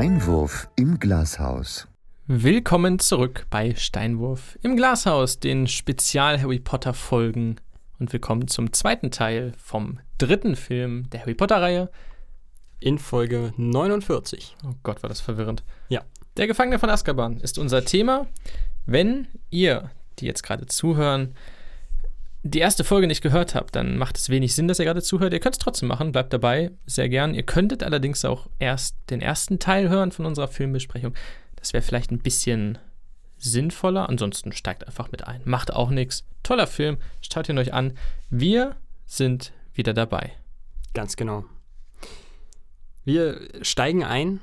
Steinwurf im Glashaus. Willkommen zurück bei Steinwurf im Glashaus, den Spezial-Harry Potter-Folgen. Und willkommen zum zweiten Teil vom dritten Film der Harry Potter-Reihe. In Folge 49. Oh Gott, war das verwirrend. Ja. Der Gefangene von Azkaban ist unser Thema. Wenn ihr, die jetzt gerade zuhören, die erste Folge nicht gehört habt, dann macht es wenig Sinn, dass ihr gerade zuhört. Ihr könnt es trotzdem machen, bleibt dabei, sehr gern. Ihr könntet allerdings auch erst den ersten Teil hören von unserer Filmbesprechung. Das wäre vielleicht ein bisschen sinnvoller. Ansonsten steigt einfach mit ein. Macht auch nichts. Toller Film, schaut ihn euch an. Wir sind wieder dabei. Ganz genau. Wir steigen ein,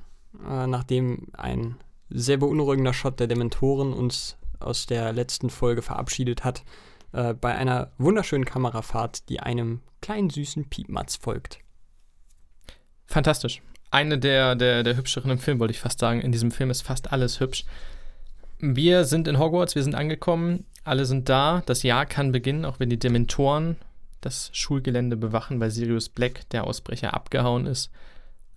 äh, nachdem ein sehr beunruhigender Shot der Dementoren uns aus der letzten Folge verabschiedet hat äh, bei einer wunderschönen Kamerafahrt, die einem kleinen süßen Piepmatz folgt. Fantastisch. Eine der, der, der hübscheren im Film, wollte ich fast sagen. In diesem Film ist fast alles hübsch. Wir sind in Hogwarts, wir sind angekommen, alle sind da. Das Jahr kann beginnen, auch wenn die Dementoren das Schulgelände bewachen, weil Sirius Black, der Ausbrecher, abgehauen ist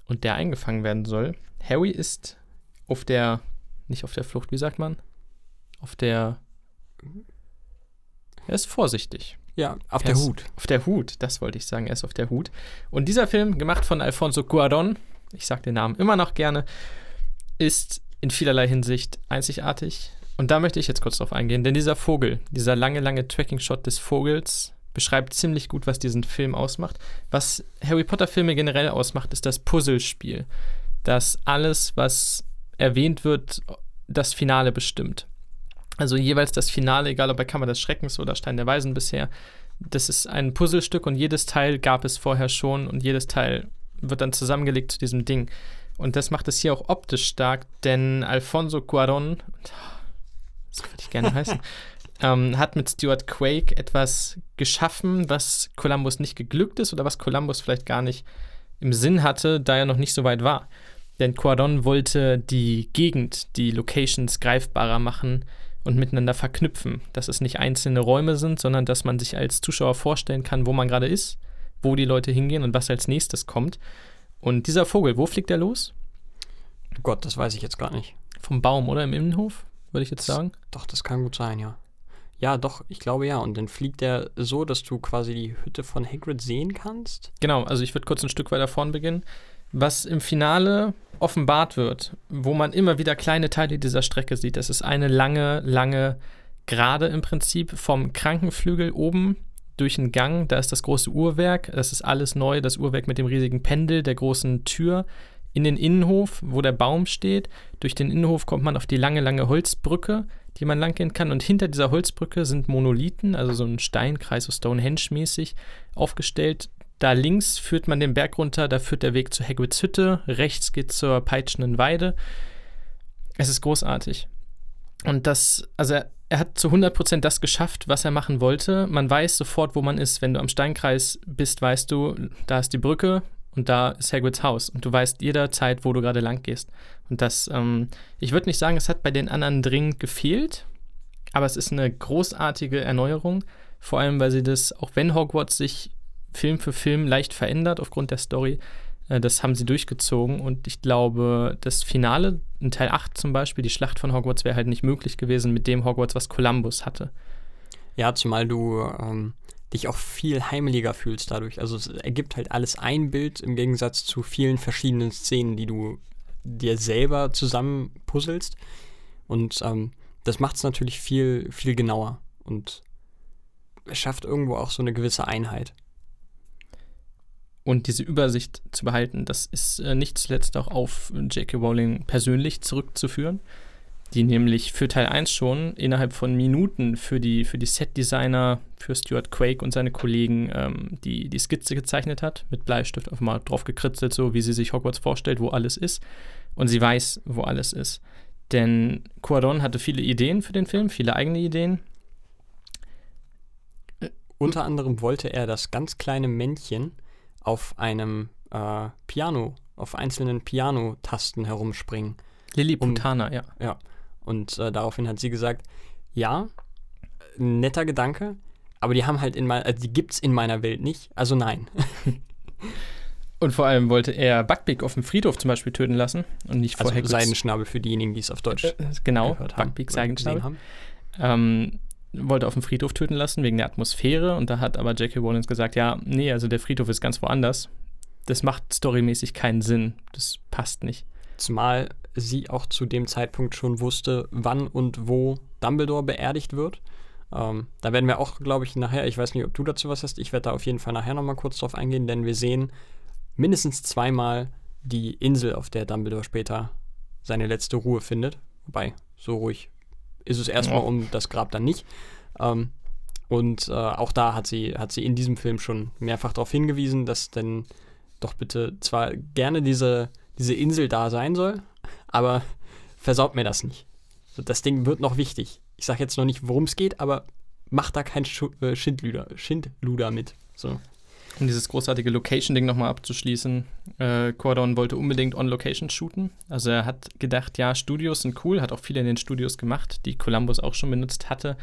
und der eingefangen werden soll. Harry ist auf der, nicht auf der Flucht, wie sagt man? Auf der er ist vorsichtig. Ja, auf er der Hut. Auf der Hut, das wollte ich sagen. Er ist auf der Hut. Und dieser Film, gemacht von Alfonso Cuarón, ich sage den Namen immer noch gerne, ist in vielerlei Hinsicht einzigartig. Und da möchte ich jetzt kurz drauf eingehen, denn dieser Vogel, dieser lange, lange Tracking-Shot des Vogels, beschreibt ziemlich gut, was diesen Film ausmacht. Was Harry Potter-Filme generell ausmacht, ist das Puzzlespiel. Dass alles, was erwähnt wird, das Finale bestimmt. Also jeweils das Finale, egal ob bei Kammer des Schreckens oder Stein der Weisen bisher, das ist ein Puzzlestück und jedes Teil gab es vorher schon und jedes Teil wird dann zusammengelegt zu diesem Ding. Und das macht es hier auch optisch stark, denn Alfonso Cuarón, das würde ich gerne heißen, ähm, hat mit Stuart Quake etwas geschaffen, was Columbus nicht geglückt ist oder was Columbus vielleicht gar nicht im Sinn hatte, da er noch nicht so weit war. Denn Cuarón wollte die Gegend, die Locations greifbarer machen, und miteinander verknüpfen. Dass es nicht einzelne Räume sind, sondern dass man sich als Zuschauer vorstellen kann, wo man gerade ist, wo die Leute hingehen und was als nächstes kommt. Und dieser Vogel, wo fliegt er los? Gott, das weiß ich jetzt gar nicht. Vom Baum oder im Innenhof, würde ich jetzt sagen. Doch, das kann gut sein, ja. Ja, doch, ich glaube ja. Und dann fliegt er so, dass du quasi die Hütte von Hagrid sehen kannst. Genau, also ich würde kurz ein Stück weiter vorn beginnen. Was im Finale offenbart wird, wo man immer wieder kleine Teile dieser Strecke sieht. Das ist eine lange, lange Gerade im Prinzip vom Krankenflügel oben durch einen Gang. Da ist das große Uhrwerk. Das ist alles neu. Das Uhrwerk mit dem riesigen Pendel, der großen Tür in den Innenhof, wo der Baum steht. Durch den Innenhof kommt man auf die lange, lange Holzbrücke, die man langgehen kann. Und hinter dieser Holzbrücke sind Monolithen, also so ein Steinkreis, so Stonehenge-mäßig aufgestellt. Da links führt man den Berg runter, da führt der Weg zu Hagrids Hütte, rechts geht zur peitschenden Weide. Es ist großartig. Und das, also er, er hat zu 100% das geschafft, was er machen wollte. Man weiß sofort, wo man ist. Wenn du am Steinkreis bist, weißt du, da ist die Brücke und da ist Hagrids Haus. Und du weißt jederzeit, wo du gerade lang gehst. Und das, ähm, ich würde nicht sagen, es hat bei den anderen dringend gefehlt, aber es ist eine großartige Erneuerung. Vor allem, weil sie das, auch wenn Hogwarts sich Film für Film leicht verändert aufgrund der Story. Äh, das haben sie durchgezogen und ich glaube, das Finale in Teil 8 zum Beispiel, die Schlacht von Hogwarts, wäre halt nicht möglich gewesen mit dem Hogwarts, was Columbus hatte. Ja, zumal du ähm, dich auch viel heimeliger fühlst dadurch. Also es ergibt halt alles ein Bild im Gegensatz zu vielen verschiedenen Szenen, die du dir selber zusammen puzzelst. Und ähm, das macht es natürlich viel, viel genauer und schafft irgendwo auch so eine gewisse Einheit und diese Übersicht zu behalten, das ist äh, nicht zuletzt auch auf J.K. Rowling persönlich zurückzuführen, die nämlich für Teil 1 schon innerhalb von Minuten für die, für die Set-Designer, für Stuart Quake und seine Kollegen ähm, die, die Skizze gezeichnet hat, mit Bleistift einfach mal drauf gekritzelt, so wie sie sich Hogwarts vorstellt, wo alles ist. Und sie weiß, wo alles ist. Denn Cuaron hatte viele Ideen für den Film, viele eigene Ideen. Unter anderem wollte er das ganz kleine Männchen auf einem äh, Piano, auf einzelnen Pianotasten herumspringen. Lilliputana, um, ja. Ja. Und äh, daraufhin hat sie gesagt, ja, netter Gedanke, aber die haben halt in meiner, also die gibt's in meiner Welt nicht, also nein. Und vor allem wollte er Buckbeak auf dem Friedhof zum Beispiel töten lassen und nicht vor Also Seidenschnabel für diejenigen, die es auf Deutsch Äh, genau, gehört haben. Buckbeak oder gesehen Seidenschnabel. haben. ähm, wollte auf dem Friedhof töten lassen wegen der Atmosphäre und da hat aber J.K. Rowling gesagt, ja, nee, also der Friedhof ist ganz woanders. Das macht storymäßig keinen Sinn. Das passt nicht. Zumal sie auch zu dem Zeitpunkt schon wusste, wann und wo Dumbledore beerdigt wird. Ähm, da werden wir auch, glaube ich, nachher, ich weiß nicht, ob du dazu was hast, ich werde da auf jeden Fall nachher nochmal kurz drauf eingehen, denn wir sehen mindestens zweimal die Insel, auf der Dumbledore später seine letzte Ruhe findet. Wobei, so ruhig ist es erstmal um das Grab dann nicht. Ähm, und äh, auch da hat sie, hat sie in diesem Film schon mehrfach darauf hingewiesen, dass denn doch bitte zwar gerne diese, diese Insel da sein soll, aber versaut mir das nicht. Das Ding wird noch wichtig. Ich sage jetzt noch nicht, worum es geht, aber macht da kein äh, Schindluder, Schindluder mit. So. Um dieses großartige Location-Ding nochmal abzuschließen, äh, Cordon wollte unbedingt on Location shooten. Also er hat gedacht, ja, Studios sind cool, hat auch viele in den Studios gemacht, die Columbus auch schon benutzt hatte,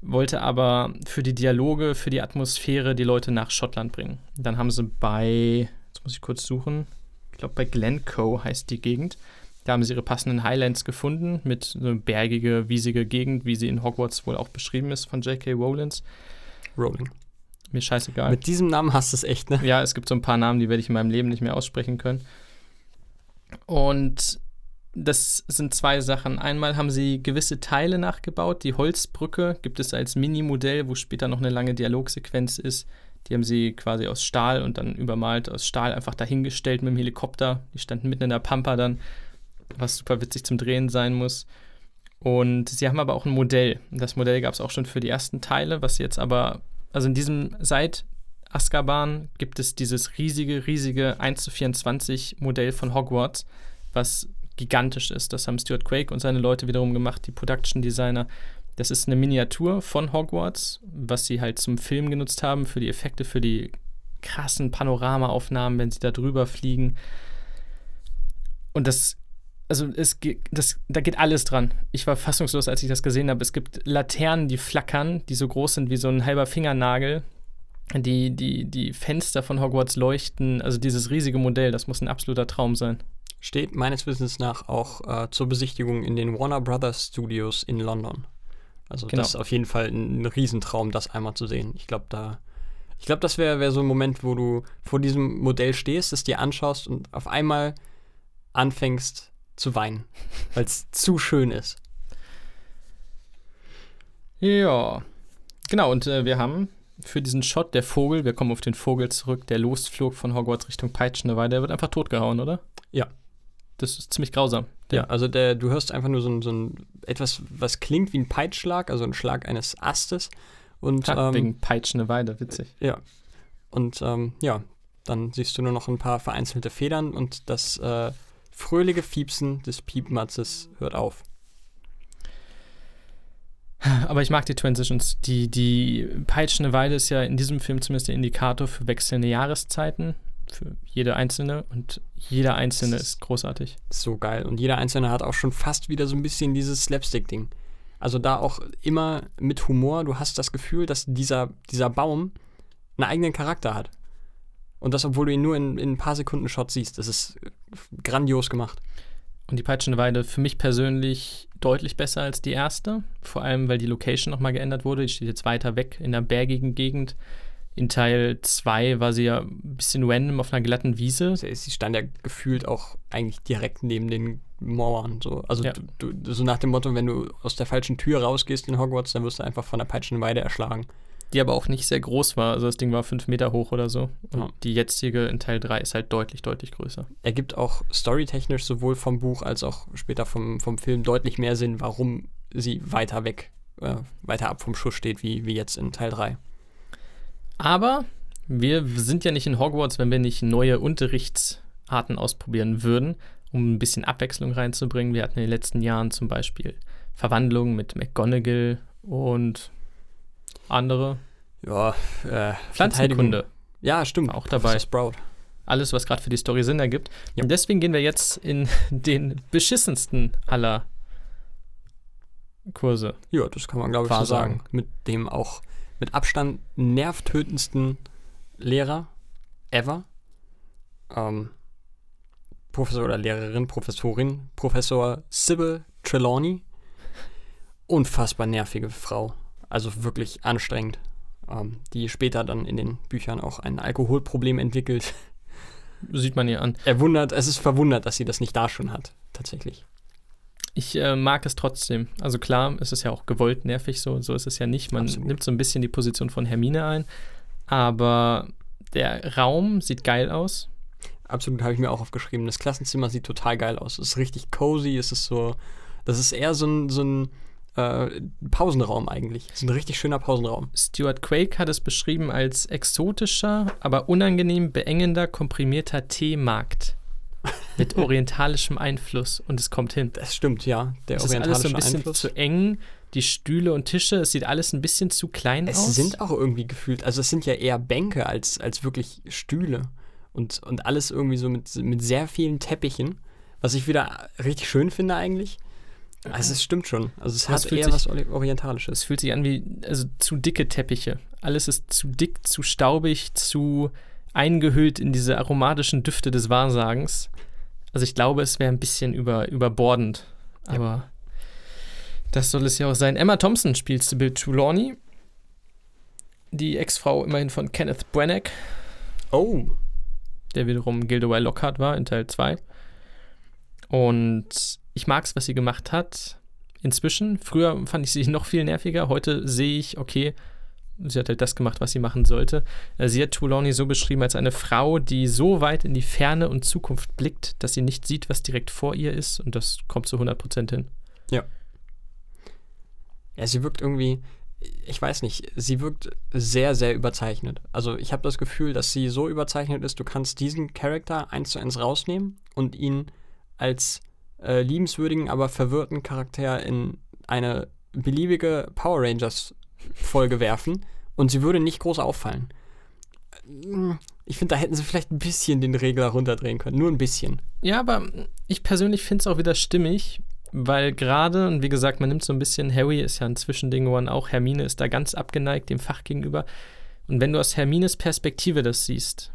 wollte aber für die Dialoge, für die Atmosphäre die Leute nach Schottland bringen. Dann haben sie bei, jetzt muss ich kurz suchen, ich glaube bei Glencoe heißt die Gegend, da haben sie ihre passenden Highlands gefunden, mit so eine bergige, wiesige Gegend, wie sie in Hogwarts wohl auch beschrieben ist von J.K. Rowlands. Rolling. Mir scheißegal. Mit diesem Namen hast du es echt, ne? Ja, es gibt so ein paar Namen, die werde ich in meinem Leben nicht mehr aussprechen können. Und das sind zwei Sachen. Einmal haben sie gewisse Teile nachgebaut. Die Holzbrücke gibt es als Mini-Modell, wo später noch eine lange Dialogsequenz ist. Die haben sie quasi aus Stahl und dann übermalt aus Stahl einfach dahingestellt mit dem Helikopter. Die standen mitten in der Pampa dann, was super witzig zum Drehen sein muss. Und sie haben aber auch ein Modell. Das Modell gab es auch schon für die ersten Teile, was jetzt aber, also in diesem, seit Azkaban gibt es dieses riesige, riesige 1 zu 24 Modell von Hogwarts, was gigantisch ist. Das haben Stuart Quake und seine Leute wiederum gemacht, die Production Designer. Das ist eine Miniatur von Hogwarts, was sie halt zum Film genutzt haben, für die Effekte, für die krassen Panoramaaufnahmen, wenn sie da drüber fliegen. Und das, also es das, da geht alles dran. Ich war fassungslos, als ich das gesehen habe. Es gibt Laternen, die flackern, die so groß sind wie so ein halber Fingernagel. Die, die, die Fenster von Hogwarts leuchten, also dieses riesige Modell, das muss ein absoluter Traum sein. Steht meines Wissens nach auch äh, zur Besichtigung in den Warner Brothers Studios in London. Also Genau. das ist auf jeden Fall ein, ein Riesentraum, das einmal zu sehen. Ich glaube, da. Ich glaube, das wäre wär so ein Moment, wo du vor diesem Modell stehst, es dir anschaust und auf einmal anfängst zu weinen, weil es zu schön ist. Ja, genau, und äh, wir haben für diesen Shot der Vogel, wir kommen auf den Vogel zurück, der losflog von Hogwarts Richtung Peitschenweide, der wird einfach totgehauen, oder? Ja. Das ist ziemlich grausam. Ja, also der, du hörst einfach nur so ein, so ein etwas, was klingt wie ein Peitschlag, also ein Schlag eines Astes. Und Ha, ähm, wegen Peitschenweide, witzig. Ja. Und ähm, ja, dann siehst du nur noch ein paar vereinzelte Federn und das äh, fröhliche Fiepsen des Piepmatzes hört auf. Aber ich mag die Transitions. Die, die Peitschende Weide ist ja in diesem Film zumindest der Indikator für wechselnde Jahreszeiten. Für jede einzelne. Und jeder einzelne ist großartig. So geil. Und jeder Einzelne hat auch schon fast wieder so ein bisschen dieses Slapstick-Ding. Also da auch immer mit Humor. Du hast das Gefühl, dass dieser, dieser Baum einen eigenen Charakter hat. Und das, obwohl du ihn nur in, in ein paar Sekunden Shot siehst. Das ist äh, grandios gemacht. Und die Peitschende Weide für mich persönlich deutlich besser als die erste. Vor allem, weil die Location nochmal geändert wurde. Die steht jetzt weiter weg in einer bergigen Gegend. In Teil 2 war sie ja ein bisschen random auf einer glatten Wiese. Sie sie stand ja gefühlt auch eigentlich direkt neben den Mauern. So. Also Ja. du, du, so nach dem Motto, wenn du aus der falschen Tür rausgehst in Hogwarts, dann wirst du einfach von der Peitschenweide erschlagen. Die aber auch nicht sehr groß war. Also das Ding war fünf Meter hoch oder so. Und Ja. die jetzige in Teil 3 ist halt deutlich, deutlich größer. Ergibt auch storytechnisch sowohl vom Buch als auch später vom, vom Film deutlich mehr Sinn, warum sie weiter weg, äh, weiter ab vom Schuss steht, wie, wie jetzt in Teil 3. Aber wir sind ja nicht in Hogwarts, wenn wir nicht neue Unterrichtsarten ausprobieren würden, um ein bisschen Abwechslung reinzubringen. Wir hatten in den letzten Jahren zum Beispiel Verwandlungen mit McGonagall und andere. Ja, äh. Pflanzenkunde, Ja, stimmt. Auch dabei. Sprout. alles, was gerade für die Story Sinn ergibt. Ja. Und deswegen gehen wir jetzt in den beschissensten aller Kurse. Ja, das kann man, glaube ich, so sagen. Mit dem auch mit Abstand nervtötendsten Lehrer ever. ähm, Professor oder Lehrerin, Professorin, Professor Sybil Trelawney. Unfassbar nervige Frau. Also wirklich anstrengend. Ähm, die später dann in den Büchern auch ein Alkoholproblem entwickelt. Sieht man ihr an. Er wundert, es ist verwundert, dass sie das nicht da schon hat, tatsächlich. Ich äh, mag es trotzdem. Also klar, es ist ja auch gewollt nervig, so, so ist es ja nicht. Man Absolut. nimmt so ein bisschen die Position von Hermine ein. Aber der Raum sieht geil aus. Absolut, habe ich mir auch aufgeschrieben. Das Klassenzimmer sieht total geil aus. Es ist richtig cozy, es ist so. Das ist eher so ein, so ein äh, Pausenraum eigentlich. Es ist ein richtig schöner Pausenraum. Stuart Quake hat es beschrieben als exotischer, aber unangenehm beengender, komprimierter Teemarkt. Mit orientalischem Einfluss. Und es kommt hin. Das stimmt, ja. Der Es ist alles so orientalische ein bisschen Einfluss. zu eng. Die Stühle und Tische, es sieht alles ein bisschen zu klein Es aus. sind auch irgendwie gefühlt, also es sind ja eher Bänke als, als wirklich Stühle. Und, und alles irgendwie so mit, mit sehr vielen Teppichen, was ich wieder richtig schön finde eigentlich. Also es stimmt schon. Also es hat eher sich- was Ori- Orientalisches. Es fühlt sich an wie also zu dicke Teppiche. Alles ist zu dick, zu staubig, zu eingehüllt in diese aromatischen Düfte des Wahrsagens. Also ich glaube, es wäre ein bisschen über, überbordend. Aber das soll es ja auch sein. Emma Thompson spielt Sybil Trelawney. Die Ex-Frau immerhin von Kenneth Branagh, Oh, der wiederum Gilderoy Lockhart war in Teil 2. Und ich mag es, was sie gemacht hat. Inzwischen, früher fand ich sie noch viel nerviger. Heute sehe ich, okay, sie hat halt das gemacht, was sie machen sollte. Äh, Sie hat Trelawney so beschrieben als eine Frau, die so weit in die Ferne und Zukunft blickt, dass sie nicht sieht, was direkt vor ihr ist. Und das kommt zu 100% hin. Ja, sie wirkt irgendwie, ich weiß nicht, sie wirkt sehr, sehr überzeichnet. Also ich habe das Gefühl, dass sie so überzeichnet ist, du kannst diesen Charakter eins zu eins rausnehmen und ihn als äh, liebenswürdigen, aber verwirrten Charakter in eine beliebige Power Rangers Folge werfen und sie würde nicht groß auffallen. Ich finde, da hätten sie vielleicht ein bisschen den Regler runterdrehen können. Nur ein bisschen. Ja, aber ich persönlich finde es auch wieder stimmig, weil gerade, und wie gesagt, man nimmt so ein bisschen, Harry ist ja ein Zwischending, man auch Hermine ist da ganz abgeneigt dem Fach gegenüber. Und wenn du aus Hermines Perspektive das siehst,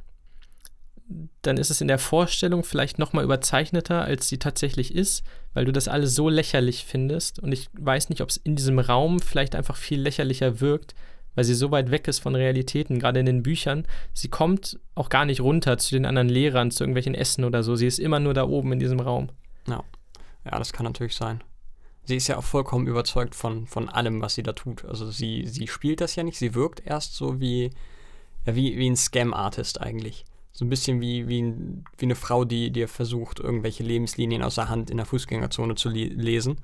dann ist es in der Vorstellung vielleicht noch mal überzeichneter, als sie tatsächlich ist, weil du das alles so lächerlich findest. Und ich weiß nicht, ob es in diesem Raum vielleicht einfach viel lächerlicher wirkt, weil sie so weit weg ist von Realitäten, gerade in den Büchern. Sie kommt auch gar nicht runter zu den anderen Lehrern, zu irgendwelchen Essen oder so. Sie ist immer nur da oben in diesem Raum. Ja, das kann natürlich sein. Sie ist ja auch vollkommen überzeugt von, von allem, was sie da tut. Also sie, sie spielt das ja nicht, sie wirkt erst so wie, ja, wie, wie ein Scam-Artist eigentlich. So ein bisschen wie, wie, wie eine Frau, die dir versucht, irgendwelche Lebenslinien aus der Hand in der Fußgängerzone zu le lesen.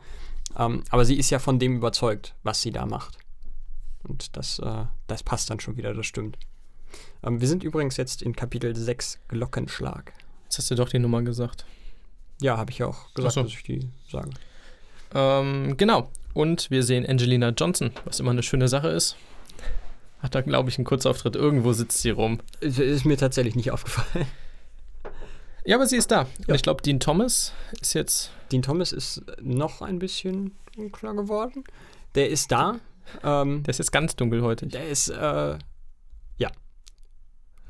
Ähm, aber sie ist ja von dem überzeugt, was sie da macht. Und das, äh, das passt dann schon wieder, das stimmt. Ähm, wir sind übrigens jetzt in Kapitel 6 Glockenschlag. Jetzt hast du doch die Nummer gesagt. Ja, habe ich ja auch gesagt, so. dass ich die sage. Ähm, genau. Und wir sehen Angelina Johnson, was immer eine schöne Sache ist. Hat da, glaube ich, einen Kurzauftritt. Irgendwo sitzt sie rum. Ist- mir tatsächlich nicht aufgefallen. Ja, aber sie ist da. Und Ja. ich glaube, Dean Thomas ist jetzt. Dean Thomas ist noch ein bisschen unklar geworden. Der ist da. Ähm, Der ist jetzt ganz dunkelhäutig. der ist, äh, ja. Ja.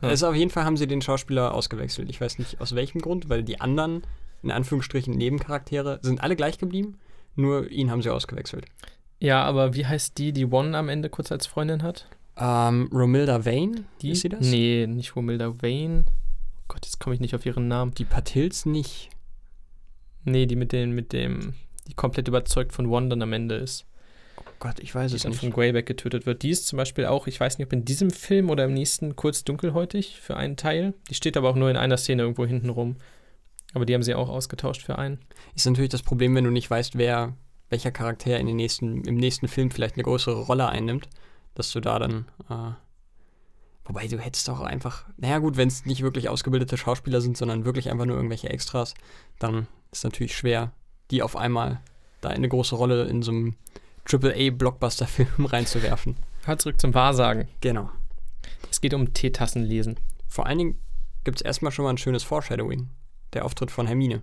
Also auf jeden Fall haben sie den Schauspieler ausgewechselt. Ich weiß nicht aus welchem Grund, weil die anderen, in Anführungsstrichen, Nebencharaktere sind alle gleich geblieben. Nur ihn haben sie ausgewechselt. Ja, aber wie heißt die, die One am Ende kurz als Freundin hat? Ähm, Romilda Vane, Die? ist sie das? Nee, nicht Romilda Wayne. Oh Gott, jetzt komme ich nicht auf ihren Namen. Die Patils nicht. Nee, die mit, den, mit dem, die komplett überzeugt von dann am Ende ist. Oh Gott, ich weiß Die es dann nicht. von Greyback getötet wird. Die ist zum Beispiel auch, ich weiß nicht, ob in diesem Film oder im nächsten kurz dunkelhäutig für einen Teil. Die steht aber auch nur in einer Szene irgendwo hinten rum. Aber die haben sie auch ausgetauscht für einen. Ist natürlich das Problem, wenn du nicht weißt, wer, welcher Charakter in den nächsten, im nächsten Film vielleicht eine größere Rolle einnimmt, dass du da dann. Äh, wobei du hättest auch einfach. Naja, gut, wenn es nicht wirklich ausgebildete Schauspieler sind, sondern wirklich einfach nur irgendwelche Extras, dann ist natürlich schwer, die auf einmal da eine große Rolle in so einem AAA-Blockbuster-Film reinzuwerfen. Halt zurück zum Wahrsagen. Genau. Es geht um Teetassen lesen. Vor allen Dingen gibt es erstmal schon mal ein schönes Foreshadowing. Der Auftritt von Hermine.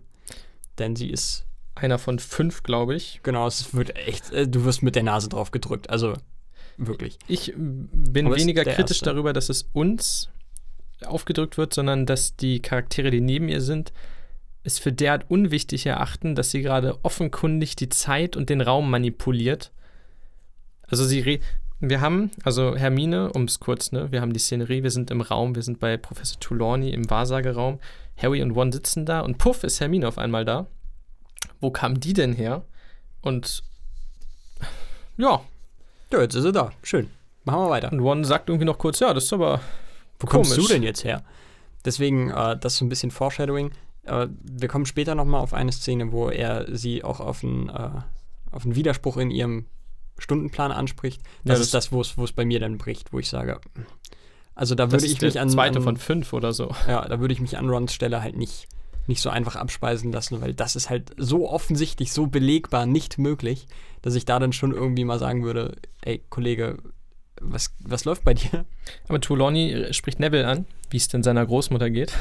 Denn sie ist Einer von fünf, glaube ich. Genau, es wird echt, äh, du wirst mit der Nase drauf gedrückt. Also wirklich. Ich bin Aber weniger kritisch erste. darüber, dass es uns aufgedrückt wird, sondern dass die Charaktere, die neben ihr sind, es für derart unwichtig erachten, dass sie gerade offenkundig die Zeit und den Raum manipuliert. Also sie wir haben, also Hermine, um es kurz, ne, wir haben die Szenerie, wir sind im Raum, wir sind bei Professor Trelawney im Wahrsageraum. Harry und Ron sitzen da und puff ist Hermine auf einmal da. Wo kam die denn her? Und ja. Ja, jetzt ist sie da. Schön. Machen wir weiter. Und Ron sagt irgendwie noch kurz, ja, das ist aber. Wo kommst du denn jetzt her? Deswegen, äh, das ist so ein bisschen Foreshadowing. Äh, wir kommen später nochmal auf eine Szene, wo er sie auch auf einen, äh, auf einen Widerspruch in ihrem Stundenplan anspricht. Das, ja, das ist das, wo es bei mir dann bricht, wo ich sage, also da würde ich mich an. Zweite an, von fünf oder so. Ja, da würde ich mich an Rons Stelle halt nicht, nicht so einfach abspeisen lassen, weil das ist halt so offensichtlich, so belegbar nicht möglich, dass ich da dann schon irgendwie mal sagen würde, ey, Kollege, was, was läuft bei dir? Aber Trelawney spricht Neville an, wie es denn seiner Großmutter geht.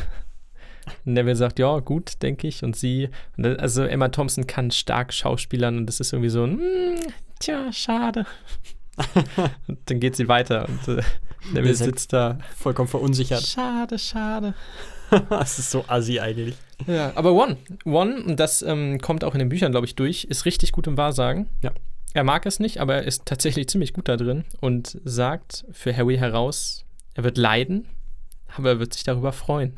Neville sagt, ja, gut, denke ich. Und sie, also Emma Thompson kann stark schauspielern und das ist irgendwie so, mm, tja, schade. und dann geht sie weiter und äh, Neville sitzt da. Vollkommen verunsichert. Schade, schade. das ist so assi eigentlich. Ja, aber One, One, und das ähm, kommt auch in den Büchern, glaube ich, durch, ist richtig gut im Wahrsagen. Ja. Er mag es nicht, aber er ist tatsächlich ziemlich gut da drin und sagt für Harry heraus, er wird leiden, aber er wird sich darüber freuen.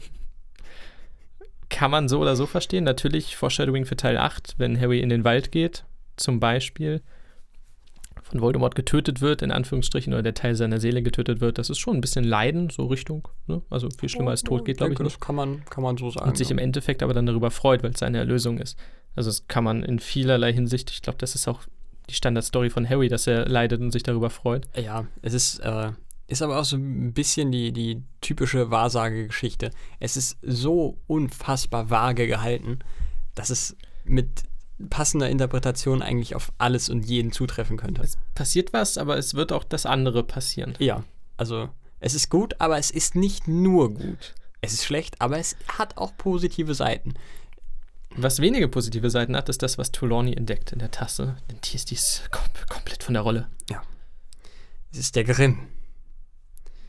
Kann man so oder so verstehen. Natürlich Foreshadowing für Teil 8, wenn Harry in den Wald geht, zum Beispiel von Voldemort getötet wird, in Anführungsstrichen, oder der Teil seiner Seele getötet wird, das ist schon ein bisschen Leiden, so Richtung, ne? also viel schlimmer als Tod geht, glaube ich. Nicht. Das kann man, kann man so sagen. Und sich ja. im Endeffekt aber dann darüber freut, weil es seine Erlösung ist. Also das kann man in vielerlei Hinsicht, ich glaube, das ist auch die Standardstory von Harry, dass er leidet und sich darüber freut. Ja, es ist, äh, ist aber auch so ein bisschen die, die typische Wahrsagegeschichte. Es ist so unfassbar vage gehalten, dass es mit passender Interpretation eigentlich auf alles und jeden zutreffen könnte. Es passiert was, aber es wird auch das andere passieren. Ja, also es ist gut, aber es ist nicht nur gut. Es ist schlecht, aber es hat auch positive Seiten. Was wenige positive Seiten hat, ist das, was Trelawney entdeckt in der Tasse. Denn die ist, die ist kom komplett von der Rolle. Ja. Es ist der Grimm.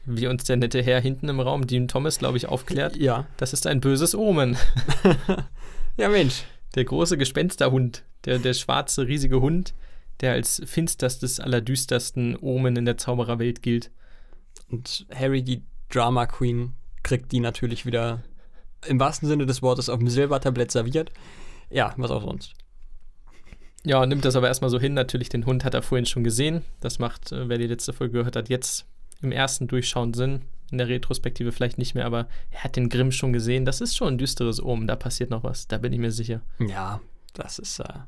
Wie uns der nette Herr hinten im Raum, Dean Thomas, glaube ich, aufklärt. Ja. Das ist ein böses Omen. ja, Mensch. Der große Gespensterhund, der, der schwarze, riesige Hund, der als finsterstes aller düstersten Omen in der Zaubererwelt gilt. Und Harry, die Drama Queen, kriegt die natürlich wieder im wahrsten Sinne des Wortes auf dem Silbertablett serviert. Ja, was auch sonst. Ja, nimmt das aber erstmal so hin. Natürlich, den Hund hat er vorhin schon gesehen. Das macht, äh, wer die letzte Folge gehört hat, jetzt im ersten Durchschauen Sinn in der Retrospektive vielleicht nicht mehr, aber er hat den Grimm schon gesehen. Das ist schon ein düsteres Omen, da passiert noch was, da bin ich mir sicher. Ja, das ist. Äh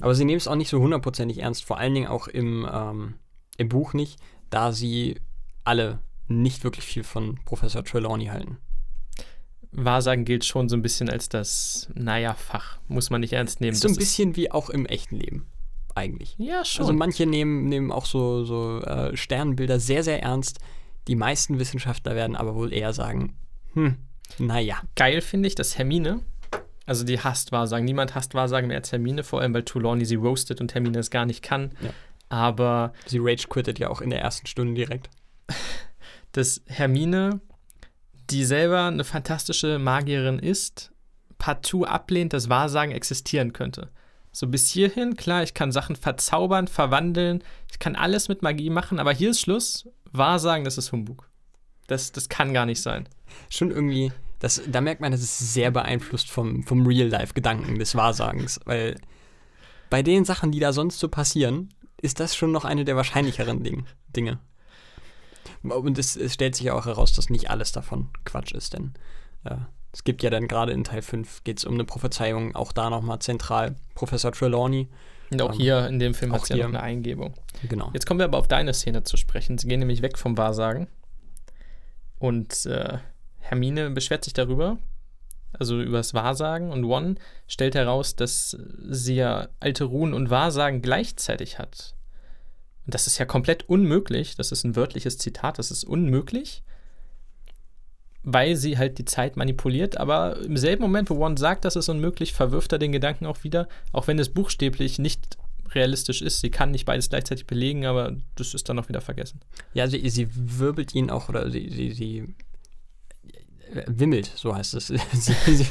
aber sie nehmen es auch nicht so hundertprozentig ernst, vor allen Dingen auch im, ähm, im Buch nicht, da sie alle nicht wirklich viel von Professor Trelawney halten. Wahrsagen gilt schon so ein bisschen als das, naja, Fach. Muss man nicht ernst nehmen. So ein bisschen wie auch im echten Leben. Eigentlich. Ja, schon. Also manche nehmen, nehmen auch so, so äh, Sternbilder sehr, sehr ernst. Die meisten Wissenschaftler werden aber wohl eher sagen, hm, naja. Geil finde ich, dass Hermine, also die hasst Wahrsagen. Niemand hasst Wahrsagen mehr als Hermine, vor allem weil Trelawney sie roastet und Hermine es gar nicht kann. Ja. Aber. Sie rage quittet ja auch in der ersten Stunde direkt. dass Hermine, die selber eine fantastische Magierin ist, partout ablehnt, dass Wahrsagen existieren könnte. So bis hierhin, klar, ich kann Sachen verzaubern, verwandeln, ich kann alles mit Magie machen, aber hier ist Schluss. Wahrsagen, das ist Humbug. Das, das kann gar nicht sein. Schon irgendwie, das, da merkt man, das ist sehr beeinflusst vom, vom Real-Life-Gedanken des Wahrsagens, weil bei den Sachen, die da sonst so passieren, ist das schon noch eine der wahrscheinlicheren Ding, Dinge. Und es, es, stellt sich ja auch heraus, dass nicht alles davon Quatsch ist, denn äh, es gibt ja dann gerade in Teil 5 geht es um eine Prophezeiung, auch da nochmal zentral Professor Trelawney, und auch um, hier in dem Film hat es ja noch eine Eingebung. Genau. Jetzt kommen wir aber auf deine Szene zu sprechen. Sie gehen nämlich weg vom Wahrsagen. Und äh, Hermine beschwert sich darüber, also über das Wahrsagen. Und One stellt heraus, dass sie ja alte Ruhen und Wahrsagen gleichzeitig hat. Und das ist ja komplett unmöglich. Das ist ein wörtliches Zitat. Das ist unmöglich weil sie halt die Zeit manipuliert. Aber im selben Moment, wo One sagt, das ist unmöglich, verwirft er den Gedanken auch wieder, auch wenn es buchstäblich nicht realistisch ist. Sie kann nicht beides gleichzeitig belegen, aber das ist dann auch wieder vergessen. Ja, sie, sie wirbelt ihn auch oder sie, sie, sie äh, wimmelt, so heißt es. sie, sie,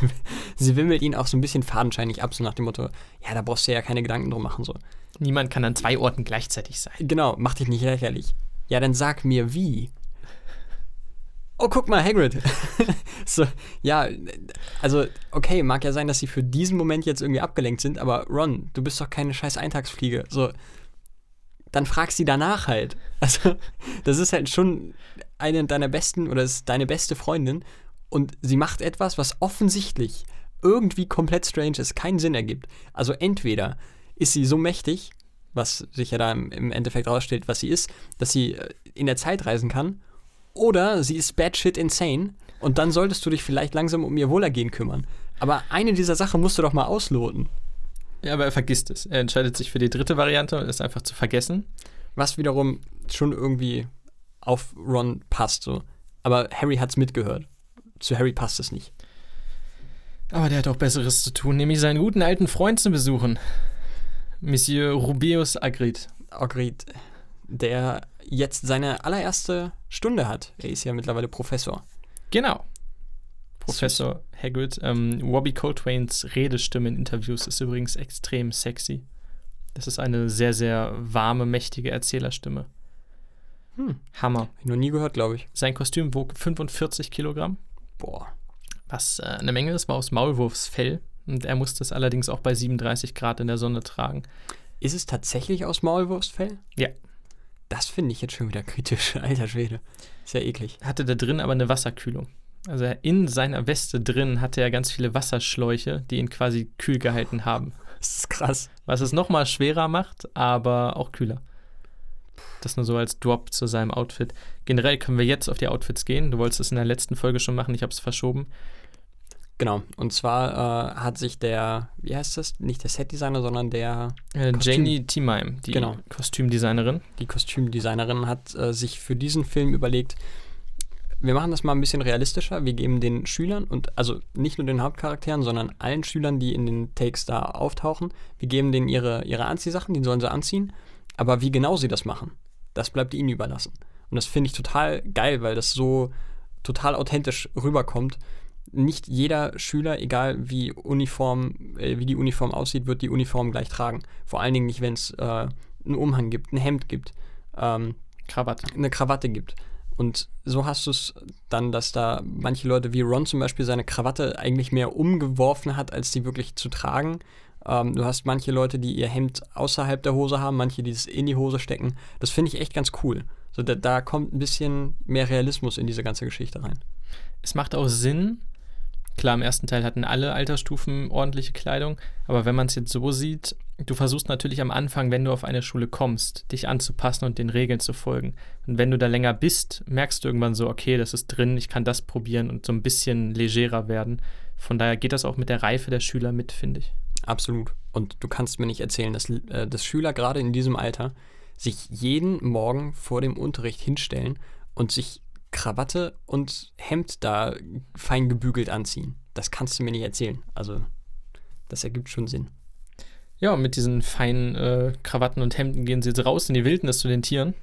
sie wimmelt ihn auch so ein bisschen fadenscheinig ab, so nach dem Motto, ja, da brauchst du ja keine Gedanken drum machen, so. Niemand kann an zwei Orten gleichzeitig sein. Genau, mach dich nicht lächerlich. Ja, dann sag mir wie. Oh, guck mal, Hagrid. so, ja, also, okay, mag ja sein, dass sie für diesen Moment jetzt irgendwie abgelenkt sind, aber Ron, du bist doch keine scheiß Eintagsfliege. So, dann frag sie danach halt. Also, das ist halt schon eine deiner besten oder ist deine beste Freundin und sie macht etwas, was offensichtlich irgendwie komplett strange ist, keinen Sinn ergibt. Also, entweder ist sie so mächtig, was sich ja da im, Endeffekt rausstellt, was sie ist, dass sie äh, in der Zeit reisen kann, oder sie ist bad shit insane und dann solltest du dich vielleicht langsam um ihr Wohlergehen kümmern. Aber eine dieser Sachen musst du doch mal ausloten. Ja, aber er vergisst es. Er entscheidet sich für die dritte Variante und ist einfach zu vergessen. Was wiederum schon irgendwie auf Ron passt, so. Aber Harry hat's mitgehört. Zu Harry passt es nicht. Aber der hat auch Besseres zu tun, nämlich seinen guten alten Freund zu besuchen. Monsieur Rubeus Agrid. Agrid, der jetzt seine allererste Stunde hat. Er ist ja mittlerweile Professor. Genau. Professor Hagrid. Ähm, Robbie Coltrane's Redestimme in Interviews ist übrigens extrem sexy. Das ist eine sehr, sehr warme, mächtige Erzählerstimme. Hm. Hammer. Ich noch nie gehört, glaube ich. Sein Kostüm wog 45 Kilogramm, Boah. was äh, eine Menge ist, war aus Maulwurfsfell. Und er musste es allerdings auch bei 37 Grad in der Sonne tragen. Ist es tatsächlich aus Maulwurfsfell? Ja. Das finde ich jetzt schon wieder kritisch. Alter Schwede. Ist ja eklig. Hatte da drin aber eine Wasserkühlung. Also in seiner Weste drin hatte er ganz viele Wasserschläuche, die ihn quasi kühl gehalten haben. Das ist krass. Was es nochmal schwerer macht, aber auch kühler. Das nur so als Drop zu seinem Outfit. Generell können wir jetzt auf die Outfits gehen. Du wolltest es in der letzten Folge schon machen, ich habe es verschoben. Genau. Und zwar äh, hat sich der, wie heißt das? Nicht der Setdesigner, sondern der, Äh. Janie Timheim, die Genau. Kostümdesignerin. die Kostümdesignerin, hat äh, sich für diesen Film überlegt, wir machen das mal ein bisschen realistischer. Wir geben den Schülern und also nicht nur den Hauptcharakteren, sondern allen Schülern, die in den Takes da auftauchen, wir geben denen ihre, ihre Anziehsachen, die sollen sie anziehen. Aber wie genau sie das machen, das bleibt ihnen überlassen. Und das finde ich total geil, weil das so total authentisch rüberkommt. Nicht jeder Schüler, egal wie Uniform, äh, wie die Uniform aussieht, wird die Uniform gleich tragen. Vor allen Dingen nicht, wenn es äh, einen Umhang gibt, ein Hemd gibt, ähm, Krawatte. eine Krawatte gibt. Und so hast du es dann, dass da manche Leute wie Ron zum Beispiel seine Krawatte eigentlich mehr umgeworfen hat, als sie wirklich zu tragen. Ähm, du hast manche Leute, die ihr Hemd außerhalb der Hose haben, manche, die es in die Hose stecken. Das finde ich echt ganz cool. So, da, da kommt ein bisschen mehr Realismus in diese ganze Geschichte rein. Es macht auch Sinn. Klar, im ersten Teil hatten alle Altersstufen ordentliche Kleidung, aber wenn man es jetzt so sieht, du versuchst natürlich am Anfang, wenn du auf eine Schule kommst, dich anzupassen und den Regeln zu folgen. Und wenn du da länger bist, merkst du irgendwann so, okay, das ist drin, ich kann das probieren und so ein bisschen legerer werden. Von daher geht das auch mit der Reife der Schüler mit, finde ich. Absolut. Und du kannst mir nicht erzählen, dass, äh, dass Schüler gerade in diesem Alter sich jeden Morgen vor dem Unterricht hinstellen und sich Krawatte und Hemd da fein gebügelt anziehen. Das kannst du mir nicht erzählen. Also, das ergibt schon Sinn. Ja, und mit diesen feinen äh, Krawatten und Hemden gehen sie jetzt raus in die Wildnis zu den Tieren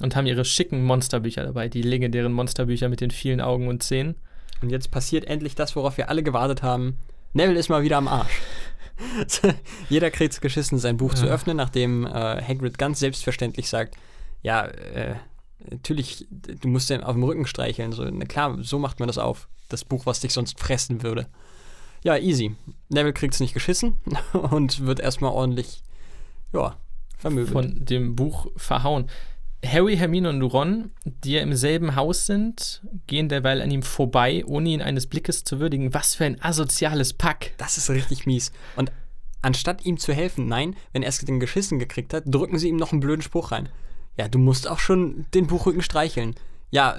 und haben ihre schicken Monsterbücher dabei, die legendären Monsterbücher mit den vielen Augen und Zähnen. Und jetzt passiert endlich das, worauf wir alle gewartet haben. Neville ist mal wieder am Arsch. Jeder kriegt's geschissen, sein Buch zu Ja. öffnen, nachdem äh, Hagrid ganz selbstverständlich sagt, ja, äh, natürlich, du musst den auf dem Rücken streicheln. So, na klar, so macht man das auf. Das Buch, was dich sonst fressen würde. Ja, easy. Neville kriegt's nicht geschissen und wird erstmal ordentlich, ja, vermöbelt. von dem Buch verhauen. Harry, Hermine und Ron, die ja im selben Haus sind, gehen derweil an ihm vorbei, ohne ihn eines Blickes zu würdigen. Was für ein asoziales Pack. Das ist richtig mies. Und anstatt ihm zu helfen, nein, wenn er es den geschissen gekriegt hat, drücken sie ihm noch einen blöden Spruch rein. Ja, du musst auch schon den Buchrücken streicheln. Ja,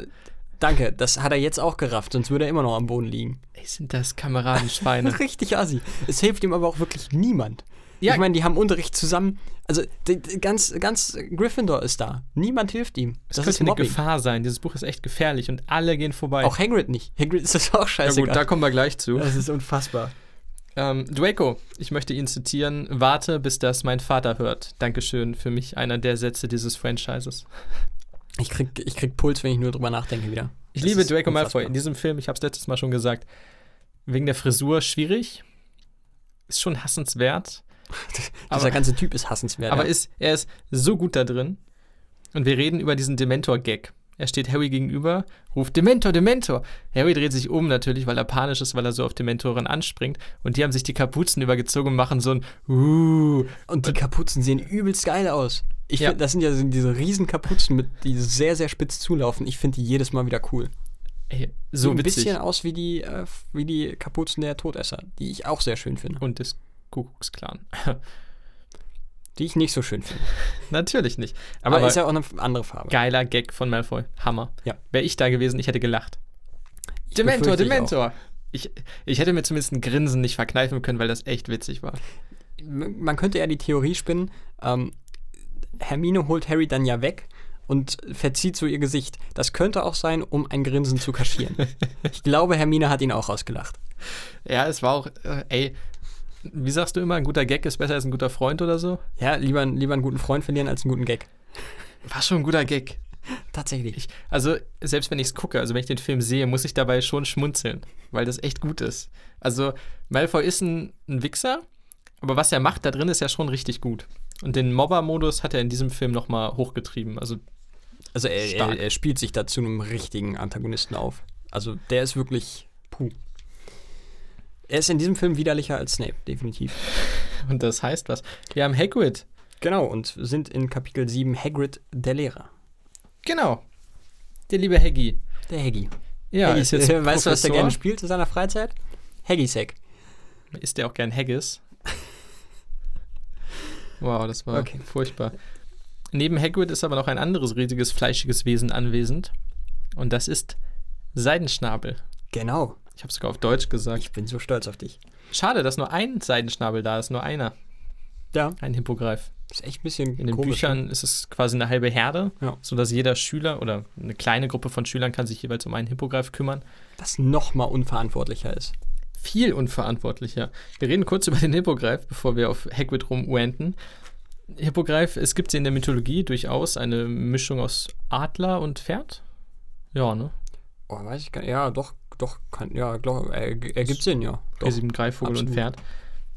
danke, das hat er jetzt auch gerafft, sonst würde er immer noch am Boden liegen. Ey, sind das Kameradenschweine. Richtig assi. Es hilft ihm aber auch wirklich niemand. Ja. Ich meine, die haben Unterricht zusammen. Also die, die, ganz, ganz Gryffindor ist da. Niemand hilft ihm. Das, Das, könnte eine. Gefahr sein. Dieses Buch ist echt gefährlich und alle gehen vorbei. Auch Hagrid nicht. Hagrid ist das auch ja scheißegal. gut, da kommen wir gleich zu. das ist unfassbar. Ähm, Draco, ich möchte ihn zitieren. Warte, bis das mein Vater hört. Dankeschön für mich, einer der Sätze dieses Franchises. Ich krieg, ich krieg Puls, wenn ich nur drüber nachdenke wieder. Ich Das liebe Draco Malfoy. unfassbar. In diesem Film, ich habe es letztes Mal schon gesagt, wegen der Frisur schwierig. Ist schon hassenswert. Dieser aber- ganze Typ ist hassenswert. Aber ja. ist, er ist so gut da drin. Und wir reden über diesen Dementor-Gag. Er steht Harry gegenüber, ruft Dementor, Dementor. Harry dreht sich um natürlich, weil er panisch ist, weil er so auf Dementoren anspringt. Und die haben sich die Kapuzen übergezogen und machen so ein Uh. Und die Kapuzen sehen übelst geil aus. Ich Ja. find, das sind ja diese riesen Kapuzen, mit, die sehr, sehr spitz zulaufen. Ich finde die jedes Mal wieder cool. Ey, so Sieht ein witzig. bisschen aus wie die, äh, wie die Kapuzen der Todesser, die ich auch sehr schön finde. Und des Kuckucksklan. Die ich nicht so schön finde. natürlich nicht. Aber, Aber, ist ja auch eine andere Farbe. geiler Gag von Malfoy. Hammer. Ja. Wäre ich da gewesen, ich hätte gelacht. Ich Dementor. Dementor. Ich, ich hätte mir zumindest ein Grinsen nicht verkneifen können, weil das echt witzig war. Man könnte ja die Theorie spinnen, ähm, Hermine holt Harry dann ja weg und verzieht so ihr Gesicht. Das könnte auch sein, um ein Grinsen zu kaschieren. ich glaube, Hermine hat ihn auch ausgelacht. Ja, es war auch, äh, ey, wie sagst du immer, ein guter Gag ist besser als ein guter Freund oder so? Ja, lieber, lieber einen guten Freund verlieren als einen guten Gag. War schon ein guter Gag. Tatsächlich. Ich, also, selbst wenn ich es gucke, also wenn ich den Film sehe, muss ich dabei schon schmunzeln, weil das echt gut ist. Also, Malfoy ist ein, ein Wichser, aber was er macht da drin ist ja schon richtig gut. Und den Mobber-Modus hat er in diesem Film nochmal hochgetrieben. Also, Also er, er, er spielt sich da zu einem richtigen Antagonisten auf. Also der ist wirklich puh. Er ist in diesem Film widerlicher als Snape, definitiv. und das heißt was. Wir haben Hagrid. Genau, und sind in Kapitel 7 Hagrid der Lehrer. Genau. Der liebe Haggy. Der Haggy. Ja, Haggy ist jetzt äh, weißt du, was der gerne spielt in seiner Freizeit? Haggy-Sack. Isst der auch gern Haggis? wow, das war Okay. furchtbar. Neben Hagrid ist aber noch ein anderes riesiges, fleischiges Wesen anwesend. Und das ist Seidenschnabel. Genau. Ich habe sogar auf Deutsch gesagt. Ich bin so stolz auf dich. Schade, dass nur ein Seidenschnabel da ist, nur einer. Ja. Ein Hippogreif. Ist echt ein bisschen In den komisch. ne? Büchern ist es quasi eine halbe Herde, Ja. sodass jeder Schüler oder eine kleine Gruppe von Schülern kann sich jeweils um einen Hippogreif kümmern. Was noch mal unverantwortlicher ist. viel unverantwortlicher. Wir reden kurz über den Hippogreif, bevor wir auf Hagrid rumwanten. Hippogreif, es gibt sie in der Mythologie durchaus eine Mischung aus Adler und Pferd. Ja, ne? Oh, weiß ich gar nicht. Ja, doch, doch, kann, ja, glaub, er, ergibt Sinn, ja. Doch. Riesigen Greifvogel und absolut. Pferd.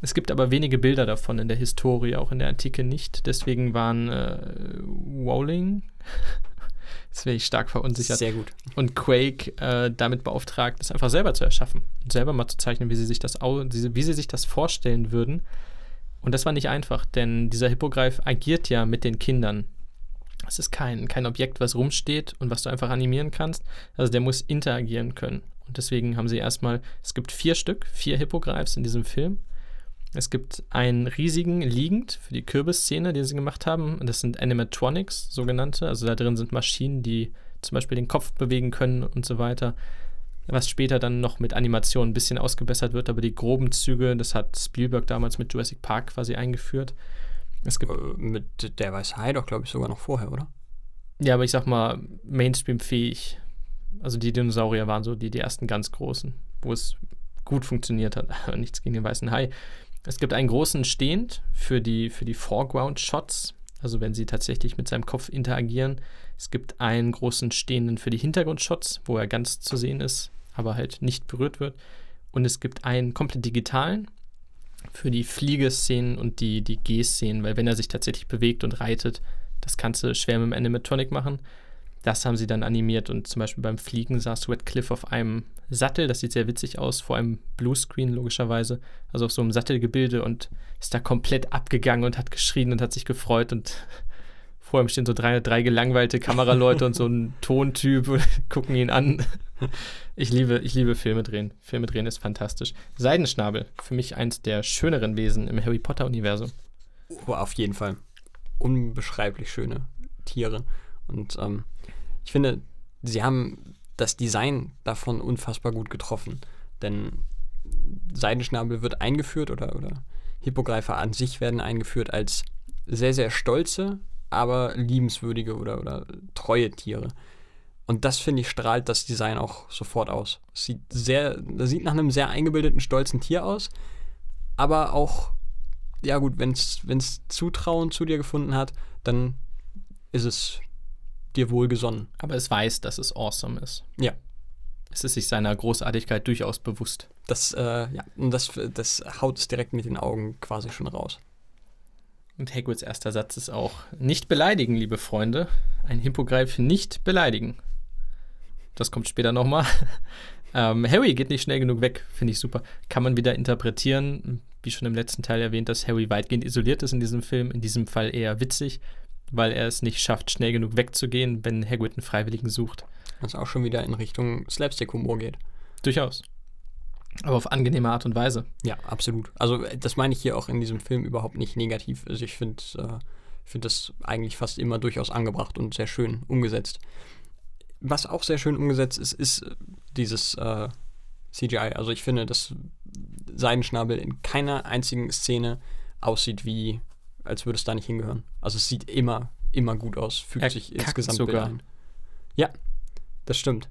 Es gibt aber wenige Bilder davon in der Historie, auch in der Antike nicht. Deswegen waren äh, Rowling, jetzt wäre ich stark verunsichert, Sehr gut. und Quake äh, damit beauftragt, es einfach selber zu erschaffen und selber mal zu zeichnen, wie sie sich das, wie sie sich das vorstellen würden. Und das war nicht einfach, denn dieser Hippogreif agiert ja mit den Kindern. Es ist kein, kein Objekt, was rumsteht und was du einfach animieren kannst. Also der muss interagieren können. Und deswegen haben sie erstmal, es gibt vier Stück, vier Hippogreifs in diesem Film. Es gibt einen riesigen liegend für die Kürbisszene, die sie gemacht haben. Und das sind Animatronics, sogenannte. Also da drin sind Maschinen, die zum Beispiel den Kopf bewegen können und so weiter. Was später dann noch mit Animation ein bisschen ausgebessert wird, aber die groben Züge, das hat Spielberg damals mit Jurassic Park quasi eingeführt. Es gibt, Äh, mit der weiß Hai doch, glaube ich, sogar noch vorher, oder? ja, aber ich sag mal, Mainstream-fähig. Also die Dinosaurier waren so die, die ersten ganz großen, wo es gut funktioniert hat. Nichts gegen den weißen Hai. Es gibt einen großen Stehend für die, für die Foreground-Shots, also wenn sie tatsächlich mit seinem Kopf interagieren. Es gibt einen großen Stehenden für die Hintergrundshots, wo er ganz zu sehen ist, aber halt nicht berührt wird. Und es gibt einen komplett digitalen für die Fliegeszenen und die, die G-Szenen, weil wenn er sich tatsächlich bewegt und reitet, das kannst du schwer mit dem Animatronic machen. Das haben sie dann animiert und zum Beispiel beim Fliegen saß Redcliffe auf einem Sattel, das sieht sehr witzig aus, vor einem Bluescreen logischerweise, also auf so einem Sattelgebilde und ist da komplett abgegangen und hat geschrien und hat sich gefreut und vor ihm stehen so drei, drei gelangweilte Kameraleute und so ein Tontyp und gucken ihn an. Ich liebe, ich liebe Filme drehen. Filme drehen ist fantastisch. Seidenschnabel, für mich eins der schöneren Wesen im Harry Potter-Universum. Oh, auf jeden Fall. Unbeschreiblich schöne Tiere. Und ähm, ich finde, sie haben das Design davon unfassbar gut getroffen. Denn Seidenschnabel wird eingeführt oder, oder Hippogreifer an sich werden eingeführt als sehr, sehr stolze, aber liebenswürdige oder, oder treue Tiere. Und das, finde ich, strahlt das Design auch sofort aus. Sieht, sehr, sieht nach einem sehr eingebildeten, stolzen Tier aus, aber auch ja gut, wenn es Zutrauen zu dir gefunden hat, dann ist es dir wohlgesonnen. Aber es weiß, dass es awesome ist. Ja. Es ist sich seiner Großartigkeit durchaus bewusst. Das, äh, ja, und das, das haut es direkt mit den Augen quasi schon raus. Und Hagrids erster Satz ist auch: Nicht beleidigen, liebe Freunde. Ein Hippogreif nicht beleidigen. Das kommt später nochmal. ähm, Harry geht nicht schnell genug weg, finde ich super. Kann man wieder interpretieren, wie schon im letzten Teil erwähnt, dass Harry weitgehend isoliert ist in diesem Film. In diesem Fall eher witzig, weil er es nicht schafft, schnell genug wegzugehen, wenn Hagrid einen Freiwilligen sucht. Was auch schon wieder in Richtung Slapstick-Humor geht. Durchaus. Aber auf angenehme Art und Weise. Ja, absolut. Also äh, das meine ich hier auch in diesem Film überhaupt nicht negativ. Also ich finde äh, find das eigentlich fast immer durchaus angebracht und sehr schön umgesetzt. Was auch sehr schön umgesetzt ist, ist äh, dieses äh, CGI. Also ich finde, dass Seidenschnabel in keiner einzigen Szene aussieht wie, als würde es da nicht hingehören. Also es sieht immer, immer gut aus, fügt Er sich insgesamt sogar. ein. Ja, das stimmt.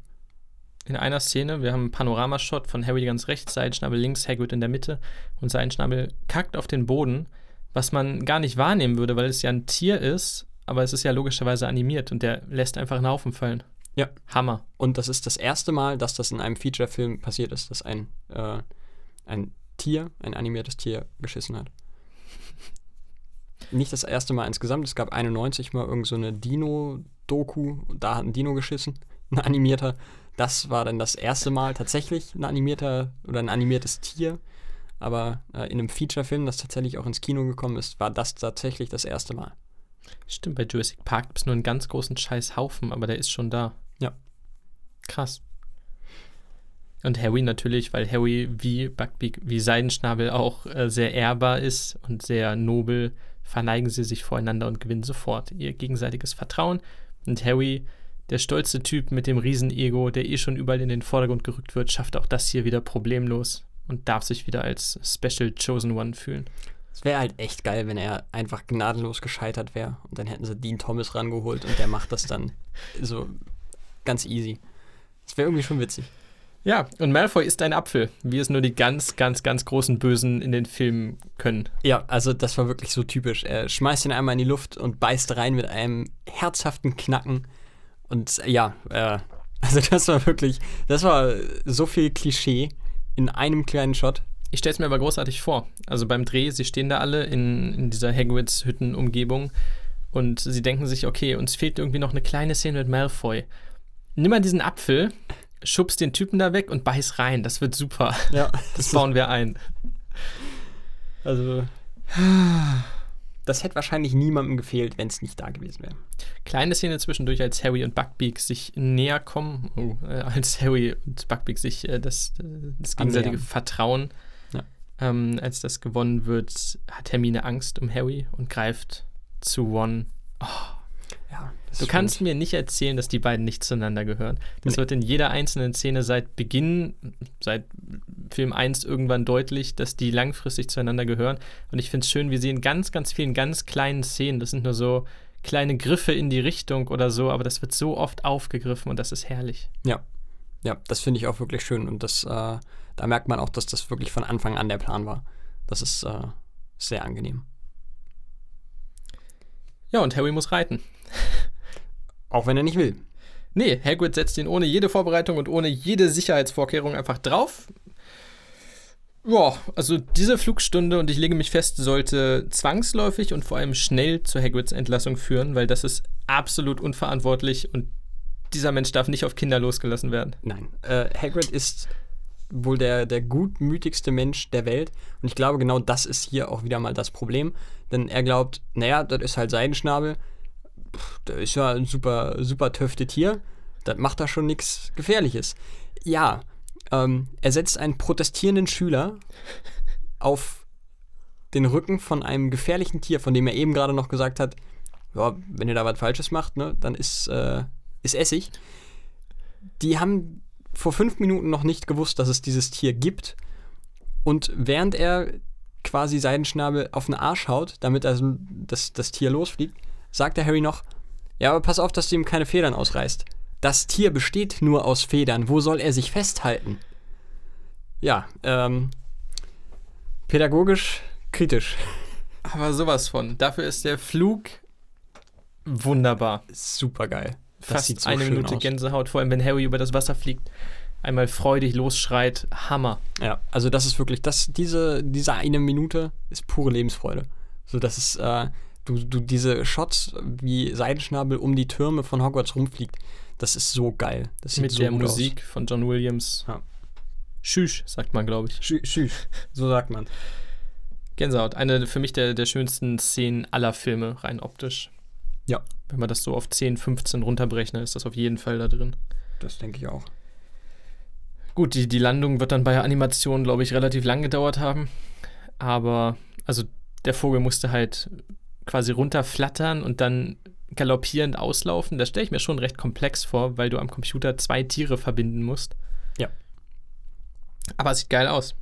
In einer Szene, wir haben einen Panoramashot von Harry ganz rechts, Seidenschnabel links, Hagrid in der Mitte und Seidenschnabel kackt auf den Boden, was man gar nicht wahrnehmen würde, weil es ja ein Tier ist, aber es ist ja logischerweise animiert und der lässt einfach einen Haufen fallen. Ja. Hammer. Und das ist das erste Mal, dass das in einem Feature-Film passiert ist, dass ein, äh, ein Tier, ein animiertes Tier, geschissen hat. Nicht das erste Mal insgesamt. Es gab 91 mal irgend so eine Dino-Doku. Da hat ein Dino geschissen, ein animierter. Das war dann das erste Mal tatsächlich ein animierter oder ein animiertes Tier. Aber äh, in einem Feature-Film, das tatsächlich auch ins Kino gekommen ist, war das tatsächlich das erste Mal. Stimmt, bei Jurassic Park gibt es nur einen ganz großen Scheißhaufen, aber der ist schon da. Ja. Krass. Und Harry natürlich, weil Harry wie Buckbeak, wie Seidenschnabel auch äh, sehr ehrbar ist und sehr nobel, verneigen sie sich voreinander und gewinnen sofort ihr gegenseitiges Vertrauen. Und Harry, der stolze Typ mit dem Riesenego, der eh schon überall in den Vordergrund gerückt wird, schafft auch das hier wieder problemlos und darf sich wieder als Special Chosen One fühlen. Es wäre halt echt geil, wenn er einfach gnadenlos gescheitert wäre. Und dann hätten sie Dean Thomas rangeholt und der macht das dann so ganz easy. Das wäre irgendwie schon witzig. Ja, und Malfoy ist ein Apfel, wie es nur die ganz, ganz, ganz großen Bösen in den Filmen können. Ja, also das war wirklich so typisch. Er schmeißt ihn einmal in die Luft und beißt rein mit einem herzhaften Knacken. Und äh, ja, äh, also das war wirklich, das war so viel Klischee in einem kleinen Shot. Ich stelle es mir aber großartig vor. Also beim Dreh, sie stehen da alle in, in dieser Hagrids-Hütten-Umgebung und sie denken sich, okay, uns fehlt irgendwie noch eine kleine Szene mit Malfoy. Nimm mal diesen Apfel, schubst den Typen da weg und beiß rein. Das wird super. Ja, Das bauen wir ein. Also. Das hätte wahrscheinlich niemandem gefehlt, wenn es nicht da gewesen wäre. Kleine Szene zwischendurch, als Harry und Buckbeak sich näher kommen, oh, äh, als Harry und Buckbeak sich äh, das, äh, das gegenseitige. Vertrauen, Ja. ähm, als das gewonnen wird, hat Hermine Angst um Harry und greift zu Ron. Ja, Du kannst mir nicht erzählen, dass die beiden nicht zueinander gehören. Das Nee. wird in jeder einzelnen Szene seit Beginn, seit Film 1 irgendwann deutlich, dass die langfristig zueinander gehören. Und ich finde es schön, wir sehen ganz, ganz vielen ganz kleinen Szenen. Das sind nur so kleine Griffe in die Richtung oder so, aber das wird so oft aufgegriffen und das ist herrlich. Ja, ja, das finde ich auch wirklich schön. Und das, äh, da merkt man auch, dass das wirklich von Anfang an der Plan war. Das ist äh, sehr angenehm. Ja, und Harry muss reiten. Auch wenn er nicht will. Nee, Hagrid setzt ihn ohne jede Vorbereitung und ohne jede Sicherheitsvorkehrung einfach drauf. Ja, also diese Flugstunde, und ich lege mich fest, sollte zwangsläufig und vor allem schnell zu Hagrids Entlassung führen, weil das ist absolut unverantwortlich und dieser Mensch darf nicht auf Kinder losgelassen werden. Nein. Äh, Hagrid ist wohl der, der gutmütigste Mensch der Welt. Und ich glaube, genau das ist hier auch wieder mal das Problem. Denn er glaubt, naja, das ist halt Seidenschnabel. Pff, Der ist ja ein super, super töfte Tier. Das macht da schon nichts Gefährliches. Ja, ähm, er setzt einen protestierenden Schüler auf den Rücken von einem gefährlichen Tier, von dem er eben gerade noch gesagt hat, ja, wenn ihr da was Falsches macht, ne, dann ist, äh, ist Essig. Die haben vor fünf Minuten noch nicht gewusst, dass es dieses Tier gibt. Und während er quasi Seidenschnabel auf den Arsch haut, damit also das, das Tier losfliegt, sagt der Harry noch, ja, aber pass auf, dass du ihm keine Federn ausreißt. Das Tier besteht nur aus Federn. Wo soll er sich festhalten? Ja, ähm, pädagogisch kritisch. Aber sowas von. Dafür ist der Flug wunderbar. Super geil. Fast sieht so eine Minute aus. Gänsehaut, vor allem wenn Harry über das Wasser fliegt, einmal freudig losschreit. Hammer. Ja, also das ist wirklich, das, diese, diese eine Minute ist pure Lebensfreude. So, das ist, äh, du, du, diese Shots, wie Seidenschnabel um die Türme von Hogwarts rumfliegt, das ist so geil. Das Mit so der Musik von John Williams. Ja. Schüsch, sagt man, glaube ich. aus. Schü schüch, so sagt man. Gänsehaut. Eine für mich der, der schönsten Szenen aller Filme, rein optisch. Ja. Wenn wir das so auf 10, 15 runterbrechen, ist das auf jeden Fall da drin. Das denke ich auch. Gut, die, die Landung wird dann bei der Animation, glaube ich, relativ lang gedauert haben. Aber, also der Vogel musste halt quasi runterflattern und dann galoppierend auslaufen. Das stelle ich mir schon recht komplex vor, weil du am Computer zwei Tiere verbinden musst. Ja. Aber es sieht geil aus.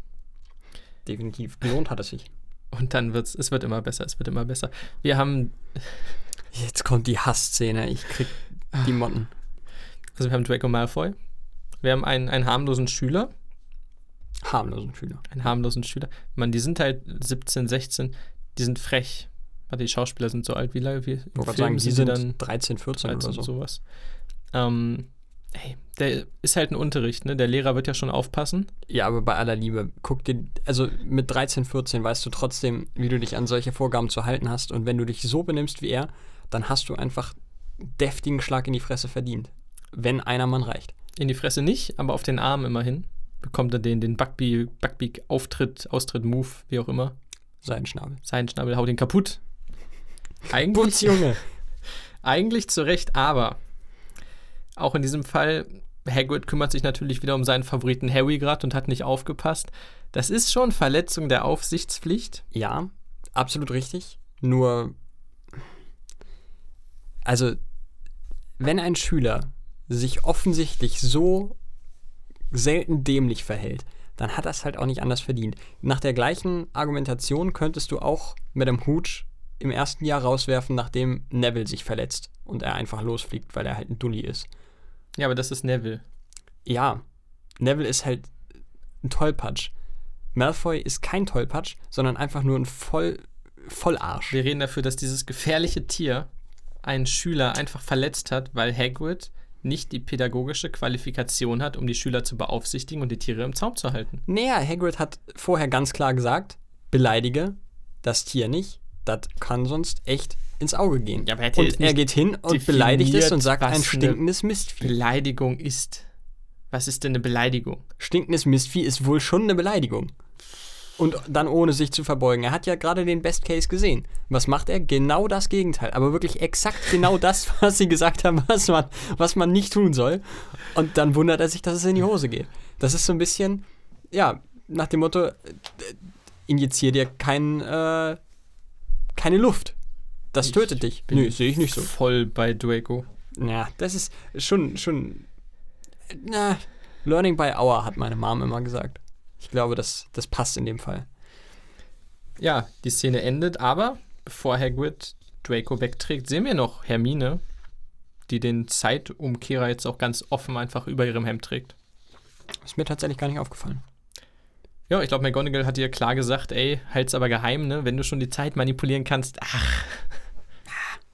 Definitiv. Gelohnt hat es sich. Und dann wird's, es wird immer besser, es wird immer besser. Wir haben, Jetzt kommt die Hassszene. Ich krieg die Motten. also wir haben Draco Malfoy. Wir haben einen, einen harmlosen Schüler. Harmlosen Schüler. einen harmlosen Schüler. Man, die sind halt 17, 16, die sind frech. Warte, die Schauspieler sind so alt wie lange? Wie, Ich wollte sagen, die sie sind dann 13, 14 13 oder so. sowas. Ähm, hey, der ist halt ein Unterricht, ne? Der Lehrer wird ja schon aufpassen. Ja, aber bei aller Liebe, guck dir, also mit 13, 14 weißt du trotzdem, wie du dich an solche Vorgaben zu halten hast. Und wenn du dich so benimmst wie er, dann hast du einfach deftigen Schlag in die Fresse verdient. Wenn einer Mann reicht. In die Fresse nicht, aber auf den Arm immerhin. Bekommt er den, den Buckbeak, Buckbeak Auftritt, Austritt, Move, wie auch immer. Seidenschnabel. Sein Schnabel haut ihn kaputt. Eigentlich, Putz, Junge. eigentlich zu Recht, aber auch in diesem Fall, Hagrid kümmert sich natürlich wieder um seinen Favoriten Harry gerade und hat nicht aufgepasst. Das ist schon Verletzung der Aufsichtspflicht. Ja, absolut richtig. Nur, also, wenn ein Schüler sich offensichtlich so selten dämlich verhält, dann hat er es halt auch nicht anders verdient. Nach der gleichen Argumentation könntest du auch mit dem Hooch im ersten Jahr rauswerfen, nachdem Neville sich verletzt und er einfach losfliegt, weil er halt ein Dulli ist. Ja, aber das ist Neville. Ja, Neville ist halt ein Tollpatsch. Malfoy ist kein Tollpatsch, sondern einfach nur ein Voll, Vollarsch. Wir reden dafür, dass dieses gefährliche Tier einen Schüler einfach verletzt hat, weil Hagrid nicht die pädagogische Qualifikation hat, um die Schüler zu beaufsichtigen und die Tiere im Zaum zu halten. Naja, Hagrid hat vorher ganz klar gesagt, beleidige das Tier nicht, das kann sonst echt ins Auge gehen. Ja, er und er geht hin und beleidigt es und sagt ein stinkendes Mistvieh. Beleidigung ist. Was ist denn eine Beleidigung? Stinkendes Mistvieh ist wohl schon eine Beleidigung. Und dann ohne sich zu verbeugen. Er hat ja gerade den Best Case gesehen. Was macht er? Genau das Gegenteil. Aber wirklich exakt genau das, was sie gesagt haben, was man, was man nicht tun soll. Und dann wundert er sich, dass es in die Hose geht. Das ist so ein bisschen, ja, nach dem Motto, äh, injizier dir kein, äh, keine Luft. Das Ich tötet dich. bin Nö, sehe ich nicht so. Voll bei Draco. Ja, das ist schon, schon, na, learning by hour, hat meine Mom immer gesagt. Ich glaube, das, das passt in dem Fall. Ja, die Szene endet, aber bevor Hagrid Draco wegträgt, sehen wir noch Hermine, die den Zeitumkehrer jetzt auch ganz offen einfach über ihrem Hemd trägt. Ist mir tatsächlich gar nicht aufgefallen. Ja, ich glaube, McGonagall hat ihr klar gesagt, ey, halt's aber geheim, ne? Wenn du schon die Zeit manipulieren kannst, ach.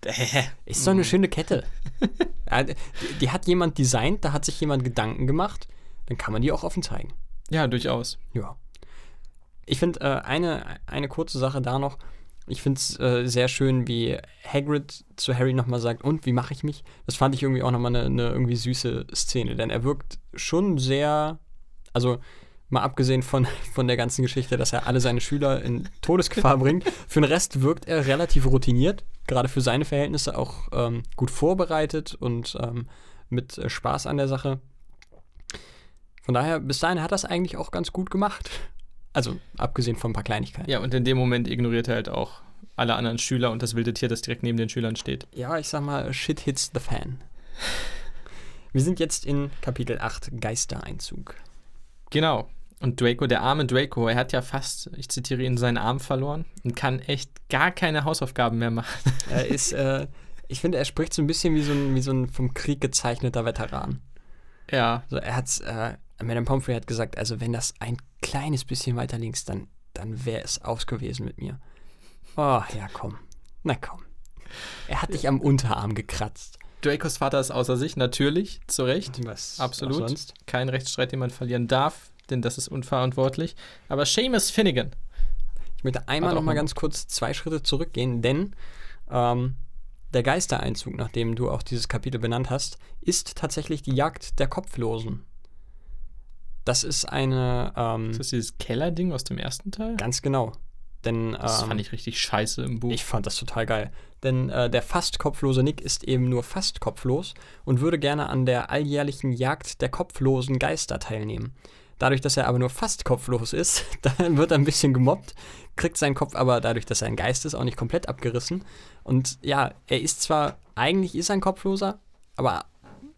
Äh. Ist doch eine schöne Kette. die, die hat jemand designt, da hat sich jemand Gedanken gemacht, dann kann man die auch offen zeigen. Ja, durchaus. Ja. Ich finde äh, eine, eine kurze Sache da noch. Ich finde es äh, sehr schön, wie Hagrid zu Harry nochmal sagt, und wie mache ich mich? Das fand ich irgendwie auch nochmal eine, eine irgendwie süße Szene, denn er wirkt schon sehr, also mal abgesehen von, von der ganzen Geschichte, dass er alle seine Schüler in Todesgefahr bringt, für den Rest wirkt er relativ routiniert, gerade für seine Verhältnisse auch ähm, gut vorbereitet und ähm, mit äh, Spaß an der Sache. Von daher, bis dahin hat er es eigentlich auch ganz gut gemacht. Also, abgesehen von ein paar Kleinigkeiten. Ja, und in dem Moment ignoriert er halt auch alle anderen Schüler und das wilde Tier, das direkt neben den Schülern steht. Ja, ich sag mal, shit hits the fan. Wir sind jetzt in Kapitel 8, Geistereinzug. Genau. Und Draco, der arme Draco, er hat ja fast, ich zitiere ihn, seinen Arm verloren und kann echt gar keine Hausaufgaben mehr machen. Er ist, äh, ich finde, er spricht so ein bisschen wie so ein, wie so ein vom Krieg gezeichneter Veteran. Ja, Also er hat's, äh, Madame Pomfrey hat gesagt, also wenn das ein kleines bisschen weiter links, dann, dann wäre es aus gewesen mit mir. Oh, ja, komm. Na komm. Er hat dich am Unterarm gekratzt. Dracos Vater ist außer sich, natürlich, zu Recht. Was Absolut. sonst? Kein Rechtsstreit, den man verlieren darf, denn das ist unverantwortlich. Aber Seamus Finnegan. Ich möchte einmal noch mal ganz kurz zwei Schritte zurückgehen, denn ähm, der Geistereinzug, nachdem du auch dieses Kapitel benannt hast, ist tatsächlich die Jagd der Kopflosen. Das ist eine, ähm, Ist das dieses Keller-Ding aus dem ersten Teil? ganz genau. Denn Das ähm, fand ich richtig scheiße im Buch. Ich fand das total geil. Denn äh, der fast kopflose Nick ist eben nur fast kopflos und würde gerne an der alljährlichen Jagd der kopflosen Geister teilnehmen. Dadurch, dass er aber nur fast kopflos ist, dann wird er ein bisschen gemobbt, kriegt seinen Kopf aber dadurch, dass er ein Geist ist, auch nicht komplett abgerissen. Und ja, er ist zwar, eigentlich ist er ein Kopfloser, aber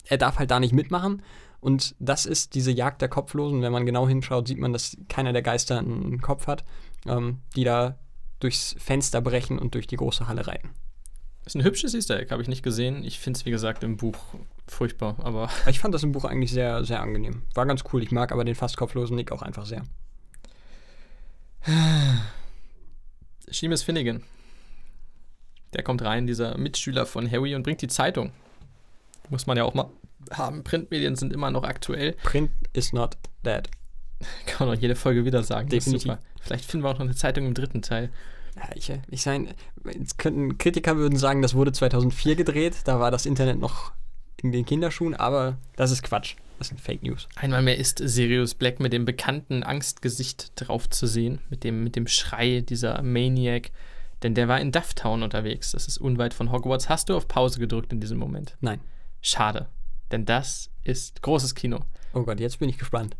er darf halt da nicht mitmachen. Und das ist diese Jagd der Kopflosen. Wenn man genau hinschaut, sieht man, dass keiner der Geister einen Kopf hat, ähm, die da durchs Fenster brechen und durch die große Halle reiten. ist ein hübsches Easter Egg, habe ich nicht gesehen. Ich finde es, wie gesagt, im Buch furchtbar. Aber Ich fand das im Buch eigentlich sehr, sehr angenehm. War ganz cool. Ich mag aber den fast kopflosen Nick auch einfach sehr. Seamus Finnegan. Der kommt rein, dieser Mitschüler von Harry, und bringt die Zeitung. Muss man ja auch mal haben. Printmedien sind immer noch aktuell. Print is not dead. Kann man auch jede Folge wieder sagen. Definitiv. super. Vielleicht finden wir auch noch eine Zeitung im dritten Teil. Ja, ich, ich sein, jetzt könnten Kritiker würden sagen, das wurde 2004 gedreht. Da war das Internet noch in den Kinderschuhen, aber das ist Quatsch. Das sind Fake News. Einmal mehr ist Sirius Black mit dem bekannten Angstgesicht drauf zu sehen, mit dem, mit dem Schrei dieser Maniac. Denn der war in Dufftown unterwegs. Das ist unweit von Hogwarts. Hast du auf Pause gedrückt in diesem Moment? Nein. Schade. Denn das ist großes Kino. Oh Gott, jetzt bin ich gespannt.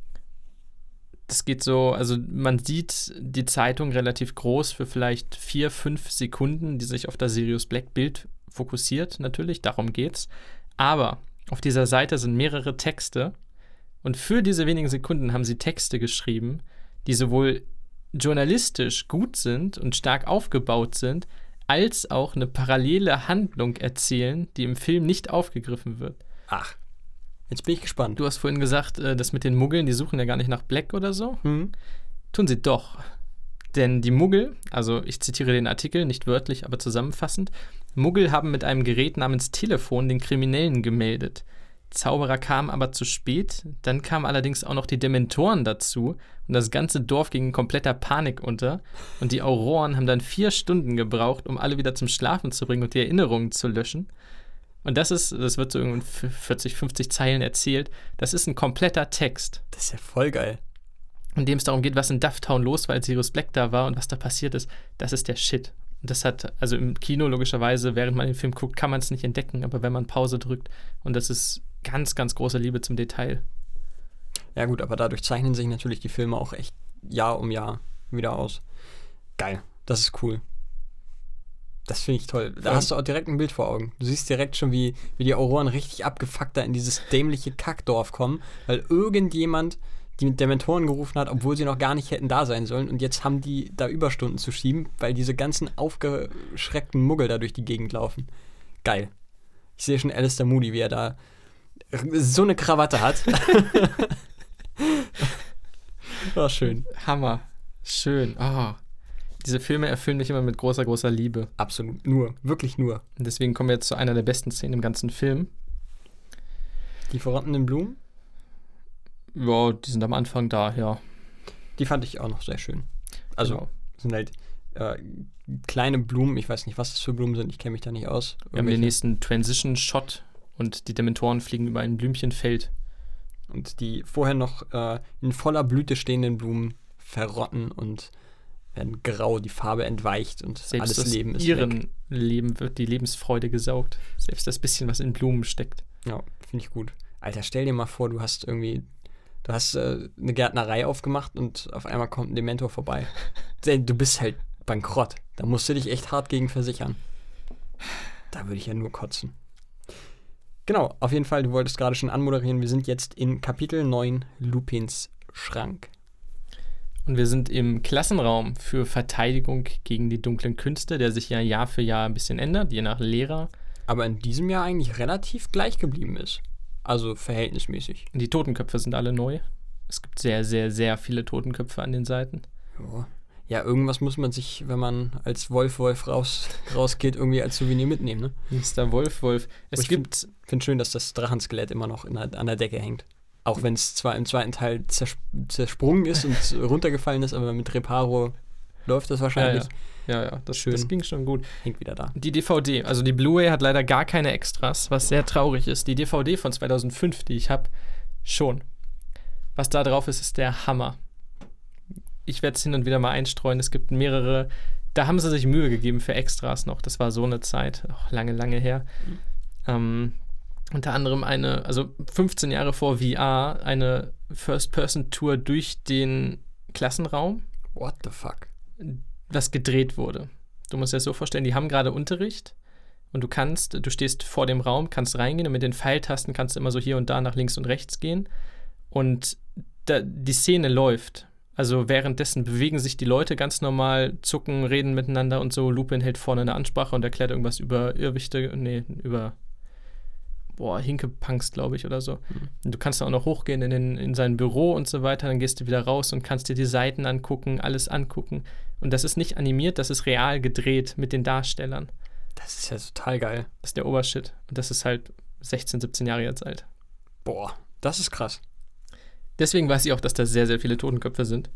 Das geht so, also man sieht die Zeitung relativ groß für vielleicht vier, fünf Sekunden, die sich auf das Sirius Black Bild fokussiert, natürlich, darum geht's. Aber auf dieser Seite sind mehrere Texte und für diese wenigen Sekunden haben sie Texte geschrieben, die sowohl journalistisch gut sind und stark aufgebaut sind, als auch eine parallele Handlung erzählen, die im Film nicht aufgegriffen wird. Ach, jetzt bin ich gespannt. Du hast vorhin gesagt, äh, das mit den Muggeln, die suchen ja gar nicht nach Black oder so. Hm? Tun sie doch. Denn die Muggel, also ich zitiere den Artikel, nicht wörtlich, aber zusammenfassend, Muggel haben mit einem Gerät namens Telefon den Kriminellen gemeldet. Zauberer kamen aber zu spät, dann kamen allerdings auch noch die Dementoren dazu und das ganze Dorf ging in kompletter Panik unter und die Auroren haben dann vier Stunden gebraucht, um alle wieder zum Schlafen zu bringen und die Erinnerungen zu löschen. Und das ist, das wird so in 40, 50 Zeilen erzählt, das ist ein kompletter Text Das ist ja voll geil. in dem es darum geht, was in Dufftown los war, als Sirius Black da war und was da passiert ist, das ist der Shit. Und das hat, also im Kino logischerweise, während man den Film guckt, kann man es nicht entdecken, aber wenn man Pause drückt, und das ist ganz, ganz große Liebe zum Detail. Ja gut, aber dadurch zeichnen sich natürlich die Filme auch echt Jahr um Jahr wieder aus. Geil, das ist cool. Das finde ich toll. Da Ja. hast du auch direkt ein Bild vor Augen. Du siehst direkt schon, wie, wie die Auroren richtig abgefuckt da in dieses dämliche Kackdorf kommen, weil irgendjemand die mit Dementoren gerufen hat, obwohl sie noch gar nicht hätten da sein sollen. Und jetzt haben die da Überstunden zu schieben, weil diese ganzen aufgeschreckten Muggel da durch die Gegend laufen. Geil. Ich sehe schon Alistair Moody, wie er da so eine Krawatte hat. War schön. Hammer. Schön. Oh. Diese Filme erfüllen mich immer mit großer, großer Liebe. Absolut. Nur. Wirklich nur. Und deswegen kommen wir jetzt zu einer der besten Szenen im ganzen Film. Die verrottenen Blumen, Ja, die sind am Anfang da, ja. die fand ich auch noch sehr schön. Also, Genau. sind halt äh, kleine Blumen. Ich weiß nicht, was das für Blumen sind. Ich kenne mich da nicht aus. wir haben den nächsten Transition-Shot und die Dementoren fliegen über ein Blümchenfeld. Und die vorher noch äh, in voller Blüte stehenden Blumen verrotten und werden grau, die Farbe entweicht und Selbst alles Leben ist ihren weg. Leben wird die Lebensfreude gesaugt. Selbst das bisschen, was in Blumen steckt. Ja, finde ich gut. Alter, stell dir mal vor, du hast irgendwie, du hast äh, eine Gärtnerei aufgemacht und auf einmal kommt ein Dementor vorbei. du bist halt bankrott. Da musst du dich echt hart gegen versichern. Da würde ich ja nur kotzen. Genau, auf jeden Fall, du wolltest gerade schon anmoderieren. Wir sind jetzt in Kapitel 9 Lupins Schrank. Und wir sind im Klassenraum für Verteidigung gegen die dunklen Künste, der sich ja Jahr für Jahr ein bisschen ändert, je nach Lehrer. Aber in diesem Jahr eigentlich relativ gleich geblieben ist. Also verhältnismäßig. Die Totenköpfe sind alle neu. Es gibt sehr, sehr, sehr viele Totenköpfe an den Seiten. Ja. Ja, irgendwas muss man sich, wenn man als Wolf-Wolf raus, rausgeht, irgendwie als Souvenir mitnehmen, ne? Mr. Wolf Wolf. Es ich gibt. Finde schön, dass das Drachenskelett immer noch der, an der Decke hängt. Auch wenn es zwar im zweiten Teil zers zersprungen ist und runtergefallen ist, aber mit Reparo läuft das wahrscheinlich. Ja, ja, das, Schön. das ging schon gut. Hängt wieder da. Die DVD, also die Blu-ray hat leider gar keine Extras, was sehr traurig ist. Die DVD von 2005, die ich habe, schon. Was da drauf ist, ist der Hammer. Ich werde es hin und wieder mal einstreuen. Es gibt mehrere. Da haben sie sich Mühe gegeben für Extras noch. Das war so eine Zeit, auch lange, lange her. Ähm, unter anderem eine, also 15 Jahre vor VR, eine First-Person-Tour durch den Klassenraum What the fuck? was gedreht wurde. Du musst dir das so vorstellen, die haben gerade Unterricht und du kannst, du stehst vor dem Raum, kannst reingehen und mit den Pfeiltasten kannst du immer so hier und da nach links und rechts gehen und da, die Szene läuft. Also währenddessen bewegen sich die Leute ganz normal, zucken, reden miteinander und so. Lupin hält vorne eine Ansprache und erklärt irgendwas über Irrwichte, nee, über boah, Hinkepunks, glaube ich, oder so. Und du kannst dann auch noch hochgehen in, den, in sein Büro und so weiter, dann gehst du wieder raus und kannst dir die Seiten angucken, alles angucken. Und das ist nicht animiert, das ist real gedreht mit den Darstellern. Das ist ja total geil. Das ist der Obershit. Und das ist halt 16, 17 Jahre jetzt alt. Boah, das ist krass. Deswegen weiß ich auch, dass da sehr, sehr viele Totenköpfe sind.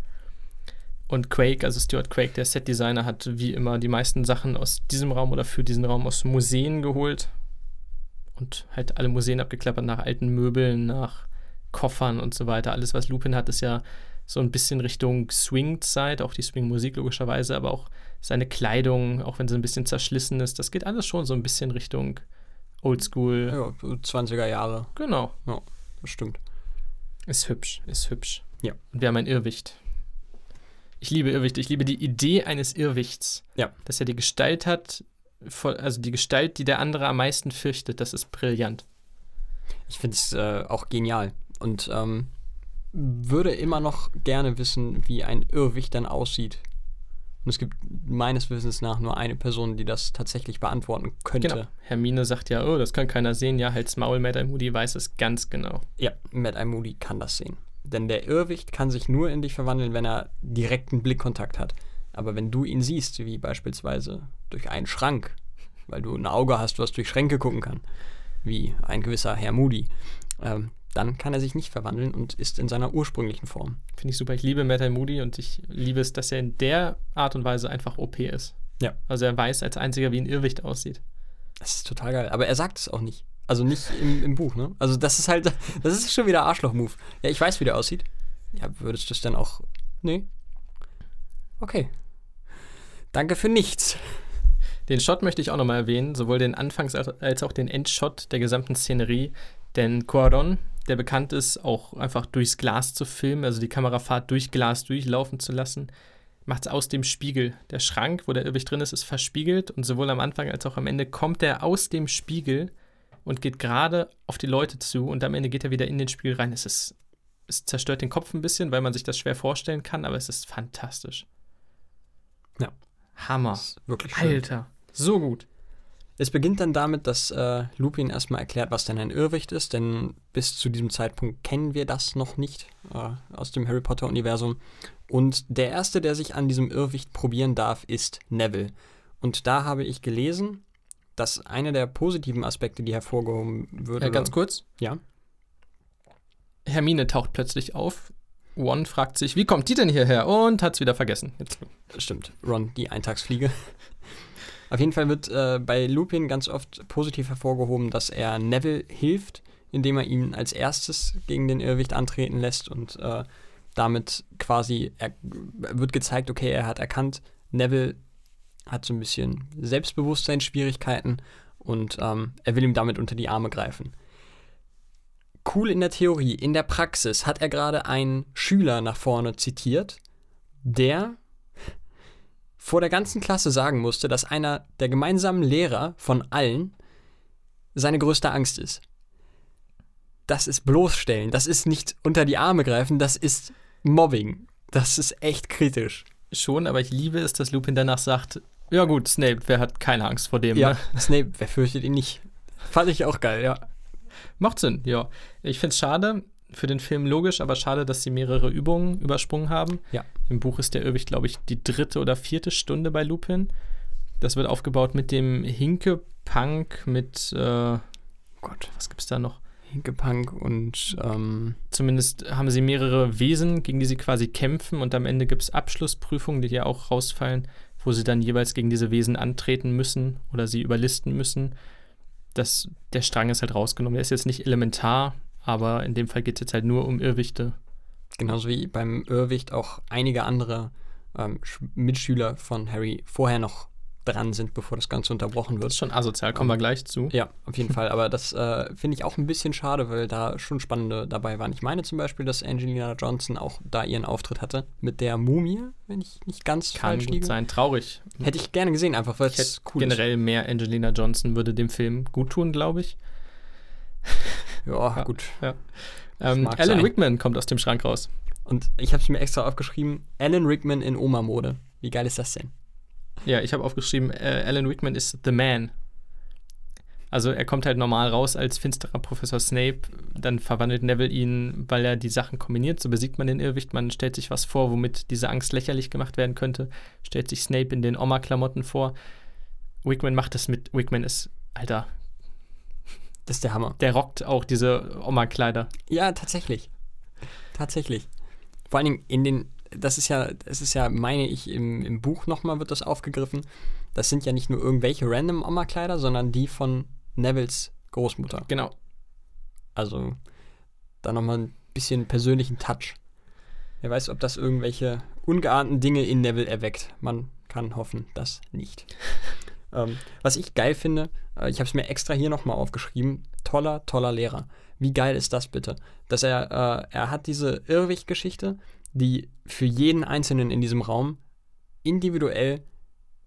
Und Quake, also Stuart Quake, der Setdesigner, hat wie immer die meisten Sachen aus diesem Raum oder für diesen Raum aus Museen geholt. Und halt alle Museen abgeklappert nach alten Möbeln, nach Koffern und so weiter. Alles, was Lupin hat, ist ja so ein bisschen Richtung Swing-Zeit, auch die Swing-Musik logischerweise, aber auch seine Kleidung, auch wenn sie ein bisschen zerschlissen ist, das geht alles schon so ein bisschen Richtung Oldschool. Ja, so 20er Jahre, Genau. das stimmt. Ist hübsch, ist hübsch. Ja. Und wir haben ein Irrwicht. Ich liebe Irrwichte. Ich liebe die Idee eines Irrwichts. Ja. Dass er die Gestalt hat, also die Gestalt, die der andere am meisten fürchtet. Das ist brillant. Ich finde es äh, auch genial und ähm, würde immer noch gerne wissen, wie ein Irrwicht dann aussieht. Und es gibt meines Wissens nach nur eine Person, die das tatsächlich beantworten könnte. Genau. Hermine sagt ja, oh, das kann keiner sehen. Ja, halt's Maul, Madame Moody weiß es ganz genau. Ja, Matt Eye Moody kann das sehen. Denn der Irrwicht kann sich nur in dich verwandeln, wenn er direkten Blickkontakt hat. Aber wenn du ihn siehst, wie beispielsweise durch einen Schrank, weil du ein Auge hast, was durch Schränke gucken kann, wie ein gewisser Herr Moody, ähm, dann kann er sich nicht verwandeln und ist in seiner ursprünglichen Form. Finde ich super. Ich liebe Madame Moody und ich liebe es, dass er in der Art und Weise einfach OP ist. Ja. Also er weiß als einziger, wie ein Irrwicht aussieht. Das ist total geil. Aber er sagt es auch nicht. Also nicht im, im Buch, ne? Also das ist halt, das ist schon wieder Arschloch-Move. Ja, ich weiß, wie der aussieht. Ja, würdest du es dann auch. Nee. Okay. Danke für nichts. Den Shot möchte ich auch nochmal erwähnen, sowohl den Anfangs- als- auch den Endshot der gesamten Szenerie. Denn Quaron, der bekannt ist, auch einfach durchs Glas zu filmen, also die Kamerafahrt durch Glas durchlaufen zu lassen, macht es aus dem Spiegel. Der Schrank, wo der Irrwicht drin ist, ist verspiegelt und sowohl am Anfang als auch am Ende kommt er aus dem Spiegel und geht gerade auf die Leute zu und am Ende geht er wieder in den Spiegel rein. Es ist, es zerstört den Kopf ein bisschen, weil man sich das schwer vorstellen kann, aber es ist fantastisch. Ja. Hammer. Ist wirklich schön. Alter, so gut. Es beginnt dann damit, dass äh, Lupin erstmal erklärt, was denn ein Irrwicht ist, denn bis zu diesem Zeitpunkt kennen wir das noch nicht äh, aus dem Harry Potter-Universum. Und der Erste, der sich an diesem Irrwicht probieren darf, ist Neville. Und da habe ich gelesen, dass einer der positiven Aspekte, die hervorgehoben würde. Ja, ganz kurz. Ja. Hermine taucht plötzlich auf. One fragt sich, wie kommt die denn hierher? Und hat's wieder vergessen. Jetzt. Stimmt, Ron, die Eintagsfliege. Auf jeden Fall wird äh, bei Lupin ganz oft positiv hervorgehoben, dass er Neville hilft, indem er ihn als erstes gegen den Irrwicht antreten lässt und äh, damit quasi er, wird gezeigt, okay, er hat erkannt, Neville hat so ein bisschen Selbstbewusstseinsschwierigkeiten und ähm, er will ihm damit unter die Arme greifen. Cool in der Theorie, in der Praxis hat er gerade einen Schüler nach vorne zitiert, der vor der ganzen Klasse sagen musste, dass einer der gemeinsamen Lehrer von allen seine größte Angst ist. Das ist bloßstellen, das ist nicht unter die Arme greifen, das ist Mobbing. Das ist echt kritisch. Schon, aber ich liebe es, dass Lupin danach sagt, ja gut, Snape, wer hat keine Angst vor dem? Ja, Ne? Snape, wer fürchtet ihn nicht? Fand ich auch geil, ja. Macht Sinn, ja. Ich finde es schade, für den Film logisch, aber schade, dass sie mehrere Übungen übersprungen haben. Ja. Im Buch ist der Irrwicht, glaube ich, die dritte oder vierte Stunde bei Lupin. Das wird aufgebaut mit dem Hinke-Punk, mit, äh, Gott, was gibt's da noch? Hinkepunk und ähm, Zumindest haben sie mehrere Wesen, gegen die sie quasi kämpfen und am Ende gibt es Abschlussprüfungen, die ja auch rausfallen, wo sie dann jeweils gegen diese Wesen antreten müssen oder sie überlisten müssen. Das, der Strang ist halt rausgenommen. Der ist jetzt nicht elementar, aber in dem Fall geht es jetzt halt nur um Irrwichte. Genauso wie beim Irrwicht auch einige andere ähm, Sch- Mitschüler von Harry vorher noch dran sind, bevor das Ganze unterbrochen Das wird. ist schon asozial, kommen wir gleich zu. Ja, auf jeden Fall. Aber das äh, finde ich auch ein bisschen schade, weil da schon spannende dabei waren. Ich meine zum Beispiel, dass Angelina Johnson auch da ihren Auftritt hatte mit der Mumie, wenn ich nicht ganz Kann falsch gut liege. sein. Traurig. Hätte ich gerne gesehen, einfach weil es cool generell mehr Angelina Johnson würde dem Film gut tun, glaube ich. ist. Ja, Ja. Ähm, Alan. Rickman kommt aus dem Schrank raus. Und ich habe es mir extra aufgeschrieben: Alan Rickman in Oma-Mode. Wie geil ist das denn? Ja, ich habe aufgeschrieben, äh, Alan Rickman ist The Man. Also er kommt halt normal raus als finsterer Professor Snape, dann verwandelt Neville ihn, weil er die Sachen kombiniert, so besiegt man den Irrwicht, man stellt sich was vor, womit diese Angst lächerlich gemacht werden könnte, stellt sich Snape in den Oma-Klamotten vor. Wickman macht das mit, Wickman ist, Alter, Das ist der Hammer. der rockt auch diese Oma-Kleider. Ja, tatsächlich. Tatsächlich. Vor allen Dingen in den, das ist ja, das ist ja, meine ich, im, im Buch nochmal wird das aufgegriffen. Das sind ja nicht nur irgendwelche random Oma-Kleider, sondern die von Nevilles Großmutter. Genau. Also da nochmal ein bisschen persönlichen Touch. Wer weiß, ob das irgendwelche ungeahnten Dinge in Neville erweckt. Man kann hoffen, dass nicht. Ähm, was ich geil finde, äh, ich habe es mir extra hier nochmal aufgeschrieben, toller, toller Lehrer. Wie geil ist das bitte? Dass er, äh, er hat diese Irrwig-Geschichte, die für jeden Einzelnen in diesem Raum individuell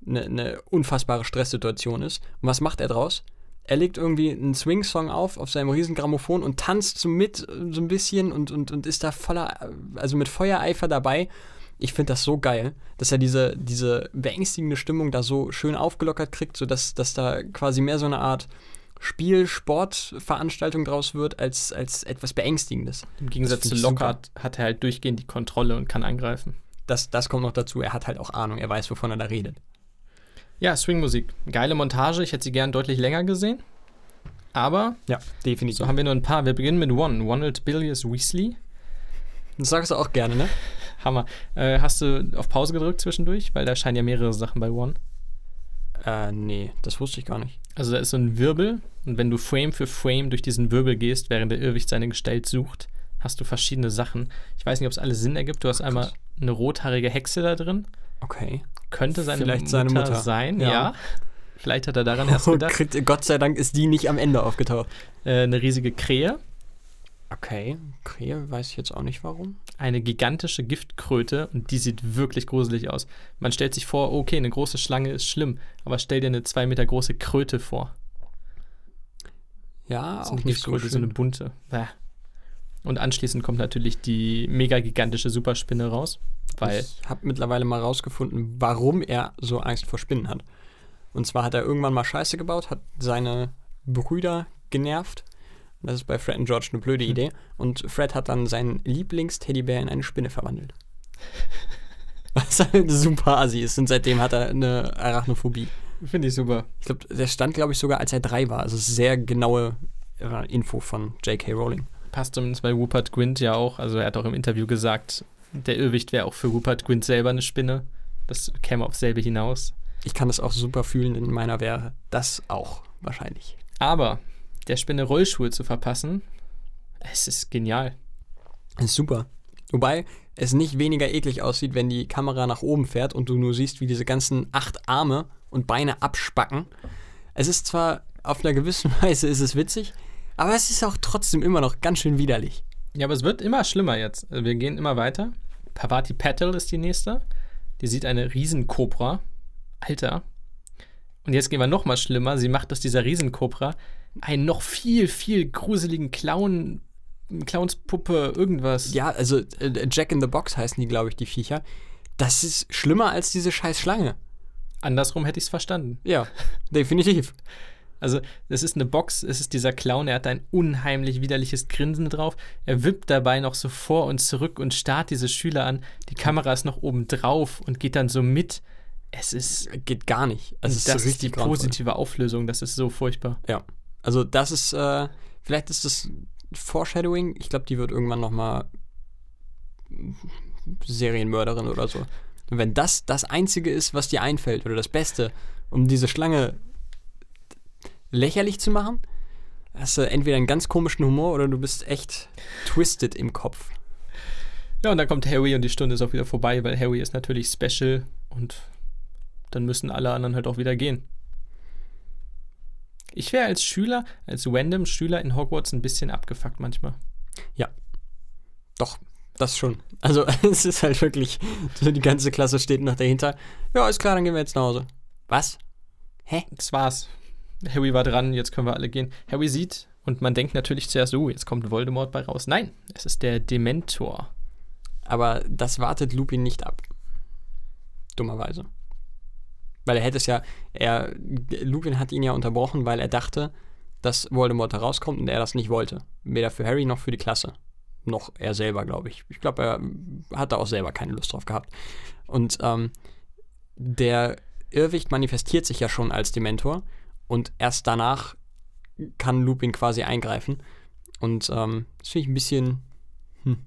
eine, eine unfassbare Stresssituation ist. Und was macht er draus? Er legt irgendwie einen Swing-Song auf auf seinem riesen Grammophon und tanzt so mit äh, so ein bisschen und, und, und ist da voller, äh, also mit Feuereifer dabei. Ich finde das so geil, dass er diese, diese beängstigende Stimmung da so schön aufgelockert kriegt, sodass dass da quasi mehr so eine Art Spiel-Sport-Veranstaltung draus wird, als, als etwas Beängstigendes. Im Gegensatz zu. Lockhart hat er halt durchgehend die Kontrolle und kann angreifen. Das, das kommt noch dazu. Er hat halt auch Ahnung, er weiß, wovon er da redet. Ja, Swingmusik. Geile Montage. Ich hätte sie gern deutlich länger gesehen. Aber Ja, definitiv. so haben wir nur ein paar. Wir beginnen mit One. Ronald Billius Weasley. Das sagst du auch gerne, ne? Hammer. Äh, hast du auf Pause gedrückt zwischendurch? Weil da scheinen ja mehrere Sachen bei One. Äh, nee, das wusste ich gar nicht. Also da ist so ein Wirbel. Und wenn du Frame für Frame durch diesen Wirbel gehst, während der Irrwicht seine Gestalt sucht, hast du verschiedene Sachen. Ich weiß nicht, ob es alles Sinn ergibt. Du hast einmal krass. eine rothaarige Hexe da drin. Okay. Könnte seine, Vielleicht Mutter, seine Mutter. sein, Ja. ja. Vielleicht hat er daran erst Und gedacht. Gott sei Dank ist die nicht am Ende aufgetaucht. Äh, eine riesige Krähe. Okay, Krähe, weiß ich jetzt auch nicht warum. eine gigantische Giftkröte und die sieht wirklich gruselig aus. Man stellt sich vor, okay, eine große Schlange ist schlimm, aber stell dir eine zwei Meter große Kröte vor. Ja, Das ist auch eine nicht so Giftkröte, so eine schön. bunte. Bäh. Und anschließend kommt natürlich die mega gigantische Superspinne raus, weil Ich habe mittlerweile mal rausgefunden, warum er so Angst vor Spinnen hat. Und zwar hat er irgendwann mal Scheiße gebaut, hat seine Brüder genervt. Das ist bei Fred und George eine blöde Hm. Idee. Und Fred hat dann seinen Lieblingsteddybär in eine Spinne verwandelt. Was halt super assi ist. Und seitdem hat er eine Arachnophobie. finde ich super. Ich glaube, der stand, glaube ich, sogar, als er drei war. Also sehr genaue äh, Info von J.K. Rowling. Passt zumindest bei Rupert Grint ja auch. Also er hat auch im Interview gesagt, der Irrwicht wäre auch für Rupert Grint selber eine Spinne. Das käme auf selbe hinaus. Ich kann das auch super fühlen, in meiner wäre das auch wahrscheinlich. Aber der Spinne Rollschuhe zu verpassen, es ist genial. Das ist super. Wobei es nicht weniger eklig aussieht, wenn die Kamera nach oben fährt und du nur siehst, wie diese ganzen acht Arme und Beine abspacken. Es ist zwar auf einer gewissen Weise ist es witzig, aber es ist auch trotzdem immer noch ganz schön widerlich. Ja, aber es wird immer schlimmer jetzt. Also wir gehen immer weiter. Pavati Patel ist die nächste. Die sieht eine Riesenkobra. Alter. Und jetzt gehen wir noch mal schlimmer. Sie macht aus dieser Riesenkobra einen noch viel, viel gruseligen Clown, Clownspuppe, irgendwas. Ja, also äh, Jack in the Box heißen die, glaube ich, die Viecher. Das ist schlimmer als diese scheiß Schlange. Andersrum hätte ich es verstanden. Ja, definitiv. Also, es ist eine Box, es ist dieser Clown, er hat ein unheimlich widerliches Grinsen drauf. Er wippt dabei noch so vor und zurück und starrt diese Schüler an. Die Kamera ist noch oben drauf und geht dann so mit. Es ist. Geht gar nicht. Also das ist die grauenvoll. positive Auflösung, das ist so furchtbar. Ja. Also das ist, äh, vielleicht ist das Foreshadowing. Ich glaube, die wird irgendwann noch mal Serienmörderin oder so. Und wenn das das Einzige ist, was dir einfällt oder das Beste, um diese Schlange lächerlich zu machen, hast du entweder einen ganz komischen Humor oder du bist echt twisted im Kopf. Ja, und dann kommt Harry und die Stunde ist auch wieder vorbei, weil Harry ist natürlich special und dann müssen alle anderen halt auch wieder gehen. Ich wäre als Schüler, als random Schüler in Hogwarts ein bisschen abgefuckt manchmal. Doch, das schon. Also es ist halt wirklich, so die ganze Klasse steht noch dahinter. Ja, ist klar, dann gehen wir jetzt nach Hause. Was? Hä? Das war's. Harry war dran, jetzt können wir alle gehen. Harry sieht und man denkt natürlich zuerst, oh, jetzt kommt Voldemort bei raus. Nein, es ist der Dementor. Aber das wartet Lupin nicht ab. Dummerweise. Weil er hätte es ja, er, Lupin hat ihn ja unterbrochen, weil er dachte, dass Voldemort herauskommt und er das nicht wollte. Weder für Harry noch für die Klasse. Noch er selber, glaube ich. Ich glaube, er hatte auch selber keine Lust drauf gehabt. Und ähm, der Irrwicht manifestiert sich ja schon als Dementor und erst danach kann Lupin quasi eingreifen. Und ähm, das finde ich ein bisschen. Hm.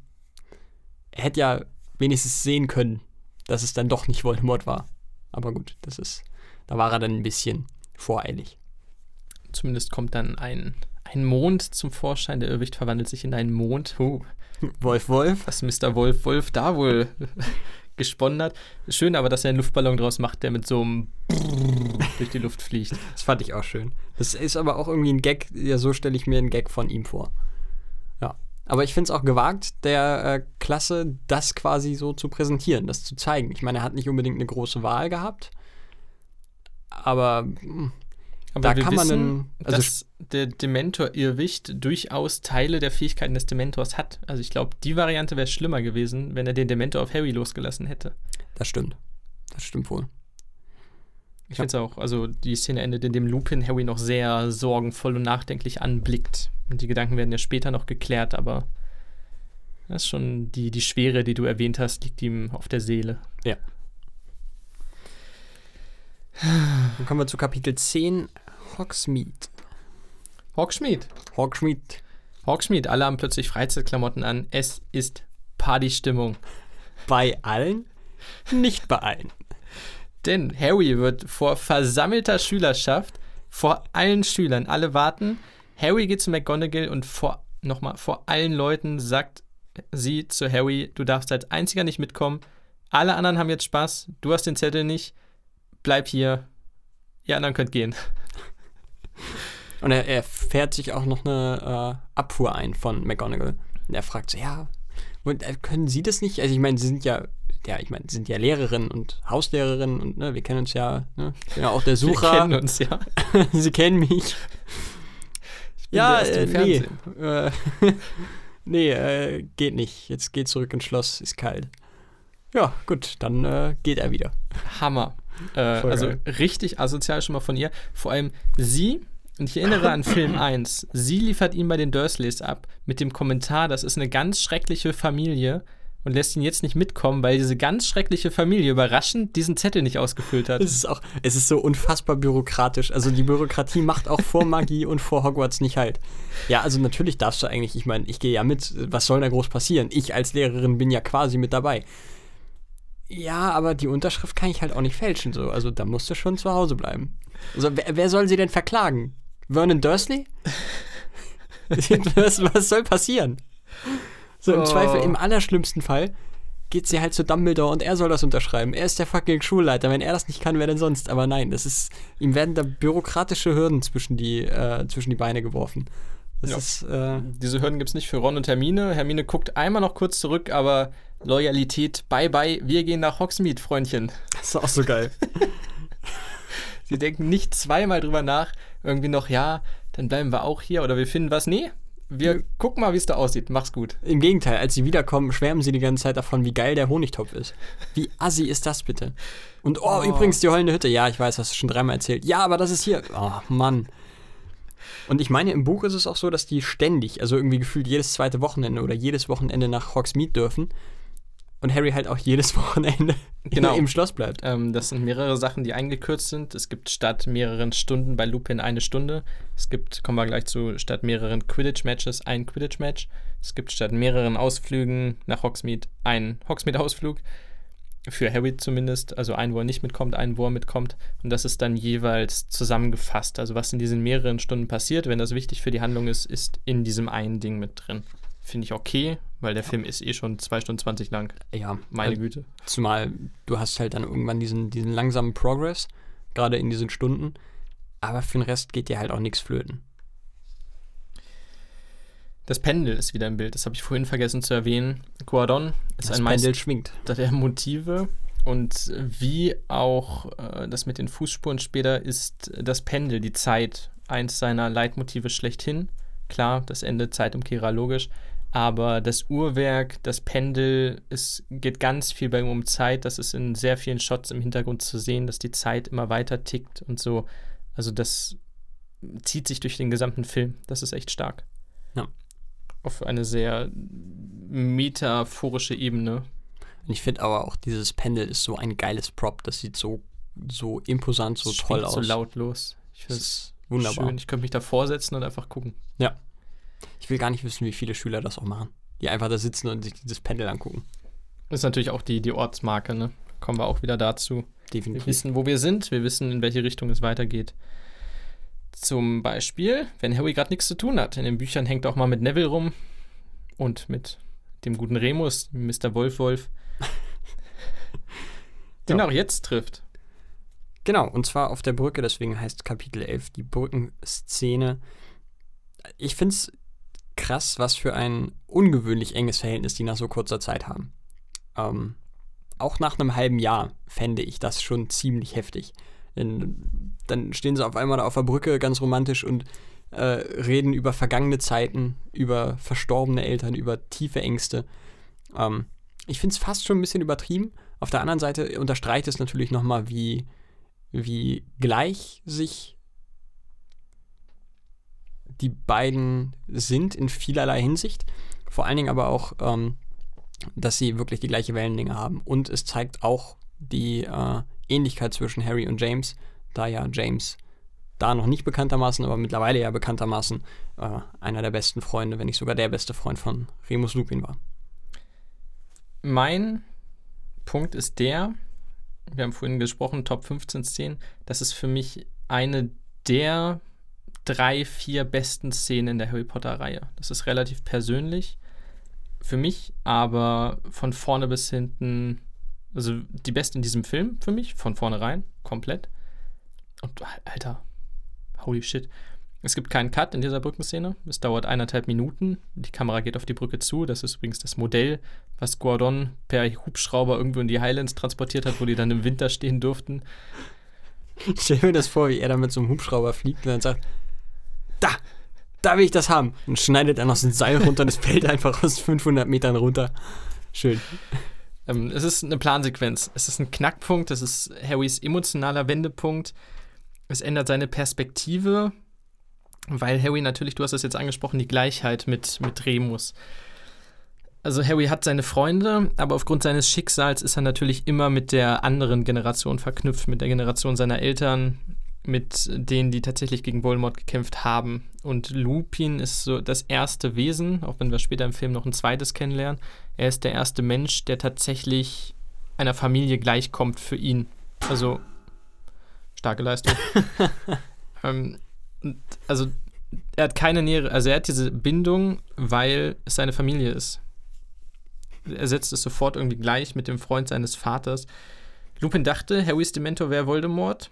Er hätte ja wenigstens sehen können, dass es dann doch nicht Voldemort war. Aber gut, das ist. Da war er dann ein bisschen voreilig. Zumindest kommt dann ein, ein Mond zum Vorschein. Der Irrwicht verwandelt sich in einen Mond. Huh, Wolf, Wolf. was Mr. Wolf Wolf da wohl gesponnen hat. Schön aber, dass er einen Luftballon draus macht, der mit so einem durch die Luft fliegt. Das fand ich auch schön. Das ist aber auch irgendwie ein Gag. Ja, so stelle ich mir einen Gag von ihm vor. Aber ich finde es auch gewagt, der äh, Klasse das quasi so zu präsentieren, das zu zeigen. Ich meine, er hat nicht unbedingt eine große Wahl gehabt. Aber hm, Aber Da kann man wissen, dann- also dass der Dementor-Irrwicht durchaus Teile der Fähigkeiten des Dementors hat. Also ich glaube, die Variante wäre schlimmer gewesen, wenn er den Dementor auf Harry losgelassen hätte. das stimmt. Das stimmt wohl. Ich Ja. finde es auch. Also die Szene endet, indem Lupin Harry noch sehr sorgenvoll und nachdenklich anblickt. Und die Gedanken werden ja später noch geklärt, aber das ist schon die, die Schwere, die du erwähnt hast, liegt ihm auf der Seele. Dann kommen wir zu Kapitel 10, Hogsmeade. Hawksmeade. Hogsmeade. Hawksmeade, alle haben plötzlich Freizeitklamotten an. Es ist Partystimmung. Bei allen? Nicht bei allen. Denn Harry wird vor versammelter Schülerschaft, vor allen Schülern, alle warten. Harry geht zu McGonagall und vor, nochmal, vor allen Leuten sagt sie zu Harry, du darfst als einziger nicht mitkommen. Alle anderen haben jetzt Spaß, du hast den Zettel nicht. Bleib hier. Ihr anderen könnt gehen. Und er, er fährt sich auch noch eine äh, Abfuhr ein von McGonagall. Und er fragt so, ja, äh, können Sie das nicht? Also ich meine, Sie sind ja, ja, ich meine, Sie sind ja Lehrerin und Hauslehrerin und ne, wir kennen uns ja, ne? Ja auch der Wir Sucher. kennen uns, ja. Sie kennen mich. ja, äh, nee. Äh, nee, äh, geht nicht. Jetzt geht zurück ins Schloss, ist kalt. Ja, gut, dann äh, geht er wieder. Hammer. Äh, also geil. richtig asozial schon mal von ihr. Vor allem sie, und ich erinnere an Film 1, sie liefert ihn bei den Dursleys ab mit dem Kommentar, das ist eine ganz schreckliche Familie und lässt ihn jetzt nicht mitkommen, weil diese ganz schreckliche Familie überraschend diesen Zettel nicht ausgefüllt hat. Es ist auch, es ist so unfassbar bürokratisch. Also die Bürokratie macht auch vor Magie und vor Hogwarts nicht halt. Ja, also natürlich darfst du eigentlich, ich meine, ich gehe ja mit, was soll da groß passieren? Ich als Lehrerin bin ja quasi mit dabei. Ja, aber die Unterschrift kann ich halt auch nicht fälschen, so. Also da musst du schon zu Hause bleiben. Also wer, wer soll sie denn verklagen? Vernon Dursley? was, was soll passieren? So im Oh. Zweifel, im allerschlimmsten Fall geht sie halt zu Dumbledore und er soll das unterschreiben. Er ist der fucking Schulleiter. Wenn er das nicht kann, wer denn sonst? Aber nein, das ist, ihm werden da bürokratische Hürden zwischen die, äh, zwischen die Beine geworfen. Ja. ist, äh, Diese Hürden gibt es nicht für Ron und Hermine. Hermine guckt einmal noch kurz zurück, aber Loyalität, bye bye, wir gehen nach Hogsmeade, Freundchen. das ist auch so geil. Sie denken nicht zweimal drüber nach, irgendwie noch, ja, dann bleiben wir auch hier oder wir finden was. Nee, wir gucken mal, wie es da aussieht. Mach's gut. Im Gegenteil, als sie wiederkommen, schwärmen sie die ganze Zeit davon, wie geil der Honigtopf ist. Wie assi ist das bitte? Und oh, Oh. übrigens die heulende Hütte. Ja, ich weiß, hast du schon dreimal erzählt. Ja, aber das ist hier. Oh, Mann. Und ich meine, im Buch ist es auch so, dass die ständig, also irgendwie gefühlt jedes zweite Wochenende oder jedes Wochenende nach Hogsmeade dürfen. Und Harry halt auch jedes Wochenende Genau. im Schloss bleibt. Ähm, das sind mehrere Sachen, die eingekürzt sind. Es gibt statt mehreren Stunden bei Lupin eine Stunde. Es gibt, kommen wir gleich zu, statt mehreren Quidditch-Matches ein Quidditch-Match. Es gibt statt mehreren Ausflügen nach Hogsmeade einen Hogsmeade-Ausflug. Für Harry zumindest. Also einen, wo er nicht mitkommt, einen, wo er mitkommt. Und das ist dann jeweils zusammengefasst. Also was in diesen mehreren Stunden passiert, wenn das wichtig für die Handlung ist, ist in diesem einen Ding mit drin. Finde ich okay, weil der Film ist eh schon 2 Stunden 20 lang. Ja, Meine also, Güte. Zumal du hast halt dann irgendwann diesen, diesen langsamen Progress, gerade in diesen Stunden. Aber für den Rest geht dir halt auch nichts flöten. Das Pendel ist wieder im Bild, das habe ich vorhin vergessen zu erwähnen. Guardon ist Das ein Pendel schwingt. der Motive und wie auch äh, das mit den Fußspuren später ist das Pendel, die Zeit, eins seiner Leitmotive schlechthin. Klar, das Ende Zeitumkehrer logisch, aber das Uhrwerk, das Pendel, es geht ganz viel bei ihm um Zeit. Das ist in sehr vielen Shots im Hintergrund zu sehen, dass die Zeit immer weiter tickt und so. Also das zieht sich durch den gesamten Film. Das ist echt stark. Ja. Auf eine sehr metaphorische Ebene. Und ich finde aber auch, dieses Pendel ist so ein geiles Prop. Das sieht so, so imposant, so Es toll aus. so lautlos. Ich finde Das es ist wunderbar. schön. Ich könnte mich da vorsetzen und einfach gucken. Ja. Ich will gar nicht wissen, wie viele Schüler das auch machen. Die einfach da sitzen und sich dieses Pendel angucken. Das ist natürlich auch die, die Ortsmarke, ne? Kommen wir auch wieder dazu. Wir Definitiv. wissen, wo wir sind, wir wissen, in welche Richtung es weitergeht. Zum Beispiel, wenn Harry gerade nichts zu tun hat. In den Büchern hängt auch mal mit Neville rum und mit dem guten Remus, Mr. Wolf Wolf, den Ja. auch jetzt trifft. Genau, und zwar auf der Brücke, deswegen heißt Kapitel 11 die Brückenszene. Ich finde es krass, was für ein ungewöhnlich enges Verhältnis die nach so kurzer Zeit haben. Ähm, auch nach einem halben Jahr fände ich das schon ziemlich heftig. Denn dann stehen sie auf einmal da auf der Brücke ganz romantisch und äh, reden über vergangene Zeiten, über verstorbene Eltern, über tiefe Ängste. Ähm, ich finde es fast schon ein bisschen übertrieben. Auf der anderen Seite unterstreicht es natürlich nochmal, wie, wie gleich sich die beiden sind in vielerlei Hinsicht. Vor allen Dingen aber auch, ähm, dass sie wirklich die gleiche Wellenlänge haben. Und es zeigt auch die äh, Ähnlichkeit zwischen Harry und James, da ja James da noch nicht bekanntermaßen, aber mittlerweile ja bekanntermaßen äh, einer der besten Freunde, wenn nicht sogar der beste Freund von Remus Lupin war. Mein Punkt ist der, wir haben vorhin gesprochen, Top 15 Szenen, das ist für mich eine der drei, vier besten Szenen in der Harry Potter-Reihe. Das ist relativ persönlich für mich, aber von vorne bis hinten, also die beste in diesem Film für mich, von vornherein, komplett. Und Alter, holy shit. Es gibt keinen Cut in dieser Brückenszene. Es dauert eineinhalb Minuten. Die Kamera geht auf die Brücke zu. Das ist übrigens das Modell, was Gordon per Hubschrauber irgendwo in die Highlands transportiert hat, wo die dann im Winter stehen durften. Stell mir das vor, wie er da mit so einem Hubschrauber fliegt und dann sagt, da, da will ich das haben. Und schneidet er noch so ein Seil runter und es fällt einfach aus 500 Metern runter. Schön. Ähm, es ist eine Plansequenz. Es ist ein Knackpunkt. Es ist Harrys emotionaler Wendepunkt. Es ändert seine Perspektive, weil Harry natürlich, du hast es jetzt angesprochen, die Gleichheit mit, mit Remus. Also Harry hat seine Freunde, aber aufgrund seines Schicksals ist er natürlich immer mit der anderen Generation verknüpft, mit der Generation seiner Eltern, mit denen, die tatsächlich gegen Voldemort gekämpft haben. Und Lupin ist so das erste Wesen, auch wenn wir später im Film noch ein zweites kennenlernen. Er ist der erste Mensch, der tatsächlich einer Familie gleichkommt für ihn. Also starke Leistung. ähm, also er hat keine nähere, also er hat diese Bindung, weil es seine Familie ist. Er setzt es sofort irgendwie gleich mit dem Freund seines Vaters. Lupin dachte, Harrys Dementor wäre Voldemort.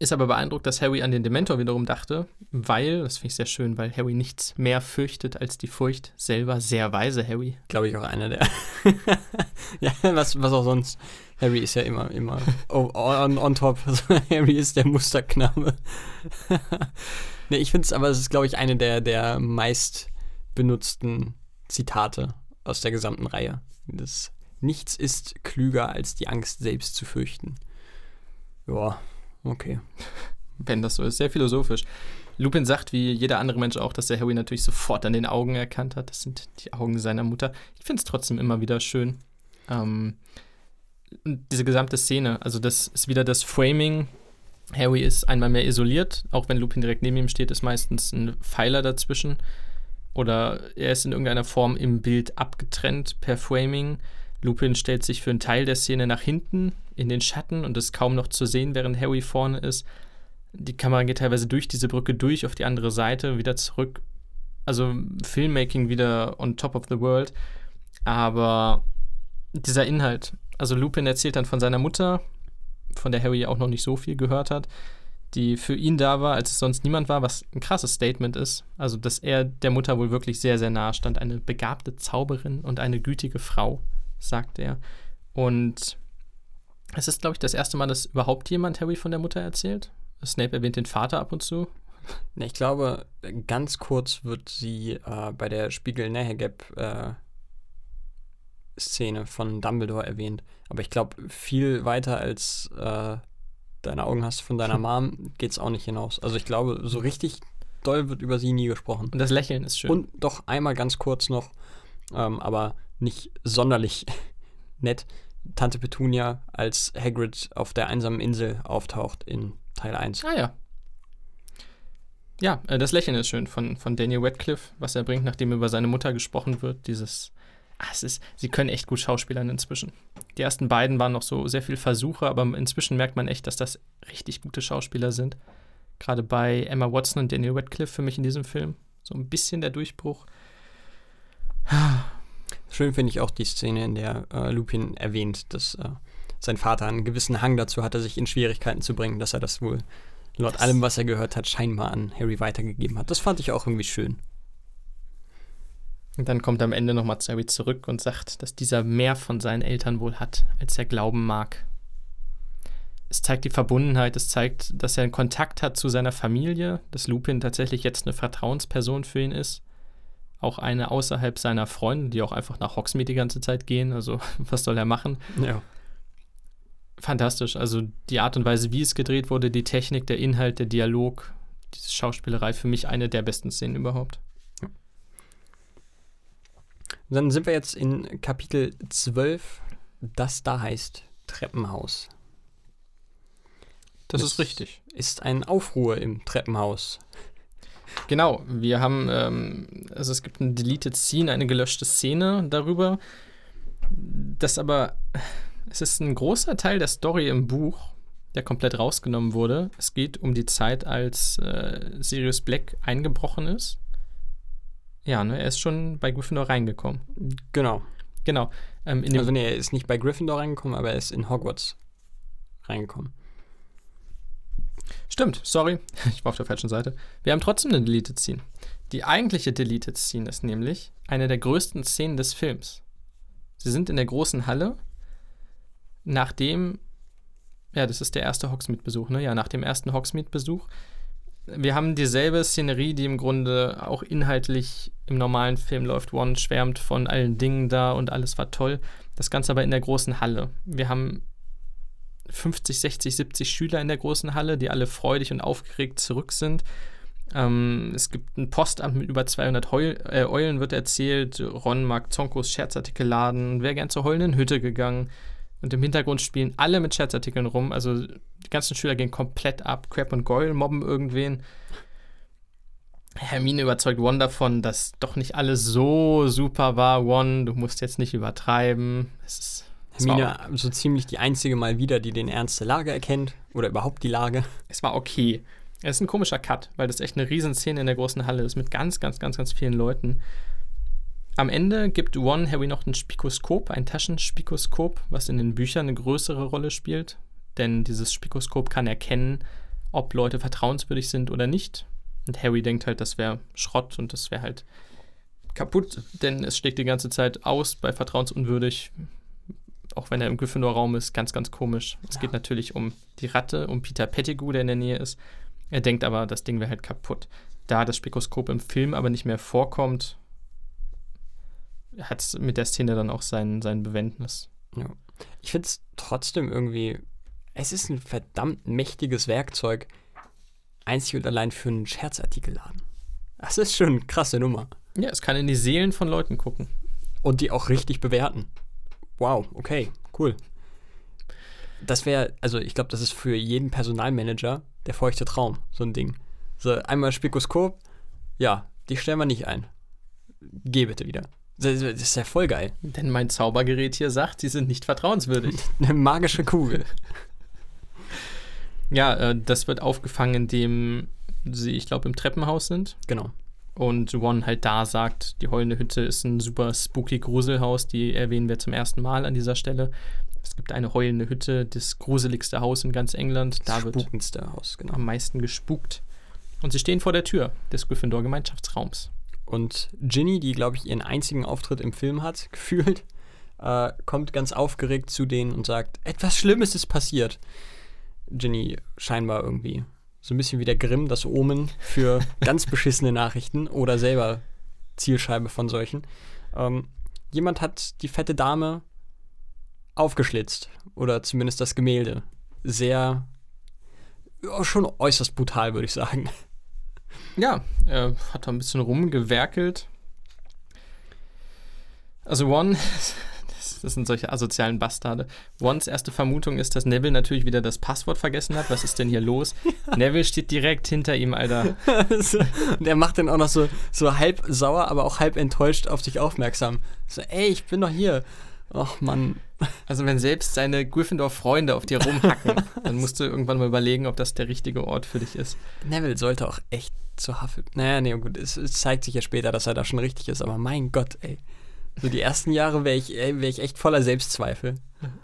Ist aber beeindruckt, dass Harry an den Dementor wiederum dachte, weil, das finde ich sehr schön, weil Harry nichts mehr fürchtet als die Furcht selber. Sehr weise Harry. Glaube ich auch einer der. ja, was, was auch sonst. Harry ist ja immer, immer oh, on, on top. Also, Harry ist der Musterknabe. nee, ich finde es aber, es ist, glaube ich, eine der, der meist benutzten Zitate aus der gesamten Reihe. Das Nichts ist klüger als die Angst selbst zu fürchten. Ja, okay. Wenn das so ist, sehr philosophisch. Lupin sagt, wie jeder andere Mensch auch, dass er Harry natürlich sofort an den Augen erkannt hat. Das sind die Augen seiner Mutter. Ich finde es trotzdem immer wieder schön. Ähm, diese gesamte Szene, also das ist wieder das Framing. Harry ist einmal mehr isoliert, auch wenn Lupin direkt neben ihm steht, ist meistens ein Pfeiler dazwischen. Oder er ist in irgendeiner Form im Bild abgetrennt per Framing. Lupin stellt sich für einen Teil der Szene nach hinten in den Schatten und ist kaum noch zu sehen, während Harry vorne ist. Die Kamera geht teilweise durch diese Brücke durch auf die andere Seite, wieder zurück. Also Filmmaking wieder on top of the world. Aber dieser Inhalt, also Lupin erzählt dann von seiner Mutter, von der Harry auch noch nicht so viel gehört hat, die für ihn da war, als es sonst niemand war, was ein krasses Statement ist. Also, dass er der Mutter wohl wirklich sehr, sehr nahe stand. Eine begabte Zauberin und eine gütige Frau, sagt er. Und es ist, glaube ich, das erste Mal, dass überhaupt jemand Harry von der Mutter erzählt. Snape erwähnt den Vater ab und zu. Ich glaube, ganz kurz wird sie äh, bei der Spiegel-Nähe-Gap äh, Szene von Dumbledore erwähnt. Aber ich glaube, viel weiter als äh, deine Augen hast von deiner Mom geht es auch nicht hinaus. Also ich glaube, so richtig doll wird über sie nie gesprochen. Und das Lächeln ist schön. Und doch einmal ganz kurz noch, ähm, aber nicht sonderlich nett, Tante Petunia als Hagrid auf der einsamen Insel auftaucht in Teil 1. Ah ja. Ja, äh, das Lächeln ist schön von, von Daniel Radcliffe, was er bringt, nachdem über seine Mutter gesprochen wird. Dieses, ah, es ist, sie können echt gut schauspielern inzwischen. Die ersten beiden waren noch so sehr viel Versuche, aber inzwischen merkt man echt, dass das richtig gute Schauspieler sind. Gerade bei Emma Watson und Daniel Radcliffe für mich in diesem Film. So ein bisschen der Durchbruch. Schön finde ich auch die Szene, in der äh, Lupin erwähnt, dass äh, sein Vater einen gewissen Hang dazu hatte, sich in Schwierigkeiten zu bringen, dass er das wohl laut das allem, was er gehört hat, scheinbar an Harry weitergegeben hat. Das fand ich auch irgendwie schön. Und dann kommt er am Ende nochmal zu Harry zurück und sagt, dass dieser mehr von seinen Eltern wohl hat, als er glauben mag. Es zeigt die Verbundenheit, es zeigt, dass er einen Kontakt hat zu seiner Familie, dass Lupin tatsächlich jetzt eine Vertrauensperson für ihn ist auch eine außerhalb seiner Freunde, die auch einfach nach Hogsmeade die ganze Zeit gehen. Also, was soll er machen? Ja. Fantastisch. Also, die Art und Weise, wie es gedreht wurde, die Technik, der Inhalt, der Dialog, diese Schauspielerei, für mich eine der besten Szenen überhaupt. Ja. Dann sind wir jetzt in Kapitel 12, das da heißt Treppenhaus. Das es ist richtig. Ist ein Aufruhr im Treppenhaus. Genau, wir haben, ähm, also es gibt ein Deleted Scene, eine gelöschte Szene darüber. Das aber, es ist ein großer Teil der Story im Buch, der komplett rausgenommen wurde. Es geht um die Zeit, als äh, Sirius Black eingebrochen ist. Ja, ne, er ist schon bei Gryffindor reingekommen. Genau. Genau. Ähm, also nee, er ist nicht bei Gryffindor reingekommen, aber er ist in Hogwarts reingekommen. Stimmt, sorry, ich war auf der falschen Seite. Wir haben trotzdem eine Deleted Scene. Die eigentliche Deleted Scene ist nämlich eine der größten Szenen des Films. Sie sind in der großen Halle, nachdem, ja, das ist der erste Hogsmeade-Besuch, ne? Ja, nach dem ersten Hogsmeade-Besuch. Wir haben dieselbe Szenerie, die im Grunde auch inhaltlich im normalen Film läuft. One schwärmt von allen Dingen da und alles war toll. Das Ganze aber in der großen Halle. Wir haben 50, 60, 70 Schüler in der großen Halle, die alle freudig und aufgeregt zurück sind. Ähm, es gibt ein Postamt mit über 200 Heul äh, Eulen, wird erzählt. Ron mag Zonkos Scherzartikel laden, wäre gern zur heulenden Hütte gegangen. Und im Hintergrund spielen alle mit Scherzartikeln rum. Also die ganzen Schüler gehen komplett ab. Crab und Goyle mobben irgendwen. Hermine überzeugt Ron davon, dass doch nicht alles so super war. Ron, du musst jetzt nicht übertreiben. Es ist Hermine so ziemlich die einzige mal wieder, die den Ernst der Lage erkennt oder überhaupt die Lage. Es war okay. Es ist ein komischer Cut, weil das echt eine Riesenszene in der großen Halle ist mit ganz, ganz, ganz, ganz vielen Leuten. Am Ende gibt One Harry noch ein Spikoskop, ein Taschenspikoskop, was in den Büchern eine größere Rolle spielt. Denn dieses Spikoskop kann erkennen, ob Leute vertrauenswürdig sind oder nicht. Und Harry denkt halt, das wäre Schrott und das wäre halt kaputt, denn es schlägt die ganze Zeit aus bei vertrauensunwürdig auch wenn er im Gryffindor-Raum ist, ganz, ganz komisch. Es geht natürlich um die Ratte, um Peter Pettigrew, der in der Nähe ist. Er denkt aber, das Ding wäre halt kaputt. Da das Spikoskop im Film aber nicht mehr vorkommt, hat es mit der Szene dann auch sein, sein Bewendnis. Ja. Ich finde es trotzdem irgendwie, es ist ein verdammt mächtiges Werkzeug, einzig und allein für einen Scherzartikelladen. Das ist schon eine krasse Nummer. Ja, es kann in die Seelen von Leuten gucken. Und die auch richtig bewerten. Wow, okay, cool. Das wäre, also ich glaube, das ist für jeden Personalmanager der feuchte Traum, so ein Ding. So, einmal Spikoskop, ja, die stellen wir nicht ein. Geh bitte wieder. Das ist ja voll geil. Denn mein Zaubergerät hier sagt, sie sind nicht vertrauenswürdig. Eine magische Kugel. ja, äh, das wird aufgefangen, indem sie, ich glaube, im Treppenhaus sind. Genau. Und One halt da sagt, die heulende Hütte ist ein super spooky Gruselhaus, die erwähnen wir zum ersten Mal an dieser Stelle. Es gibt eine heulende Hütte, das gruseligste Haus in ganz England. Da Das wird spukendste Haus, genau. am meisten gespukt. Und sie stehen vor der Tür des Gryffindor-Gemeinschaftsraums. Und Ginny, die, glaube ich, ihren einzigen Auftritt im Film hat, gefühlt, äh, kommt ganz aufgeregt zu denen und sagt, etwas Schlimmes ist passiert. Ginny scheinbar irgendwie so ein bisschen wie der Grimm, das Omen für ganz beschissene Nachrichten oder selber Zielscheibe von solchen. Ähm, jemand hat die fette Dame aufgeschlitzt oder zumindest das Gemälde. Sehr, ja, schon äußerst brutal, würde ich sagen. Ja, er hat da ein bisschen rumgewerkelt. Also One, das, das sind solche asozialen Bastarde. Ones erste Vermutung ist, dass Neville natürlich wieder das Passwort vergessen hat. Was ist denn hier los? Neville steht direkt hinter ihm, Alter. und er macht dann auch noch so, so halb sauer, aber auch halb enttäuscht auf sich aufmerksam. So, ey, ich bin doch hier. Ach Mann. Also wenn selbst seine Gryffindor-Freunde auf dir rumhacken, dann musst du irgendwann mal überlegen, ob das der richtige Ort für dich ist. Neville sollte auch echt zu Hufflepuff. Naja, nee, gut, es, es zeigt sich ja später, dass er da schon richtig ist, aber mein Gott, ey. So die ersten Jahre wäre ich, wär ich echt voller Selbstzweifel.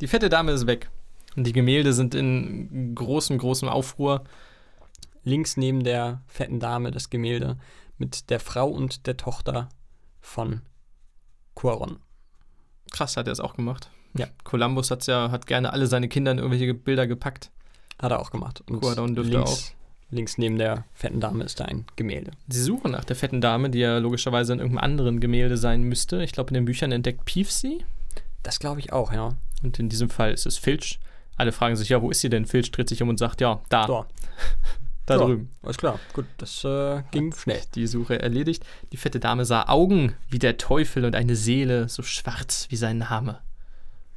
Die fette Dame ist weg. Und die Gemälde sind in großem, großem Aufruhr. Links neben der fetten Dame das Gemälde mit der Frau und der Tochter von Quaron. Krass, hat er es auch gemacht. Ja. Columbus hat's ja, hat gerne alle seine Kinder in irgendwelche Bilder gepackt. Hat er auch gemacht. Und Quaron dürfte links, links neben der fetten Dame ist da ein Gemälde. Sie suchen nach der fetten Dame, die ja logischerweise in irgendeinem anderen Gemälde sein müsste. Ich glaube, in den Büchern entdeckt Peeves sie. Das glaube ich auch, ja. Und in diesem Fall ist es Filch. Alle fragen sich, ja, wo ist sie denn? Filch dreht sich um und sagt, ja, da, da Ja. drüben. alles klar. Gut, das äh, ging schnell. Die Suche erledigt. Die fette Dame sah Augen wie der Teufel und eine Seele so schwarz wie sein Name.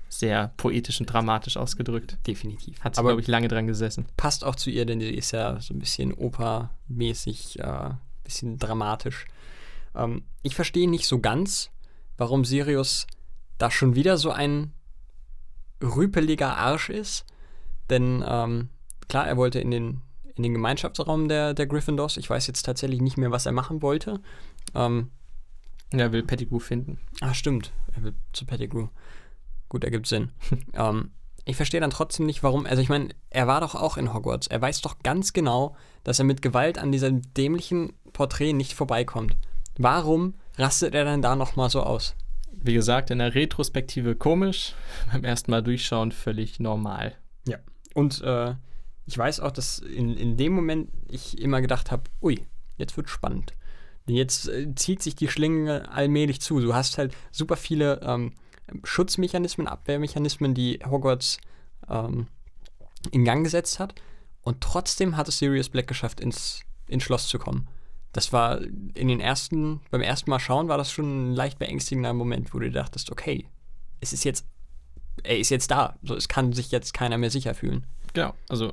Sehr poetisch und dramatisch ausgedrückt. Definitiv. Hat sie, Aber glaube ich, lange dran gesessen. passt auch zu ihr, denn sie ist ja so ein bisschen opermäßig, äh, bisschen dramatisch. Ähm, ich verstehe nicht so ganz, warum Sirius da schon wieder so ein rüpeliger Arsch ist. Denn ähm, klar, er wollte in den, in den Gemeinschaftsraum der, der Gryffindors. Ich weiß jetzt tatsächlich nicht mehr, was er machen wollte. Ähm, Er will Pettigrew finden. Ah, stimmt. Er will zu Pettigrew. Gut, ergibt Sinn. ähm, ich verstehe dann trotzdem nicht, warum. Also, ich meine, er war doch auch in Hogwarts. Er weiß doch ganz genau, dass er mit Gewalt an diesem dämlichen Porträt nicht vorbeikommt. Warum rastet er dann da nochmal so aus? Wie gesagt, in der Retrospektive komisch, beim ersten Mal durchschauen völlig normal. Und äh, ich weiß auch, dass in, in dem Moment ich immer gedacht habe: ui, jetzt wird spannend. Denn Jetzt äh, zieht sich die Schlinge allmählich zu. Du hast halt super viele ähm, Schutzmechanismen, Abwehrmechanismen, die Hogwarts ähm, in Gang gesetzt hat. Und trotzdem hat es Sirius Black geschafft, ins, ins Schloss zu kommen. Das war in den ersten, beim ersten Mal schauen, war das schon ein leicht beängstigender Moment, wo du dachtest, okay, es ist jetzt, er ist jetzt da. So, es kann sich jetzt keiner mehr sicher fühlen. Genau, also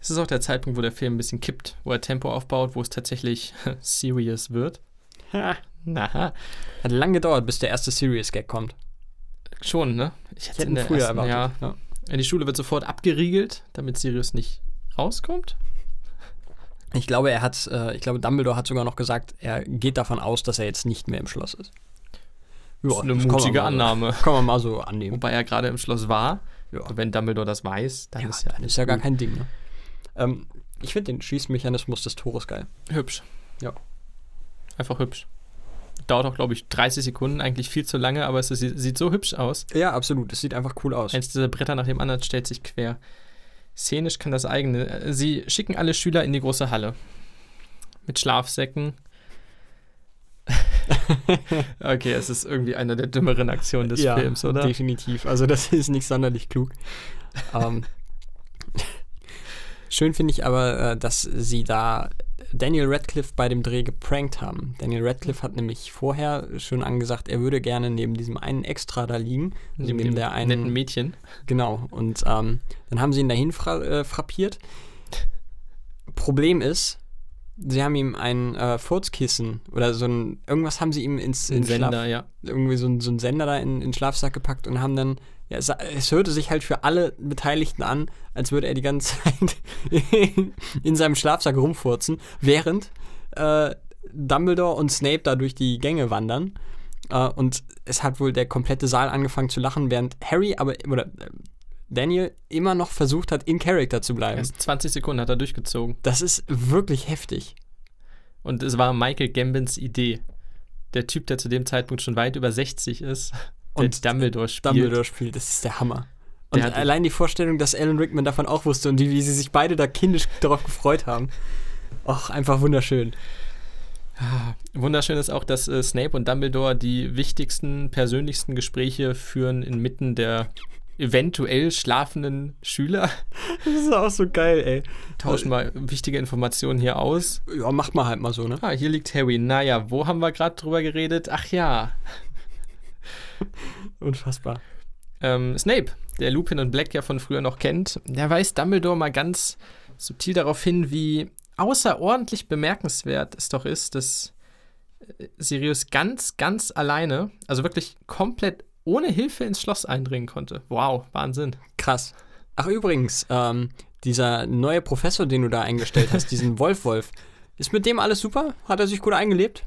es ist auch der Zeitpunkt, wo der Film ein bisschen kippt, wo er Tempo aufbaut, wo es tatsächlich serious wird. Ha, Na, hat lang gedauert, bis der erste Serious-Gag kommt. Schon, ne? Ich hätte in der früher ersten, erwartet. ja, Ja. In die Schule wird sofort abgeriegelt, damit Sirius nicht rauskommt. Ich glaube, er hat, äh, ich glaube, Dumbledore hat sogar noch gesagt, er geht davon aus, dass er jetzt nicht mehr im Schloss ist. Das ist eine das kann mutige so- Annahme. Kann man mal so annehmen. Wobei er gerade im Schloss war. Ja. Wenn Dumbledore das weiß, dann Ja, ist ja alles ist ja gar kein Ding. Ne? Ähm, ich finde den Schießmechanismus des Tores geil. hübsch. Ja. Einfach hübsch. Dauert auch, glaube ich, 30 Sekunden, eigentlich viel zu lange, aber es ist, sieht so hübsch aus. Ja, absolut. Es sieht einfach cool aus. Eins dieser Bretter nach dem anderen stellt sich quer. Szenisch kann das eigene. äh, Sie schicken alle Schüler in die große Halle. Mit Schlafsäcken. okay, es ist irgendwie eine der dümmeren Aktionen des ja, Films, oder? Definitiv. Also das ist nicht sonderlich klug. ähm, Schön finde ich aber, äh, dass sie da Daniel Radcliffe bei dem Dreh geprankt haben. Daniel Radcliffe hat nämlich vorher schon angesagt, er würde gerne neben diesem einen Extra da liegen. Also Neben dem netten Mädchen. Genau. Und ähm, dann haben sie ihn dahin fra äh, frappiert. Problem ist, sie haben ihm ein äh, Furzkissen oder so ein, irgendwas haben sie ihm ins, ins Sender, Schlaf, ja. irgendwie so ein, so ein Sender da in, in den Schlafsack gepackt und haben dann, ja, es, es hörte sich halt für alle Beteiligten an, als würde er die ganze Zeit in, in seinem Schlafsack rumfurzen, während äh, Dumbledore und Snape da durch die Gänge wandern. Äh, und es hat wohl der komplette Saal angefangen zu lachen, während Harry aber, oder äh, Daniel immer noch versucht hat, in Character zu bleiben. Erst 20 Sekunden hat er durchgezogen. Das ist wirklich heftig. Und es war Michael Gambins Idee. Der Typ, der zu dem Zeitpunkt schon weit über 60 ist Und Dumbledore spielt. Dumbledore spielt, das ist der Hammer. Und Der allein die Vorstellung, dass Alan Rickman davon auch wusste und die, wie sie sich beide da kindisch darauf gefreut haben. Och, einfach wunderschön. Wunderschön ist auch, dass äh, Snape und Dumbledore die wichtigsten, persönlichsten Gespräche führen inmitten der eventuell schlafenden Schüler. Das ist auch so geil, ey. Tauschen mal wichtige Informationen hier aus. Ja, macht mal halt mal so, ne? Ah, hier liegt Harry. Naja, wo haben wir gerade drüber geredet? Ach ja, Unfassbar. ähm, Snape, der Lupin und Black ja von früher noch kennt, der weist Dumbledore mal ganz subtil darauf hin, wie außerordentlich bemerkenswert es doch ist, dass äh, Sirius ganz, ganz alleine, also wirklich komplett ohne Hilfe ins Schloss eindringen konnte. Wow, Wahnsinn. Krass. Ach, übrigens, ähm, dieser neue Professor, den du da eingestellt hast, diesen Wolf-Wolf, ist mit dem alles super? Hat er sich gut eingelebt?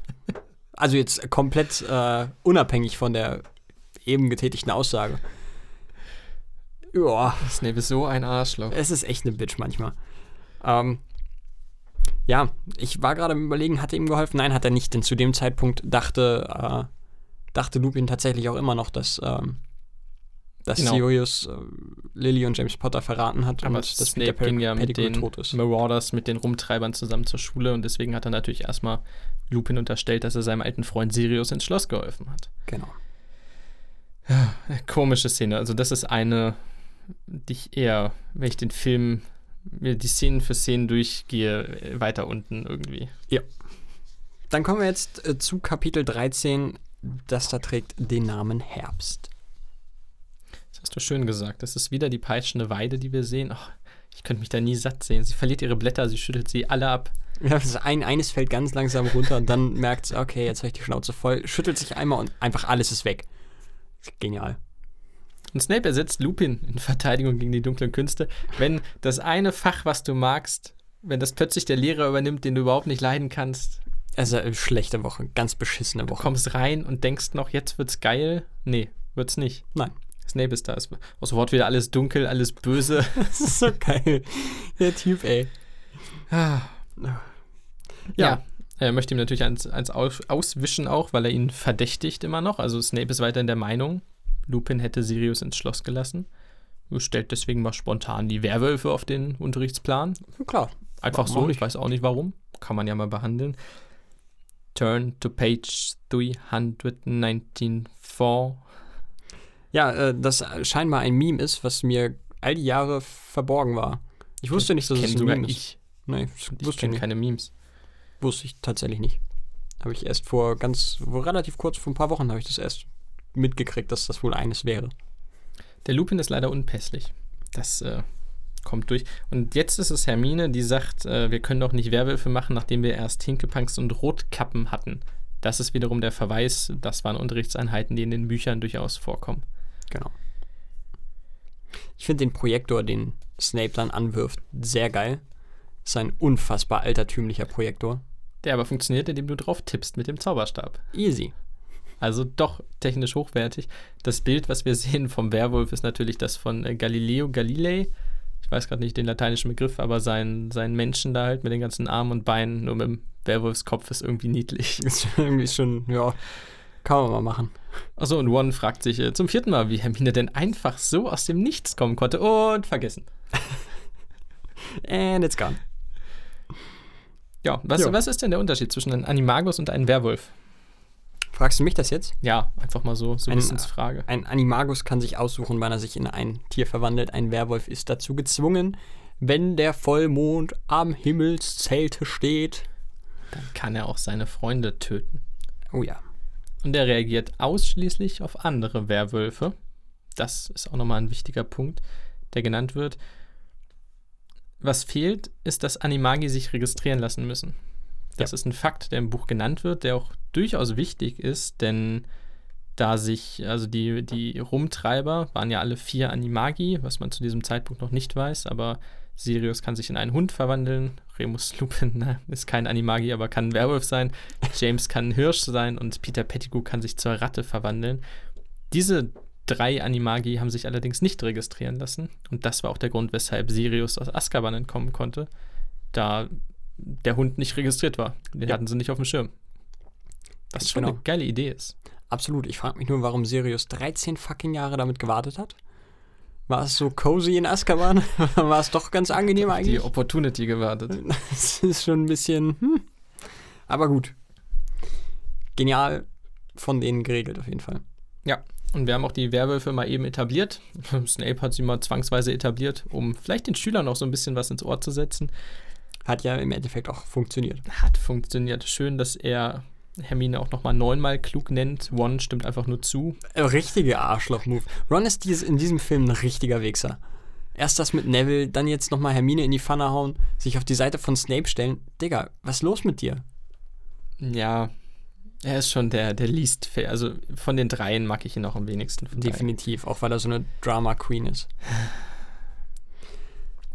Also jetzt komplett äh, unabhängig von der eben getätigten Aussage. Ja, Snape ist so ein Arschloch. es ist echt eine Bitch manchmal. Ähm, ja, ich war gerade am überlegen, hat er ihm geholfen? Nein, hat er nicht, denn zu dem Zeitpunkt dachte, äh, dachte Lupin tatsächlich auch immer noch, dass, ähm, dass Genau. Sirius äh, Lily und James Potter verraten hat Aber und dass Snape ging ja mit den tot ist. Marauders, mit den Rumtreibern zusammen zur Schule und deswegen hat er natürlich erstmal Lupin unterstellt, dass er seinem alten Freund Sirius ins Schloss geholfen hat. Genau. Komische Szene. Also, das ist eine, die ich eher, wenn ich den Film, mir die Szenen für Szenen durchgehe, weiter unten irgendwie. Dann kommen wir jetzt äh, zu Kapitel 13, das da trägt den Namen Herbst. Das hast du schön gesagt. Das ist wieder die peitschende Weide, die wir sehen. Ach, ich könnte mich da nie satt sehen. Sie verliert ihre Blätter, sie schüttelt sie alle ab. Ja, das ist ein, eines fällt ganz langsam runter und dann merkt es, okay, jetzt habe ich die Schnauze voll, schüttelt sich einmal und einfach alles ist weg. Genial. Und Snape ersetzt Lupin in Verteidigung gegen die dunklen Künste. Wenn das eine Fach, was du magst, wenn das plötzlich der Lehrer übernimmt, den du überhaupt nicht leiden kannst, Also äh, schlechte Woche, ganz beschissene du Woche. kommst rein und denkst noch, jetzt wird's geil. Nee, wird's nicht. Nein. Snape ist da. Es wird sofort wieder alles dunkel, alles böse. Das ist so geil. Der Typ, ey. Ja. Er möchte ihm natürlich eins, eins aus, auswischen auch, weil er ihn verdächtigt immer noch. Also Snape ist weiterhin der Meinung, Lupin hätte Sirius ins Schloss gelassen. Er stellt deswegen mal spontan die Werwölfe auf den Unterrichtsplan. Klar. Einfach so, nicht? ich weiß auch nicht warum. Kann man ja mal behandeln. Turn to page 394. Ja, äh, das scheinbar ein Meme ist, was mir all die Jahre verborgen war. Ich wusste nicht, dass es ein sogar Meme ist. ich. Nee, das Ich ich kenne keine Memes. Wusste ich tatsächlich nicht. Habe ich erst vor ganz, wo relativ kurz, vor ein paar Wochen habe ich das erst mitgekriegt, dass das wohl eines wäre. Der Lupin ist leider unpässlich. Das äh, kommt durch. Und jetzt ist es Hermine, die sagt, äh, wir können doch nicht Werwölfe machen, nachdem wir erst Hinkepunks und Rotkappen hatten. Das ist wiederum der Verweis, das waren Unterrichtseinheiten, die in den Büchern durchaus vorkommen. Genau. Ich finde den Projektor, den Snape dann anwirft, sehr geil. Ist ein unfassbar altertümlicher Projektor. Der aber funktioniert, indem du drauf tippst mit dem Zauberstab. Easy. Also doch technisch hochwertig. Das Bild, was wir sehen vom Werwolf, ist natürlich das von äh, Galileo Galilei. Ich weiß gerade nicht den lateinischen Begriff, aber sein, sein Menschen da halt mit den ganzen Armen und Beinen, nur mit dem Werwolfskopf ist irgendwie niedlich. Ist irgendwie schon, ja, kann man mal machen. Achso, und One fragt sich äh, zum vierten Mal, wie Hermine denn einfach so aus dem Nichts kommen konnte und vergessen. And it's gone. Ja, was, Ja. was ist denn der Unterschied zwischen einem Animagus und einem Werwolf? Fragst du mich das jetzt? Ja, einfach mal so, so Wissensfrage. Ein Animagus kann sich aussuchen, wann er sich in ein Tier verwandelt. Ein Werwolf ist dazu gezwungen, wenn der Vollmond am Himmelszelte steht. Dann kann er auch seine Freunde töten. Oh ja. Und er reagiert ausschließlich auf andere Werwölfe. Das ist auch nochmal ein wichtiger Punkt, der genannt wird. Was fehlt, ist, dass Animagi sich registrieren lassen müssen. Das Ja. ist ein Fakt, der im Buch genannt wird, der auch durchaus wichtig ist, denn da sich, also die, die Rumtreiber waren ja alle vier Animagi, was man zu diesem Zeitpunkt noch nicht weiß, aber Sirius kann sich in einen Hund verwandeln, Remus Lupin ne, ist kein Animagi, aber kann ein Werwolf sein, James kann ein Hirsch sein und Peter Pettigrew kann sich zur Ratte verwandeln. Diese drei Animagi haben sich allerdings nicht registrieren lassen und das war auch der Grund, weshalb Sirius aus Azkaban entkommen konnte, da der Hund nicht registriert war. Den Ja. hatten sie nicht auf dem Schirm. Was schon Genau. eine geile Idee ist. Absolut. Ich frage mich nur, warum Sirius 13 fucking Jahre damit gewartet hat. War es so cozy in Azkaban? War es doch ganz angenehm Die eigentlich? Opportunity gewartet. Das ist schon ein bisschen. Hm. Aber gut. Genial von denen geregelt auf jeden Fall. Und wir haben auch die Werwölfe mal eben etabliert. Snape hat sie mal zwangsweise etabliert, um vielleicht den Schülern noch so ein bisschen was ins Ohr zu setzen. Hat ja im Endeffekt auch funktioniert. Hat funktioniert. Schön, dass er Hermine auch nochmal neunmal klug nennt. One stimmt einfach nur zu. Äh, Richtige Arschloch-Move. Ron ist dies, in diesem Film ein richtiger Wichser. Erst das mit Neville, dann jetzt nochmal Hermine in die Pfanne hauen, sich auf die Seite von Snape stellen. Digga, was ist los mit dir? Ja, er ist schon der, der least fair. Also von den dreien mag ich ihn auch am wenigsten. Definitiv, auch weil er so eine Drama-Queen ist.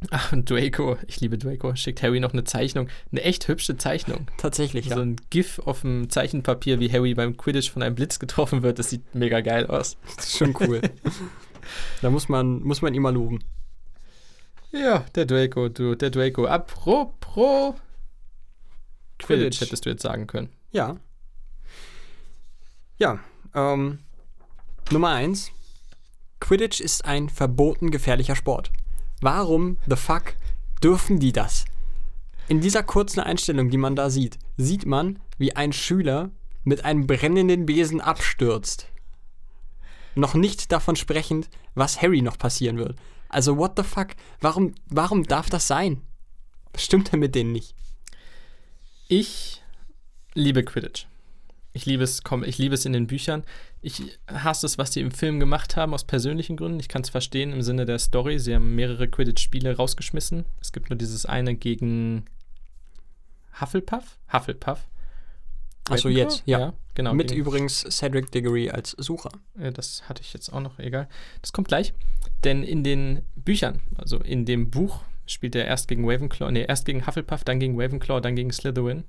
Ach, und Draco, ich liebe Draco, schickt Harry noch eine Zeichnung. Eine echt hübsche Zeichnung. Tatsächlich, So ja. ein GIF auf dem Zeichenpapier, wie Harry beim Quidditch von einem Blitz getroffen wird. Das sieht mega geil aus. Das ist schon cool. da muss man, muss man ihn mal loben. Ja, der Draco, du, der Draco. Apropos Quidditch, Quidditch. hättest du jetzt sagen können. Ja. Ja, ähm, Nummer eins. Quidditch ist ein verboten gefährlicher Sport. Warum the fuck dürfen die das? In dieser kurzen Einstellung, die man da sieht, sieht man, wie ein Schüler mit einem brennenden Besen abstürzt. Noch nicht davon sprechend, was Harry noch passieren wird. Also what the fuck? Warum, warum darf das sein? Stimmt denn mit denen nicht? Ich liebe Quidditch. Ich liebe es, komm, ich liebe es in den Büchern. Ich hasse es, was die im Film gemacht haben, aus persönlichen Gründen. Ich kann es verstehen im Sinne der Story. Sie haben mehrere Quidditch-Spiele rausgeschmissen. Es gibt nur dieses eine gegen Hufflepuff? Hufflepuff. Achso, Ravenclaw? jetzt, ja. genau. Mit übrigens Cedric Diggory als Sucher. Äh, Das hatte ich jetzt auch noch, egal. Das kommt gleich. Denn in den Büchern, also in dem Buch, spielt er erst gegen Ravenclaw, nee, erst gegen Hufflepuff, dann gegen Ravenclaw, dann gegen Slytherin.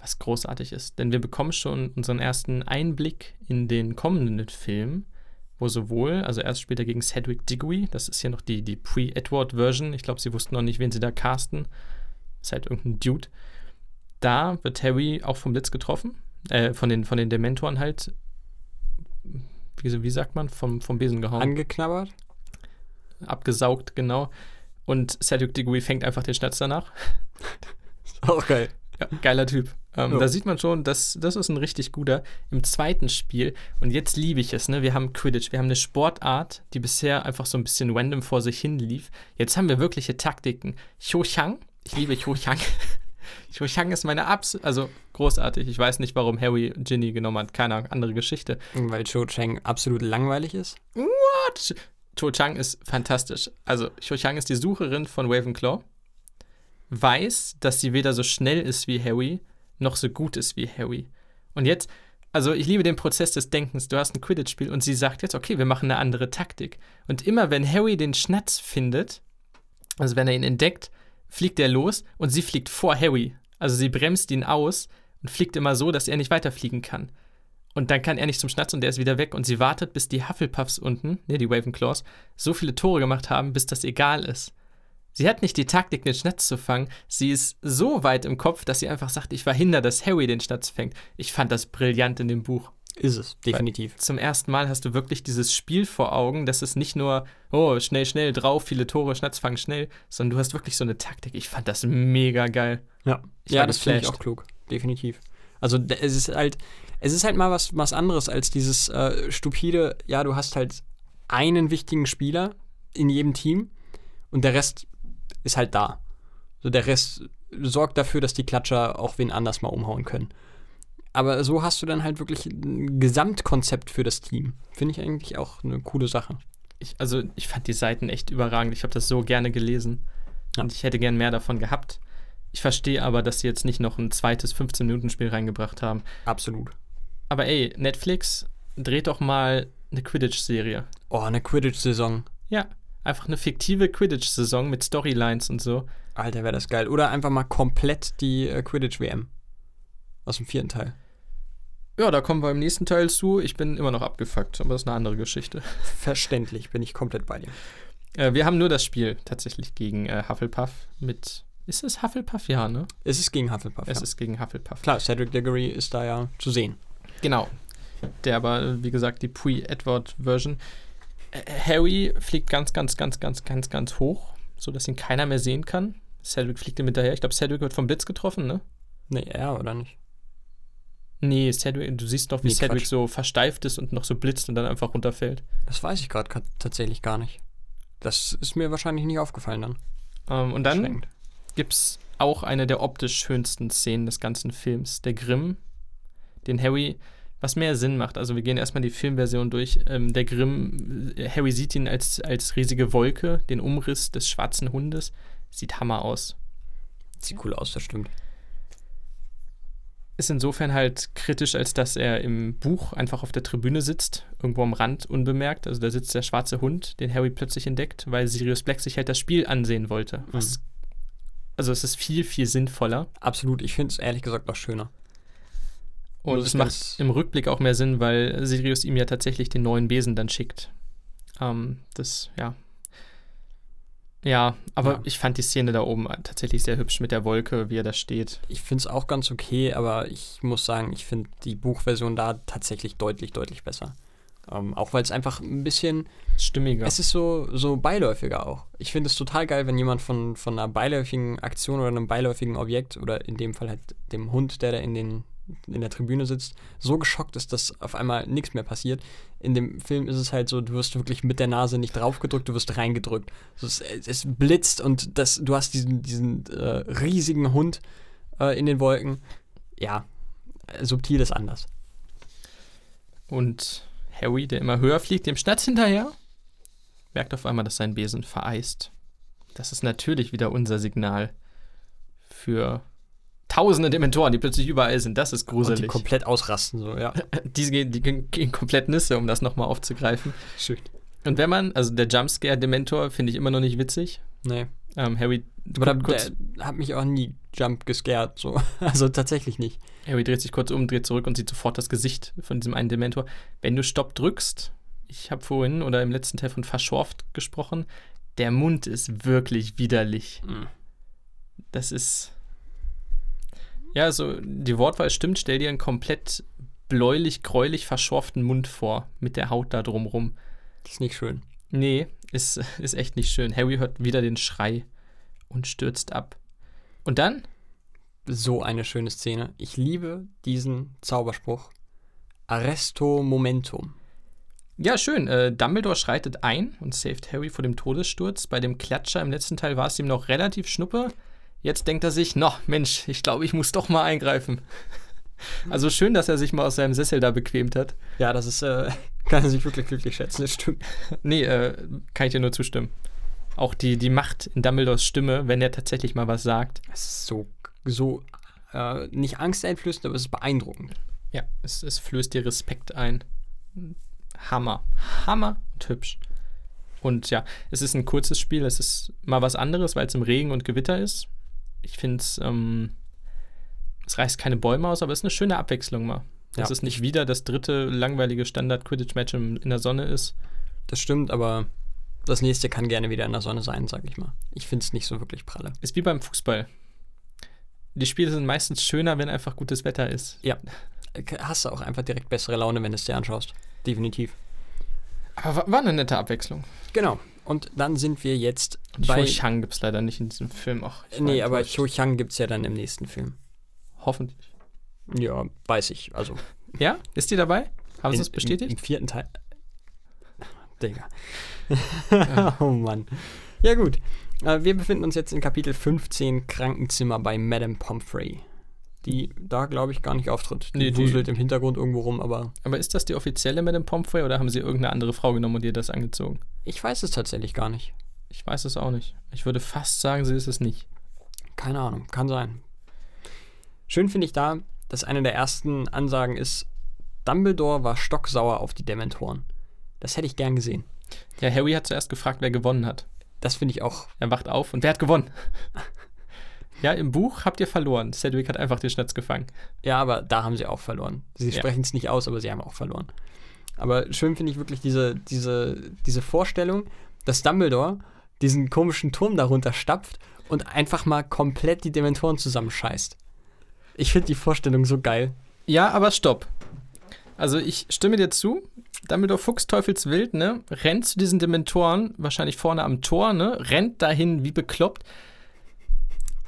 Was großartig ist. Denn wir bekommen schon unseren ersten Einblick in den kommenden Film, wo sowohl, also erst spielt er gegen Cedric Diggory, das ist hier noch die, die Pre-Edward-Version. Ich glaube, sie wussten noch nicht, wen sie da casten. Ist halt irgendein Dude. Da wird Harry auch vom Blitz getroffen. Äh, von den, von den Dementoren halt wie, wie sagt man, vom, vom Besen gehauen, Angeknabbert? abgesaugt, genau. Und Cedric Diggory fängt einfach den Schnatz danach. Auch geil. Ja, geiler Typ. Ähm. Da sieht man schon, das, das ist ein richtig guter. Im zweiten Spiel, und jetzt liebe ich es, ne? wir haben Quidditch, wir haben eine Sportart, die bisher einfach so ein bisschen random vor sich hin lief. Jetzt haben wir wirkliche Taktiken. Cho Chang, ich liebe Cho Chang. Cho Chang ist meine Abs, also großartig. Ich weiß nicht, warum Harry Ginny genommen hat, keine Ahnung, andere Geschichte. Weil Cho Chang absolut langweilig ist. What? Cho Chang ist fantastisch. Also, Cho Chang ist die Sucherin von Ravenclaw, weiß, dass sie weder so schnell ist wie Harry, noch so gut ist wie Harry. Und jetzt, also ich liebe den Prozess des Denkens. Du hast ein Quidditch-Spiel und sie sagt jetzt, okay, wir machen eine andere Taktik. Und immer wenn Harry den Schnatz findet, also wenn er ihn entdeckt, fliegt er los und sie fliegt vor Harry. Also sie bremst ihn aus und fliegt immer so, dass er nicht weiterfliegen kann. Und dann kann er nicht zum Schnatz und der ist wieder weg und sie wartet, bis die Hufflepuffs unten, ne, die Ravenclaws, so viele Tore gemacht haben, bis das egal ist. Sie hat nicht die Taktik, den Schnatz zu fangen. Sie ist so weit im Kopf, dass sie einfach sagt, ich verhindere, dass Harry den Schnatz fängt. Ich fand das brillant in dem Buch. Ist es, definitiv. Zum ersten Mal hast du wirklich dieses Spiel vor Augen, dass es nicht nur, oh, schnell, schnell drauf, viele Tore, Schnatz fangen schnell, sondern du hast wirklich so eine Taktik. Ich fand das mega geil. Ja, Ich ja das finde ich auch klug. Definitiv. Also es ist halt, es ist halt mal was, was anderes als dieses äh, stupide, ja, du hast halt einen wichtigen Spieler in jedem Team und der Rest ist halt da. So der Rest sorgt dafür, dass die Klatscher auch wen anders mal umhauen können. Aber so hast du dann halt wirklich ein Gesamtkonzept für das Team. Finde ich eigentlich auch eine coole Sache. Ich, also ich fand die Seiten echt überragend. Ich habe das so gerne gelesen. Ja. Und ich hätte gern mehr davon gehabt. Ich verstehe aber, dass sie jetzt nicht noch ein zweites 15-Minuten-Spiel reingebracht haben. Absolut. Aber ey, Netflix, dreht doch mal eine Quidditch-Serie. Oh, eine Quidditch-Saison. Ja, einfach eine fiktive Quidditch-Saison mit Storylines und so. Alter, wäre das geil. Oder einfach mal komplett die äh, Quidditch-WM. Aus dem vierten Teil. Ja, da kommen wir im nächsten Teil zu. Ich bin immer noch abgefuckt, aber das ist eine andere Geschichte. Verständlich, bin ich komplett bei dir. Äh, wir haben nur das Spiel tatsächlich gegen äh, Hufflepuff mit. Ist es Hufflepuff? Ja, ne? Es ist gegen Hufflepuff. Es ja. ist gegen Hufflepuff. Klar, Cedric Diggory ist da ja zu sehen. Genau. Der aber, wie gesagt, die Pre-Edward-Version. Harry fliegt ganz, ganz, ganz, ganz, ganz, ganz hoch, sodass ihn keiner mehr sehen kann. Cedric fliegt ihm hinterher. Ich glaube, Cedric wird vom Blitz getroffen, ne? Nee, er oder nicht? Nee, Cedric, du siehst doch, wie Nee, Cedric Quatsch. so versteift ist und noch so blitzt und dann einfach runterfällt. Das weiß ich gerade tatsächlich gar nicht. Das ist mir wahrscheinlich nicht aufgefallen dann. Ähm, und dann gibt es auch eine der optisch schönsten Szenen des ganzen Films, der Grimm, den Harry, was mehr Sinn macht. Also wir gehen erstmal die Filmversion durch. Ähm, der Grimm, äh, Harry sieht ihn als, als riesige Wolke, den Umriss des schwarzen Hundes. Sieht Hammer aus. Sieht cool aus, das stimmt. Ist insofern halt kritisch, als dass er im Buch einfach auf der Tribüne sitzt, irgendwo am Rand, unbemerkt. Also da sitzt der schwarze Hund, den Harry plötzlich entdeckt, weil Sirius Black sich halt das Spiel ansehen wollte. Was, also es ist viel, viel sinnvoller. Absolut, ich finde es ehrlich gesagt noch schöner. Und es macht im Rückblick auch mehr Sinn, weil Sirius ihm ja tatsächlich den neuen Besen dann schickt. Ähm, das, ja. Ja, aber Ja. ich fand die Szene da oben tatsächlich sehr hübsch mit der Wolke, wie er da steht. Ich finde es auch ganz okay, aber ich muss sagen, ich finde die Buchversion da tatsächlich deutlich, deutlich besser. Ähm, auch weil es einfach ein bisschen, Stimmiger. es ist so, so beiläufiger auch. Ich finde es total geil, wenn jemand von, von einer beiläufigen Aktion oder einem beiläufigen Objekt oder in dem Fall halt dem Hund, der da in, den, in der Tribüne sitzt, so geschockt ist, dass auf einmal nichts mehr passiert. In dem Film ist es halt so, du wirst wirklich mit der Nase nicht draufgedrückt, du wirst reingedrückt. So, es, es blitzt und das, du hast diesen, diesen äh, riesigen Hund äh, in den Wolken. Ja, äh, subtil ist anders. Und Harry, der immer höher fliegt, dem Schnatz hinterher, merkt auf einmal, dass sein Besen vereist. Das ist natürlich wieder unser Signal für tausende Dementoren, die plötzlich überall sind. Das ist Und die gruselig. komplett ausrasten, so, ja. Die, gehen, die gehen komplett Nüsse, um das nochmal aufzugreifen. Schön. Und wenn man, also der Jumpscare-Dementor finde ich immer noch nicht witzig. Nee. Ähm, Harry, Aber kurz, der hat mich auch nie Jump gescared, so. Also tatsächlich nicht. Harry dreht sich kurz um, dreht zurück und sieht sofort das Gesicht von diesem einen Dementor. Wenn du Stopp drückst, ich habe vorhin oder im letzten Teil von verschorft gesprochen, der Mund ist wirklich widerlich. Mhm. Das ist. Ja, so die Wortwahl stimmt. Stell dir einen komplett bläulich, gräulich verschorften Mund vor, mit der Haut da drumrum. Das ist nicht schön. Nee, ist, ist echt nicht schön. Harry hört wieder den Schrei und stürzt ab. Und dann? So eine schöne Szene. Ich liebe diesen Zauberspruch. Arresto Momentum. Ja, schön. Äh, Dumbledore schreitet ein und saved Harry vor dem Todessturz. Bei dem Klatscher im letzten Teil war es ihm noch relativ schnuppe. Jetzt denkt er sich, no, Mensch, ich glaube, ich muss doch mal eingreifen. Also schön, dass er sich mal aus seinem Sessel da bequemt hat. Ja, das ist, äh, kann er sich wirklich glücklich schätzen, das stimmt. Nee, äh, kann ich dir nur zustimmen. Auch die, die Macht in Dumbledores Stimme, wenn er tatsächlich mal was sagt. Es ist so, so, äh, nicht angsteinflößend, aber es ist beeindruckend. Ja, es, es flößt dir Respekt ein. Hammer. Hammer und hübsch. Und ja, es ist ein kurzes Spiel, es ist mal was anderes, weil es im Regen und Gewitter ist. Ich finde es, ähm, es reißt keine Bäume aus, aber es ist eine schöne Abwechslung mal. Dass Ja. es nicht wieder das dritte langweilige Standard-Quidditch-Match in der Sonne ist. Das stimmt, aber das nächste kann gerne wieder in der Sonne sein, sag ich mal. Ich finde es nicht so wirklich pralle. Ist wie beim Fußball. Die Spiele sind meistens schöner, wenn einfach gutes Wetter ist. Ja. Hast du auch einfach direkt bessere Laune, wenn du es dir anschaust. Definitiv. Aber wa- war eine nette Abwechslung. Genau. Und dann sind wir jetzt bei. Cho Chang gibt es leider nicht in diesem Film. Ach, Nee, aber. Cho Chang gibt es ja dann im nächsten Film. Hoffentlich. Ja, weiß ich. Also. Ja? Ist die dabei? Haben sie es bestätigt? Im, Im vierten Teil. Digga. oh Mann. Ja, gut. Äh, wir befinden uns jetzt in Kapitel 15 Krankenzimmer bei Madame Pomfrey. Die da, glaube ich, gar nicht auftritt. Die Nee, die- wuselt im Hintergrund irgendwo rum, aber Aber ist das die offizielle Madame Pomfrey oder haben sie irgendeine andere Frau genommen und ihr das angezogen? ich weiß es tatsächlich gar nicht. Ich weiß es auch nicht. Ich würde fast sagen, sie ist es nicht. Keine Ahnung, kann sein. Schön finde ich da, dass eine der ersten Ansagen ist, Dumbledore war stocksauer auf die Dementoren. Das hätte ich gern gesehen. Ja, Harry hat zuerst gefragt, wer gewonnen hat. Das finde ich auch. Er wacht auf und wer hat gewonnen? ja, im Buch habt ihr verloren. Cedric hat einfach den Schnitz gefangen. Ja, aber da haben sie auch verloren. Sie Ja. sprechen es nicht aus, aber sie haben auch verloren. Aber schön finde ich wirklich diese, diese, diese Vorstellung, dass Dumbledore diesen komischen Turm darunter stapft und einfach mal komplett die Dementoren zusammenscheißt. Ich finde die Vorstellung so geil. Ja, aber stopp. Also ich stimme dir zu. Dumbledore Fuchs Teufelswild, ne, rennt zu diesen Dementoren, wahrscheinlich vorne am Tor, ne, rennt dahin wie bekloppt.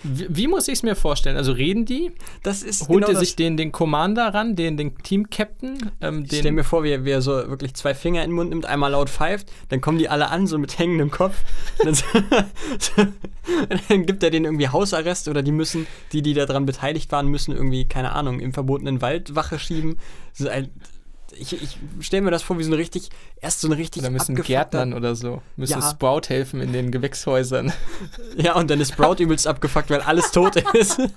Wie, wie muss ich es mir vorstellen? Also reden die? Das ist Holt genau er das- sich den, den Commander ran, den, den Team-Captain? Ähm, Ich stelle mir vor, wie er, wie er so wirklich zwei Finger in den Mund nimmt, einmal laut pfeift, dann kommen die alle an, so mit hängendem Kopf. Dann, dann gibt er denen irgendwie Hausarrest oder die müssen, die, die daran beteiligt waren, müssen irgendwie, keine Ahnung, im verbotenen Wald Wache schieben. So ein, ich ich stelle mir das vor, wie so ein richtig, erst so ein richtig oder müssen Gärtnern oder so. Müssen Ja. Sprout helfen in den Gewächshäusern. Ja, und dann ist Sprout übelst abgefuckt, weil alles tot ist.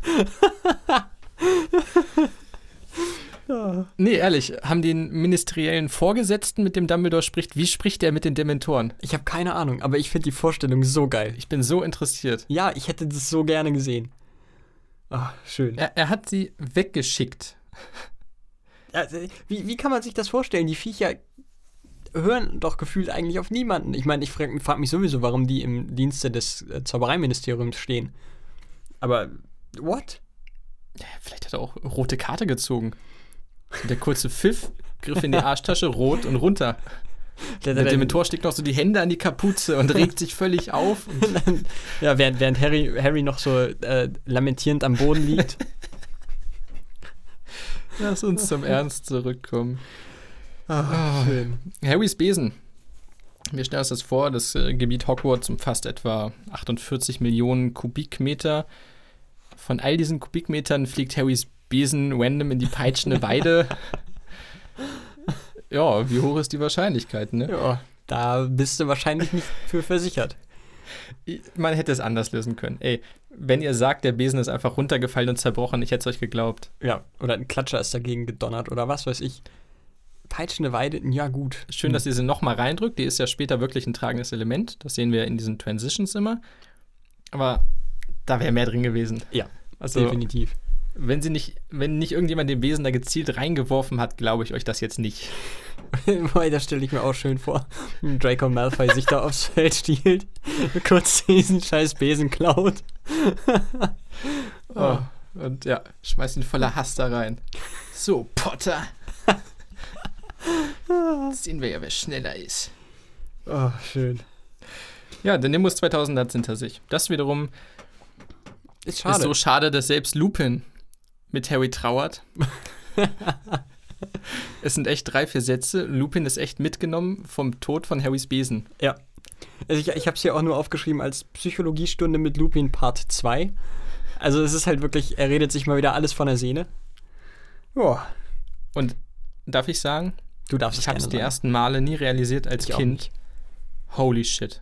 Nee, ehrlich, haben die einen ministeriellen Vorgesetzten, mit dem Dumbledore spricht? Wie spricht er mit den Dementoren? Ich habe keine Ahnung, aber ich finde die Vorstellung so geil. Ich bin so interessiert. Ja, ich hätte das so gerne gesehen. Ah, schön. Er, er hat sie weggeschickt. Äh, wie, wie kann man sich das vorstellen? Die Viecher hören doch gefühlt eigentlich auf niemanden. Ich meine, ich frage frag mich sowieso, warum die im Dienste des äh, Zaubereiministeriums stehen. Aber, what? Ja, vielleicht hat er auch rote Karte gezogen. Der kurze Pfiff, griff in die Arschtasche, rot und runter. Der, Der Dementor steckt noch so die Hände an die Kapuze und regt sich völlig auf. Ja, während, während Harry, Harry noch so äh, lamentierend am Boden liegt. lass uns zum Ernst zurückkommen. Ah, schön. Harrys Besen. Wir stellen uns das vor, das äh, Gebiet Hogwarts umfasst etwa 48 Millionen Kubikmeter. Von all diesen Kubikmetern fliegt Harrys Besen random in die peitschende Weide. ja, wie hoch ist die Wahrscheinlichkeit, ne? Ja, da bist du wahrscheinlich nicht für versichert. Man hätte es anders lösen können. Ey, wenn ihr sagt, der Besen ist einfach runtergefallen und zerbrochen, ich hätte es euch geglaubt. Ja, oder ein Klatscher ist dagegen gedonnert oder was weiß ich. Peitschende Weide, ja gut. Schön, dass ihr sie nochmal reindrückt. Die ist ja später wirklich ein tragendes Element. Das sehen wir in diesen Transitions immer. Aber da wäre mehr drin gewesen. Ja, Also, definitiv. Wenn sie nicht, wenn nicht irgendjemand den Besen da gezielt reingeworfen hat, glaube ich euch das jetzt nicht. Wobei, das stelle ich mir auch schön vor. Draco Malfoy sich da aufs Feld stiehlt, kurz diesen scheiß Besen klaut. Oh. Und ja, schmeißt ihn voller Hass da rein. So, Potter. Sehen wir ja, wer schneller ist. Oh, schön. Ja, der Nimbus 2000 hat es hinter sich. Das wiederum Ist ist schade. so schade, dass selbst Lupin mit Harry trauert. es sind echt drei, vier Sätze. Lupin ist echt mitgenommen vom Tod von Harrys Besen. ja. Also ich, ich habe es hier auch nur aufgeschrieben als Psychologiestunde mit Lupin Part 2. Also es ist halt wirklich, er redet sich mal wieder alles von der Sehne. Ja, Und darf ich sagen, du darfst ich habe es die ersten Male nie realisiert als Ich Kind. Holy shit.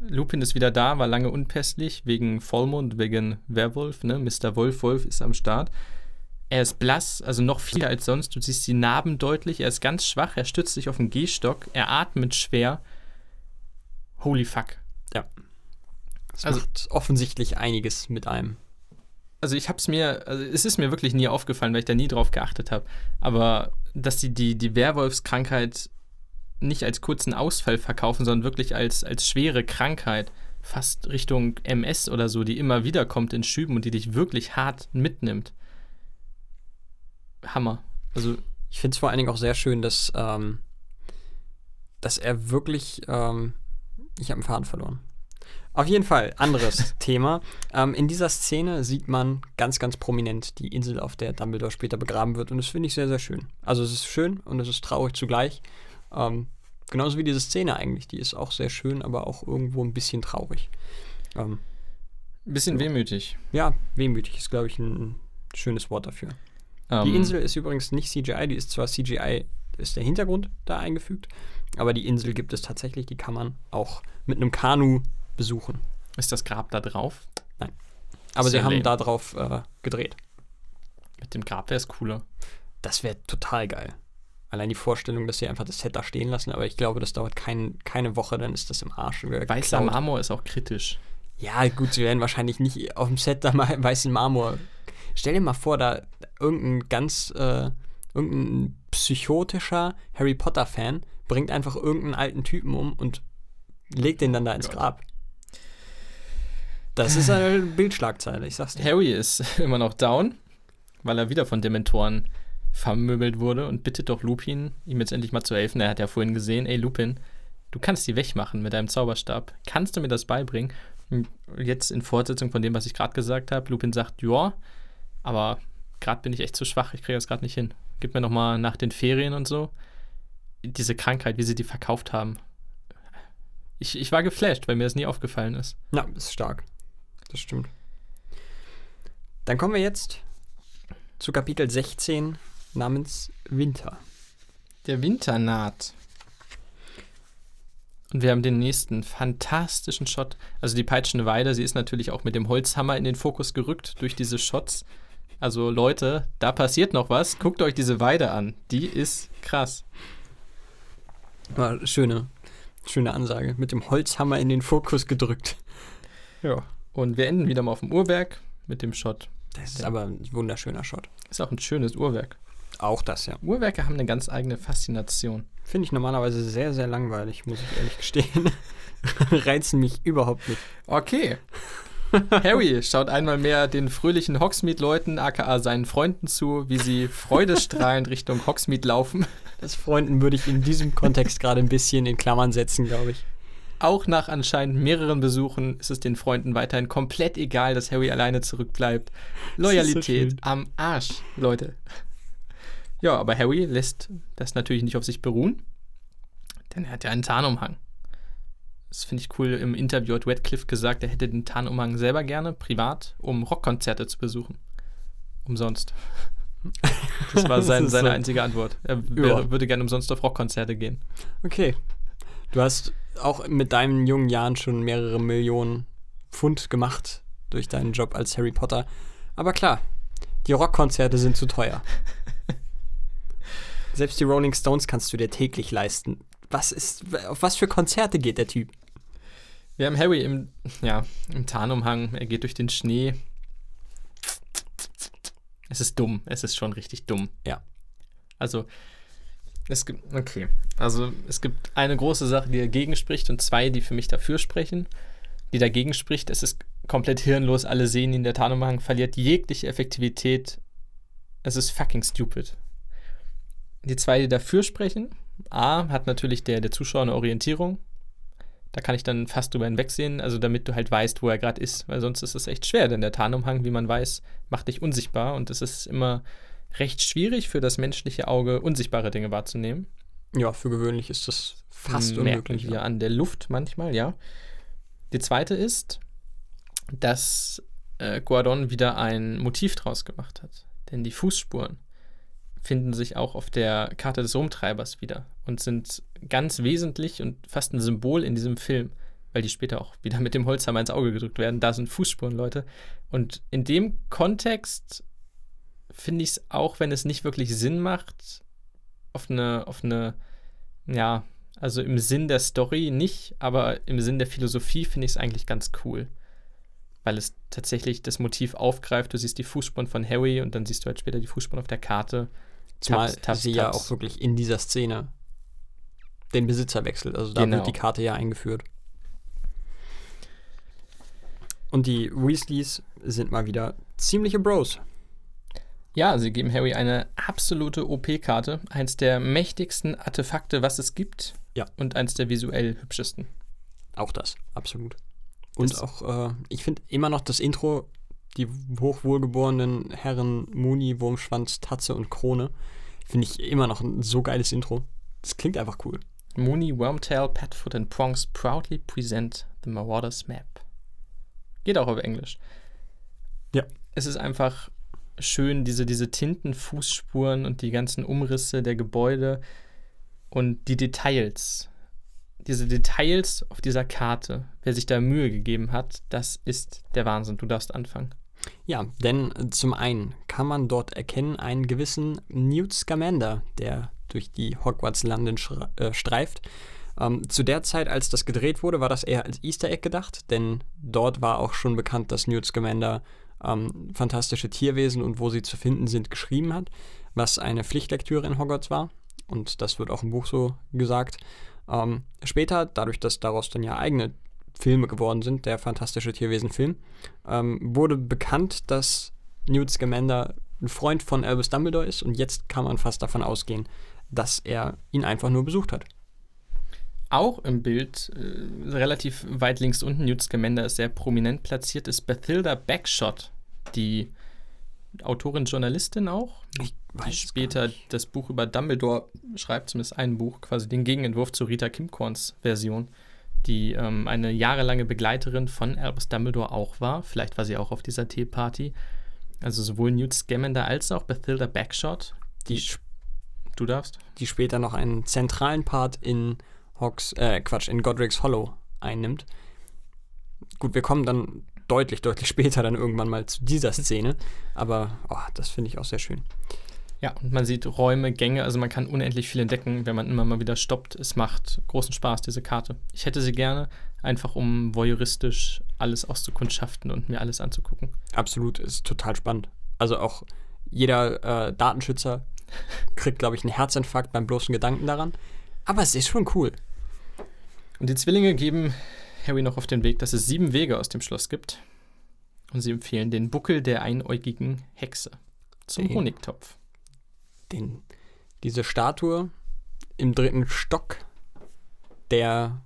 Lupin ist wieder da, war lange unpässlich, wegen Vollmond, wegen Werwolf, ne? Mr. Wolf Wolf ist am Start. Er ist blass, also noch viel als sonst. Du siehst die Narben deutlich. Er ist ganz schwach, er stützt sich auf den Gehstock, er atmet schwer. Holy fuck. Es Also- macht offensichtlich einiges mit einem. Also ich hab's mir, also es ist mir wirklich nie aufgefallen, weil ich da nie drauf geachtet habe. Aber dass die, die die Werwolfskrankheit nicht als kurzen Ausfall verkaufen, sondern wirklich als, als schwere Krankheit, fast Richtung MS oder so, die immer wieder kommt in Schüben und die dich wirklich hart mitnimmt. Hammer. Also Ich finde es vor allen Dingen auch sehr schön, dass, ähm, dass er wirklich. Ähm, ich habe einen Faden verloren. Auf jeden Fall, anderes Thema. Ähm, in dieser Szene sieht man ganz, ganz prominent die Insel, auf der Dumbledore später begraben wird. Und das finde ich sehr, sehr schön. Also, es ist schön und es ist traurig zugleich. Ähm, genauso wie diese Szene eigentlich. Die ist auch sehr schön, aber auch irgendwo ein bisschen traurig. Ähm, Ein bisschen wehmütig. ja, wehmütig ist, glaube ich, ein schönes Wort dafür. Ähm, Die Insel ist übrigens nicht CGI, die ist zwar CGI, ist der Hintergrund da eingefügt, aber die Insel gibt es tatsächlich, die kann man auch mit einem Kanu besuchen. Ist das Grab da drauf? Aber Ist sie haben lame. da drauf äh, gedreht. Mit dem Grab wäre es cooler. Das wäre total geil. Allein die Vorstellung, dass sie einfach das Set da stehen lassen, aber ich glaube, das dauert kein, keine Woche, dann ist das im Arsch. wieder Weißer geklaut. Marmor ist auch kritisch. Ja, gut, sie werden wahrscheinlich nicht auf dem Set da mal weißen Marmor. Stell dir mal vor, da irgendein ganz, äh, irgendein psychotischer Harry Potter-Fan bringt einfach irgendeinen alten Typen um und legt den dann da ins Gott. Grab. Das ist eine Bildschlagzeile, ich sag's dir. Harry ist immer noch down, weil er wieder von Dementoren vermöbelt wurde und bittet doch Lupin, ihm jetzt endlich mal zu helfen. Er hat ja vorhin gesehen, ey Lupin, du kannst die wegmachen mit deinem Zauberstab. Kannst du mir das beibringen? Und jetzt in Fortsetzung von dem, was ich gerade gesagt habe, Lupin sagt, ja, aber gerade bin ich echt zu schwach, ich kriege das gerade nicht hin. Gib mir noch mal nach den Ferien und so diese Krankheit, wie sie die verkauft haben. Ich, ich war geflasht, weil mir das nie aufgefallen ist. Ja, ist stark. Das stimmt. Dann kommen wir jetzt zu Kapitel 16 namens Winter. Der Winter naht. Und wir haben den nächsten fantastischen Shot. Also die peitschende Weide, sie ist natürlich auch mit dem Holzhammer in den Fokus gerückt durch diese Shots. Also Leute, da passiert noch was. Guckt euch diese Weide an. Die ist krass. War schöne, schöne Ansage. Mit dem Holzhammer in den Fokus gedrückt. Ja. Und wir enden wieder mal auf dem Uhrwerk mit dem Shot. Das ist aber ein wunderschöner Shot. Ist auch ein schönes Uhrwerk. Auch das, ja. Uhrwerke haben eine ganz eigene Faszination. Finde ich normalerweise sehr, sehr langweilig, muss ich ehrlich gestehen. Reizen mich überhaupt nicht. Okay. Harry schaut einmal mehr den fröhlichen Hogsmeade-Leuten, aka seinen Freunden zu, wie sie freudestrahlend Richtung Hogsmeade laufen. Das Freunden würde ich in diesem Kontext gerade ein bisschen in Klammern setzen, glaube ich. Auch nach anscheinend mehreren Besuchen ist es den Freunden weiterhin komplett egal, dass Harry alleine zurückbleibt. Loyalität schön. am Arsch, Leute. Ja, aber Harry lässt das natürlich nicht auf sich beruhen, denn er hat ja einen Tarnumhang. Das finde ich cool. Im Interview hat Radcliffe gesagt, er hätte den Tarnumhang selber gerne, privat, um Rockkonzerte zu besuchen. Umsonst. Das war sein, Das seine so- einzige Antwort. Er wäre, würde gerne umsonst auf Rockkonzerte gehen. Okay. Du hast auch mit deinen jungen Jahren schon mehrere Millionen Pfund gemacht durch deinen Job als Harry Potter. Aber klar, die Rockkonzerte sind zu teuer. Selbst die Rolling Stones kannst du dir täglich leisten. Was ist, auf was für Konzerte geht der Typ? Wir haben Harry im, ja, im Tarnumhang. Er geht durch den Schnee. Es ist dumm. Es ist schon richtig dumm. Ja. Also, es gibt, okay. Also, es gibt eine große Sache, die dagegen spricht und zwei, die für mich dafür sprechen. Die dagegen spricht, es ist komplett hirnlos. Alle sehen ihn. Der Tarnumhang verliert jegliche Effektivität. Es ist fucking stupid. Die zwei, die dafür sprechen, A, hat natürlich der, der Zuschauer eine Orientierung. Da kann ich dann fast drüber hinwegsehen, also damit du halt weißt, wo er gerade ist, weil sonst ist es echt schwer, denn der Tarnumhang, wie man weiß, macht dich unsichtbar und es ist immer recht schwierig für das menschliche Auge, unsichtbare Dinge wahrzunehmen. Ja, für gewöhnlich ist das fast Merken unmöglich. wir Ja. an der Luft manchmal, ja. Die zweite ist, dass äh, Guardon wieder ein Motiv draus gemacht hat. Denn die Fußspuren finden sich auch auf der Karte des Rumtreibers wieder und sind ganz wesentlich und fast ein Symbol in diesem Film, weil die später auch wieder mit dem Holzhammer ins Auge gedrückt werden. Da sind Fußspuren, Leute. Und in dem Kontext finde ich es auch, wenn es nicht wirklich Sinn macht, auf eine, auf eine, ja, also im Sinn der Story nicht, aber im Sinn der Philosophie finde ich es eigentlich ganz cool. Weil es tatsächlich das Motiv aufgreift. Du siehst die Fußspuren von Harry und dann siehst du halt später die Fußspuren auf der Karte. Zumal Taps, taps, sie ja taps. auch wirklich in dieser Szene den Besitzer wechselt. Also da Genau. wird die Karte ja eingeführt. Und die Weasleys sind mal wieder ziemliche Bros. Ja, sie geben Harry eine absolute OP-Karte, eins der mächtigsten Artefakte, was es gibt. Ja. Und eins der visuell hübschesten. Auch das, absolut. Und Das- auch, äh, ich finde immer noch das Intro, die hochwohlgeborenen Herren Muni, Wurmschwanz, Tatze und Krone, finde ich immer noch ein so geiles Intro. Das klingt einfach cool. Mooney, Wormtail, Padfoot and Prongs proudly present the Marauders Map. Geht auch auf Englisch. Ja. Es ist einfach schön, diese, diese Tintenfußspuren und die ganzen Umrisse der Gebäude und die Details. Diese Details auf dieser Karte, wer sich da Mühe gegeben hat, das ist der Wahnsinn. Du darfst anfangen. Ja, denn äh, zum einen kann man dort erkennen einen gewissen Newt Scamander, der durch die Hogwarts-Landen äh, streift. Ähm, zu der Zeit, als das gedreht wurde, war das eher als Easter Egg gedacht, denn dort war auch schon bekannt, dass Newt Scamander ähm, fantastische Tierwesen und wo sie zu finden sind geschrieben hat, was eine Pflichtlektüre in Hogwarts war. Und das wird auch im Buch so gesagt. Ähm, später, dadurch, dass daraus dann ja eigene Filme geworden sind, der Fantastische Tierwesen-Film, ähm, wurde bekannt, dass Newt Scamander ein Freund von Albus Dumbledore ist und jetzt kann man fast davon ausgehen, dass er ihn einfach nur besucht hat. Auch im Bild, äh, relativ weit links unten, Newt Scamander ist sehr prominent platziert, ist Bathilda Backshot, die Autorin, Journalistin auch, Ich die später das Buch über Dumbledore schreibt, zumindest ein Buch, quasi den Gegenentwurf zu Rita Kimkorns Version, die ähm, eine jahrelange Begleiterin von Albus Dumbledore auch war. Vielleicht war sie auch auf dieser Teeparty. Also sowohl Newt Scamander als auch Bathilda Backshot. Die, Die, du darfst. die später noch einen zentralen Part in Hawks, äh, Quatsch, in Godric's Hollow einnimmt. Gut, wir kommen dann deutlich, deutlich später dann irgendwann mal zu dieser Szene, aber oh, das finde ich auch sehr schön. Ja, und man sieht Räume, Gänge, also man kann unendlich viel entdecken, wenn man immer mal wieder stoppt. Es macht großen Spaß, diese Karte. Ich hätte sie gerne, einfach um voyeuristisch alles auszukundschaften und mir alles anzugucken. Absolut, ist total spannend. Also auch jeder äh, Datenschützer kriegt, glaube ich, einen Herzinfarkt beim bloßen Gedanken daran. Aber es ist schon cool. Und die Zwillinge geben Harry noch auf den Weg, dass es sieben Wege aus dem Schloss gibt. Und sie empfehlen den Buckel der einäugigen Hexe zum Honigtopf. Den, diese Statue im dritten Stock, der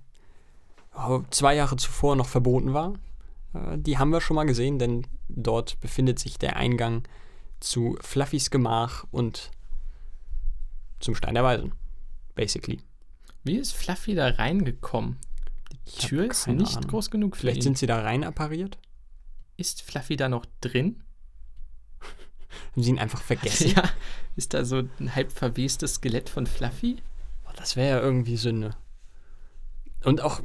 oh, zwei Jahre zuvor noch verboten war, äh, die haben wir schon mal gesehen, denn dort befindet sich der Eingang zu Fluffys Gemach und zum Stein der Weisen. Basically. Wie ist Fluffy da reingekommen? Die Tür ist nicht Ahnung. groß genug für Vielleicht ihn. sind sie da rein appariert? ist Fluffy da noch drin? Haben sie ihn einfach vergessen? Ja, ist da so ein halb verwestes Skelett von Fluffy? Boah, Das wäre ja irgendwie Sünde. Und auch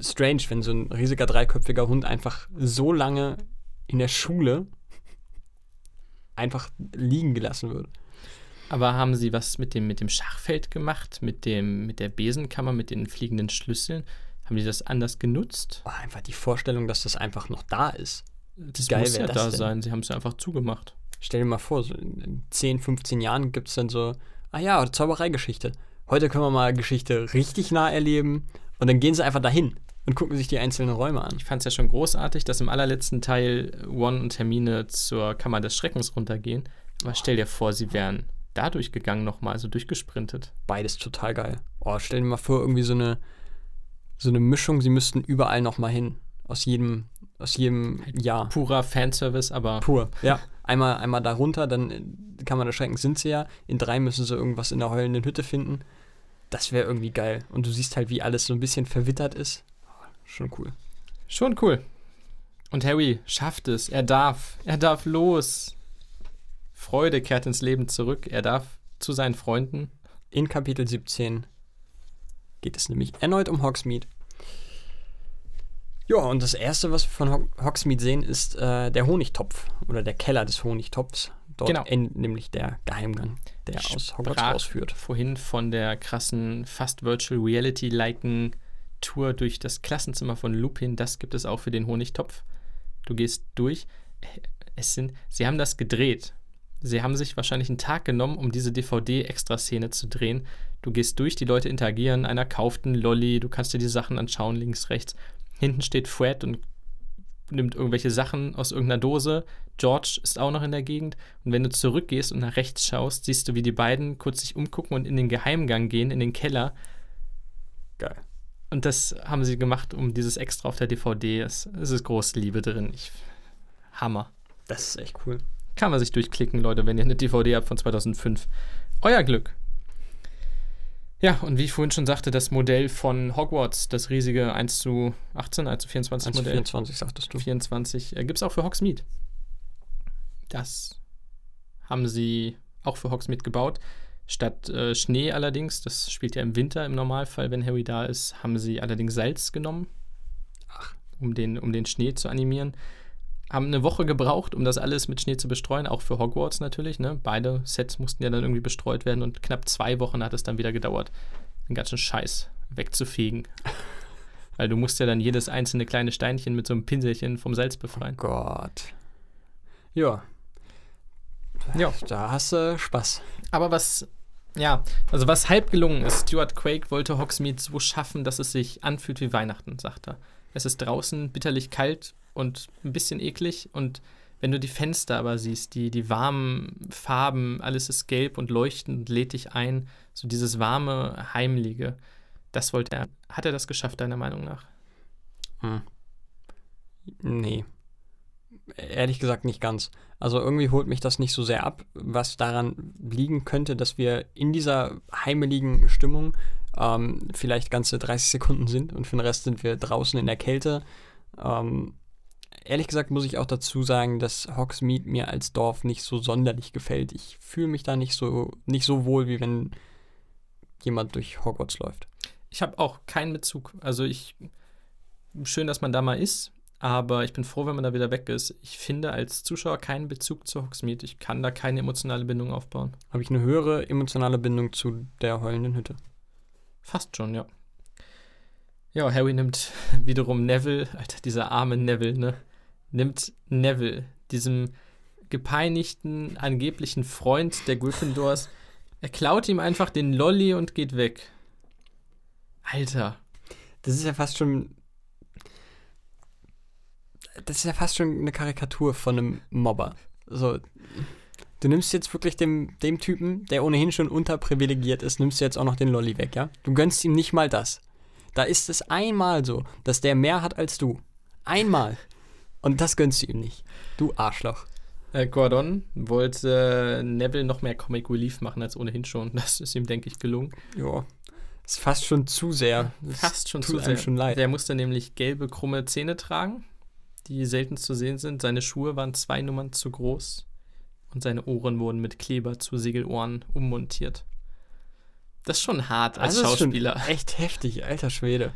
strange, wenn so ein riesiger dreiköpfiger Hund einfach so lange in der Schule einfach liegen gelassen wird. Aber haben sie was mit dem, mit dem Schachfeld gemacht, mit, dem, mit der Besenkammer, mit den fliegenden Schlüsseln? Haben die das anders genutzt? Boah, einfach die Vorstellung, dass das einfach noch da ist. Das geil muss ja das da denn? sein. Sie haben es ja einfach zugemacht. Stell dir mal vor, so in 10, 15 Jahren gibt es dann so, ah ja, Zaubereigeschichte. Heute können wir mal Geschichte richtig nah erleben. Und dann gehen sie einfach dahin und gucken sich die einzelnen Räume an. Ich fand es ja schon großartig, dass im allerletzten Teil Ron und Hermine zur Kammer des Schreckens runtergehen. Aber stell dir vor, sie wären da durchgegangen nochmal, also durchgesprintet. Beides total geil. Oh, stell dir mal vor, irgendwie so eine, so eine Mischung, sie müssten überall nochmal hin. Aus jedem, aus jedem Jahr. Purer Fanservice, aber Pur. Ja. Einmal, einmal da runter, dann äh, kann man erschrecken, sind sie ja. In drei müssen sie irgendwas in der heulenden Hütte finden. Das wäre irgendwie geil. Und du siehst halt, wie alles so ein bisschen verwittert ist. Oh, Schon cool. Schon cool. Und Harry schafft es. Er darf. Er darf los. Freude kehrt ins Leben zurück. Er darf zu seinen Freunden. In Kapitel 17 geht es nämlich erneut um Hogsmeade. Ja, und das erste, was wir von Ho Hogsmeade sehen, ist äh, der Honigtopf oder der Keller des Honigtopfs. Dort Genau. endet nämlich der Geheimgang, der aus Hogwarts Sprach rausführt. Vorhin von der krassen, fast Virtual Reality-liken Tour durch das Klassenzimmer von Lupin. Das gibt es auch für den Honigtopf. Du gehst durch. Es sind, sie haben das gedreht. Sie haben sich wahrscheinlich einen Tag genommen, um diese DVD-Extra-Szene zu drehen. Du gehst durch, die Leute interagieren, einer kauft einen Lolli, du kannst dir die Sachen anschauen, links, rechts. Hinten steht Fred und nimmt irgendwelche Sachen aus irgendeiner Dose. George ist auch noch in der Gegend. Und wenn du zurückgehst und nach rechts schaust, siehst du, wie die beiden kurz sich umgucken und in den Geheimgang gehen, in den Keller. Geil. Und das haben sie gemacht, um dieses Extra auf der DVD. Es, es ist große Liebe drin. Ich, Hammer. Das ist echt cool. Kann man sich durchklicken, Leute, wenn ihr eine DVD habt von 2005. Euer Glück. Ja, und wie ich vorhin schon sagte, das Modell von Hogwarts, das riesige 1 zu 18, 1 zu 24 1 zu Modell. 24 sagtest du. 24 äh, gibt es auch für Hogsmeade. Das haben sie auch für Hogsmeade gebaut. Statt äh, Schnee allerdings, das spielt ja im Winter im Normalfall, wenn Harry da ist, haben sie allerdings Salz genommen, Ach. um den, um den Schnee zu animieren. Haben eine Woche gebraucht, um das alles mit Schnee zu bestreuen, auch für Hogwarts natürlich. Ne? Beide Sets mussten ja dann irgendwie bestreut werden und knapp zwei Wochen hat es dann wieder gedauert, den ganzen Scheiß wegzufegen. Weil du musst ja dann jedes einzelne kleine Steinchen mit so einem Pinselchen vom Salz befreien. Gott. Ja. Ja. Da hast du Spaß. Aber was, ja, also was halb gelungen ist, Stuart Quake wollte Hogsmeade so schaffen, dass es sich anfühlt wie Weihnachten, sagt er. Es ist draußen bitterlich kalt und ein bisschen eklig und wenn du die Fenster aber siehst, die, die warmen Farben, alles ist gelb und leuchtend lädt dich ein, so dieses warme, heimliche, das wollte er. Hat er das geschafft, deiner Meinung nach? Hm. Nee. Ehrlich gesagt nicht ganz. Also irgendwie holt mich das nicht so sehr ab, was daran liegen könnte, dass wir in dieser heimeligen Stimmung ähm, vielleicht ganze 30 Sekunden sind und für den Rest sind wir draußen in der Kälte. Ähm, ehrlich gesagt muss ich auch dazu sagen, dass Hogsmeade mir als Dorf nicht so sonderlich gefällt. Ich fühle mich da nicht so, nicht so wohl, wie wenn jemand durch Hogwarts läuft. Ich habe auch keinen Bezug. Also ich, schön, dass man da mal ist, aber ich bin froh, wenn man da wieder weg ist. Ich finde als Zuschauer keinen Bezug zu Hogsmeade. Ich kann da keine emotionale Bindung aufbauen. Habe ich eine höhere emotionale Bindung zu der heulenden Hütte. Fast schon, ja. Ja, Harry nimmt wiederum Neville, Alter, dieser arme Neville, ne? Nimmt Neville, diesem gepeinigten, angeblichen Freund der Gryffindors. Er klaut ihm einfach den Lolly und geht weg. Alter. Das ist ja fast schon. Das ist ja fast schon eine Karikatur von einem Mobber. So, du nimmst jetzt wirklich dem, dem Typen, der ohnehin schon unterprivilegiert ist, nimmst du jetzt auch noch den Lolly weg, ja? Du gönnst ihm nicht mal das. Da ist es einmal so, dass der mehr hat als du. Einmal. Und das gönnst du ihm nicht. Du Arschloch. Äh, Gordon wollte Neville noch mehr Comic Relief machen als ohnehin schon. Das ist ihm, denke ich, gelungen. Ja. Ist fast schon zu sehr. Das Fast schon zu sehr. schon leid. Der musste nämlich gelbe, krumme Zähne tragen, die selten zu sehen sind. Seine Schuhe waren zwei Nummern zu groß und seine Ohren wurden mit Kleber zu Segelohren ummontiert. Das ist schon hart als schon Schauspieler. Echt heftig, alter Schwede.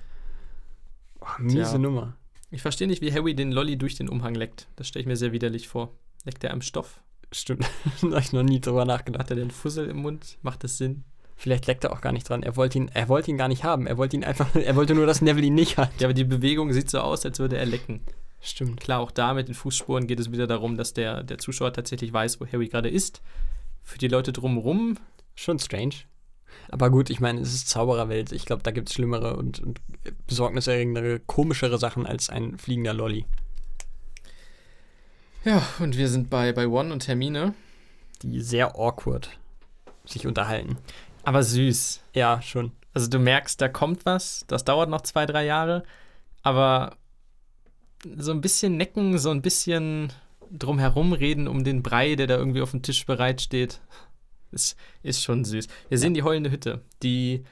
Oh, miese Tja. Nummer. Ich verstehe nicht, wie Harry den Lolly durch den Umhang leckt. Das stelle ich mir sehr widerlich vor. Leckt er am Stoff? Stimmt. da habe ich noch nie drüber nachgedacht. Hat er den Fussel im Mund? Macht das Sinn? Vielleicht leckt er auch gar nicht dran. Er wollte ihn, er wollte ihn gar nicht haben. Er wollte ihn einfach, er wollte nur, dass Neville ihn nicht hat. Ja, aber die Bewegung sieht so aus, als würde er lecken. Stimmt. Klar, auch da mit den Fußspuren geht es wieder darum, dass der, der Zuschauer tatsächlich weiß, wo Harry gerade ist. Für die Leute drumherum, Schon strange. Aber gut, ich meine, es ist Zaubererwelt. Ich glaube, da gibt es schlimmere und, und besorgniserregendere, komischere Sachen als ein fliegender Lolly. Ja, und wir sind bei, bei One und Hermine. Die sehr awkward sich unterhalten. Aber süß. Ja, schon. Also du merkst, da kommt was. Das dauert noch zwei, drei Jahre. Aber so ein bisschen necken, so ein bisschen drumherum reden um den Brei, der da irgendwie auf dem Tisch bereitsteht. Ist, ist schon süß. Wir sehen die heulende Hütte, die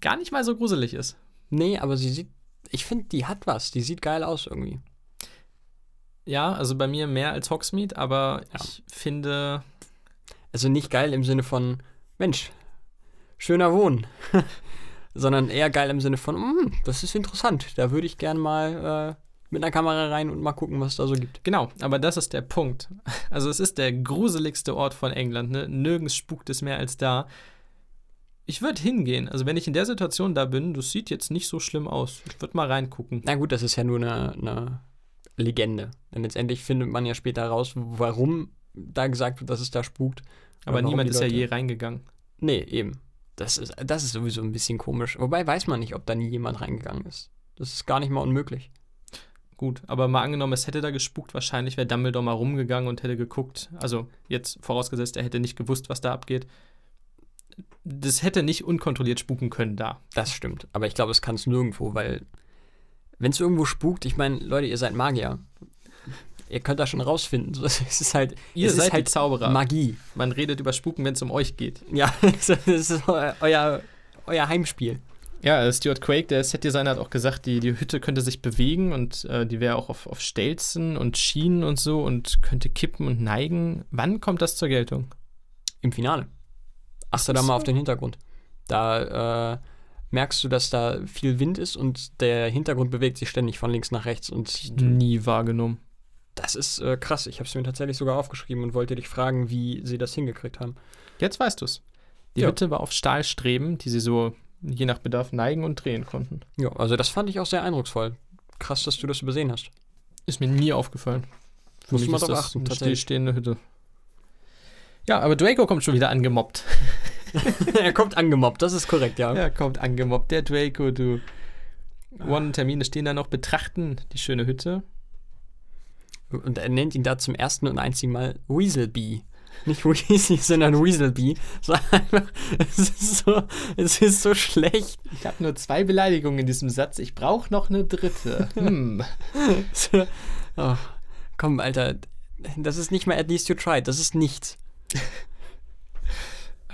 gar nicht mal so gruselig ist. Nee, aber sie sieht, ich finde, die hat was. Die sieht geil aus irgendwie. Ja, also bei mir mehr als Hogsmeade, aber Ja. ich finde, Also nicht geil im Sinne von, Mensch, schöner Wohnen. Sondern eher geil im Sinne von, "Mm, das ist interessant. Da würde ich gern mal äh, mit einer Kamera rein und mal gucken, was es da so gibt. Genau, aber das ist der Punkt. Also es ist der gruseligste Ort von England. Ne? Nirgends spukt es mehr als da. Ich würde hingehen. Also wenn ich in der Situation da bin, das sieht jetzt nicht so schlimm aus. Ich würde mal reingucken. Na gut, das ist ja nur eine, eine Legende. Denn letztendlich findet man ja später raus, warum da gesagt wird, dass es da spukt. Aber niemand ist ja je reingegangen. Nee, eben. Das ist, das ist sowieso ein bisschen komisch. Wobei weiß man nicht, ob da nie jemand reingegangen ist. Das ist gar nicht mal unmöglich. Gut, aber mal angenommen, es hätte da gespukt, wahrscheinlich wäre Dumbledore mal rumgegangen und hätte geguckt. Also jetzt vorausgesetzt, er hätte nicht gewusst, was da abgeht. Das hätte nicht unkontrolliert spuken können da. Das stimmt. Aber ich glaube, es kann es nirgendwo, weil wenn es irgendwo spukt, ich meine, Leute, ihr seid Magier. Ihr könnt das schon rausfinden. So, Es ist halt, Ihr es seid ist halt Zauberer. Magie. Man redet über Spuken, wenn es um euch geht. Ja, das ist eu- euer, euer Heimspiel. Ja, äh, Stuart Quake, der Setdesigner, hat auch gesagt, die, die Hütte könnte sich bewegen und äh, die wäre auch auf, auf Stelzen und Schienen und so und könnte kippen und neigen. Wann kommt das zur Geltung? Im Finale. Achte da mal auf den Hintergrund. Da äh, merkst du, dass da viel Wind ist und der Hintergrund bewegt sich ständig von links nach rechts. Und Nie wahrgenommen. das ist äh, krass. Ich habe es mir tatsächlich sogar aufgeschrieben und wollte dich fragen, wie sie das hingekriegt haben. Jetzt weißt du es. Die Ja. Hütte war auf Stahlstreben, die sie so je nach Bedarf neigen und drehen konnten. Ja, also das fand ich auch sehr eindrucksvoll. Krass, dass du das übersehen hast. Ist mir nie aufgefallen. Für Muss mich man ist das achten, eine stillstehende Hütte. Ja, aber Draco kommt schon wieder angemobbt. er kommt angemobbt, das ist korrekt, ja. Ja, kommt angemobbt. Der Draco, du. One-Termine stehen da noch, betrachten die schöne Hütte. Und er nennt ihn da zum ersten und einzigen Mal Weaselbee. Nicht Weasley, sondern Weaselbee. So einfach, es ist so, es ist so schlecht. Ich habe nur zwei Beleidigungen in diesem Satz. Ich brauche noch eine dritte. Hm. So, oh, komm, Alter, das ist nicht mal at least you tried, das ist nichts.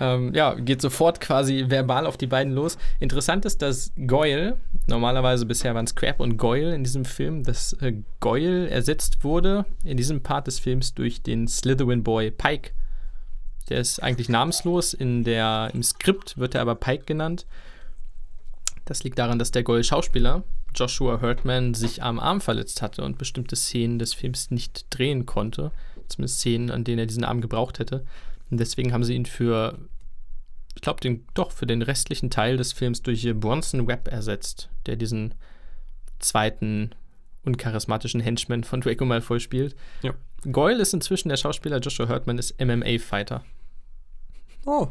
Ähm, ja, geht sofort quasi verbal auf die beiden los. Interessant ist, dass Goyle, normalerweise bisher waren es Crab und Goyle in diesem Film, dass äh, Goyle ersetzt wurde in diesem Part des Films durch den Slytherin Boy Pike. Der ist eigentlich namenslos, in der, im Skript wird er aber Pike genannt. Das liegt daran, dass der Goyle-Schauspieler Joshua Hurtman sich am Arm verletzt hatte und bestimmte Szenen des Films nicht drehen konnte. Zumindest Szenen, an denen er diesen Arm gebraucht hätte. Und deswegen haben sie ihn für, ich glaube, den, doch, für den restlichen Teil des Films durch Bronson Webb ersetzt, der diesen zweiten uncharismatischen Henchman von Draco Malfoy spielt. Ja. Goyle ist inzwischen der Schauspieler, Joshua Hurtman ist MMA-Fighter. Oh,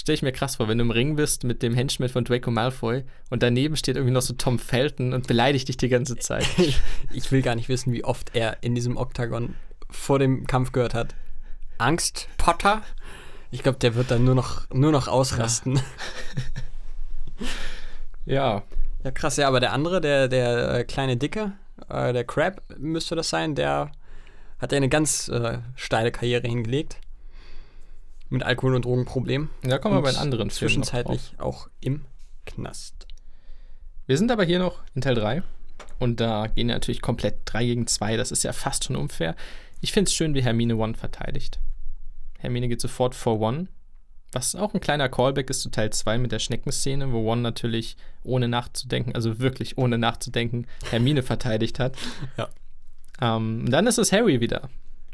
Stell ich mir krass vor, wenn du im Ring bist mit dem Henchman von Draco Malfoy und daneben steht irgendwie noch so Tom Felton und beleidigt dich die ganze Zeit. ich will gar nicht wissen, wie oft er in diesem Oktagon vor dem Kampf gehört hat. Angst, Potter? Ich glaube, der wird dann nur noch, nur noch ausrasten. ja, Ja, krass, ja, aber der andere, der, der äh, kleine Dicke, äh, der Crab müsste das sein, der hat ja eine ganz äh, steile Karriere hingelegt. Mit Alkohol- und Drogenproblemen. da kommen wir Und bei den anderen Filmen. Zwischenzeitlich auch im Knast. Wir sind aber hier noch in Teil 3 und da gehen natürlich komplett 3 gegen 2. Das ist ja fast schon unfair. Ich finde es schön, wie Hermine One verteidigt. Hermine geht sofort vor One, was auch ein kleiner Callback ist zu Teil 2 mit der Schneckenszene, wo One natürlich ohne nachzudenken, also wirklich ohne nachzudenken, Hermine verteidigt hat. Ja. Ähm, dann ist es Harry wieder.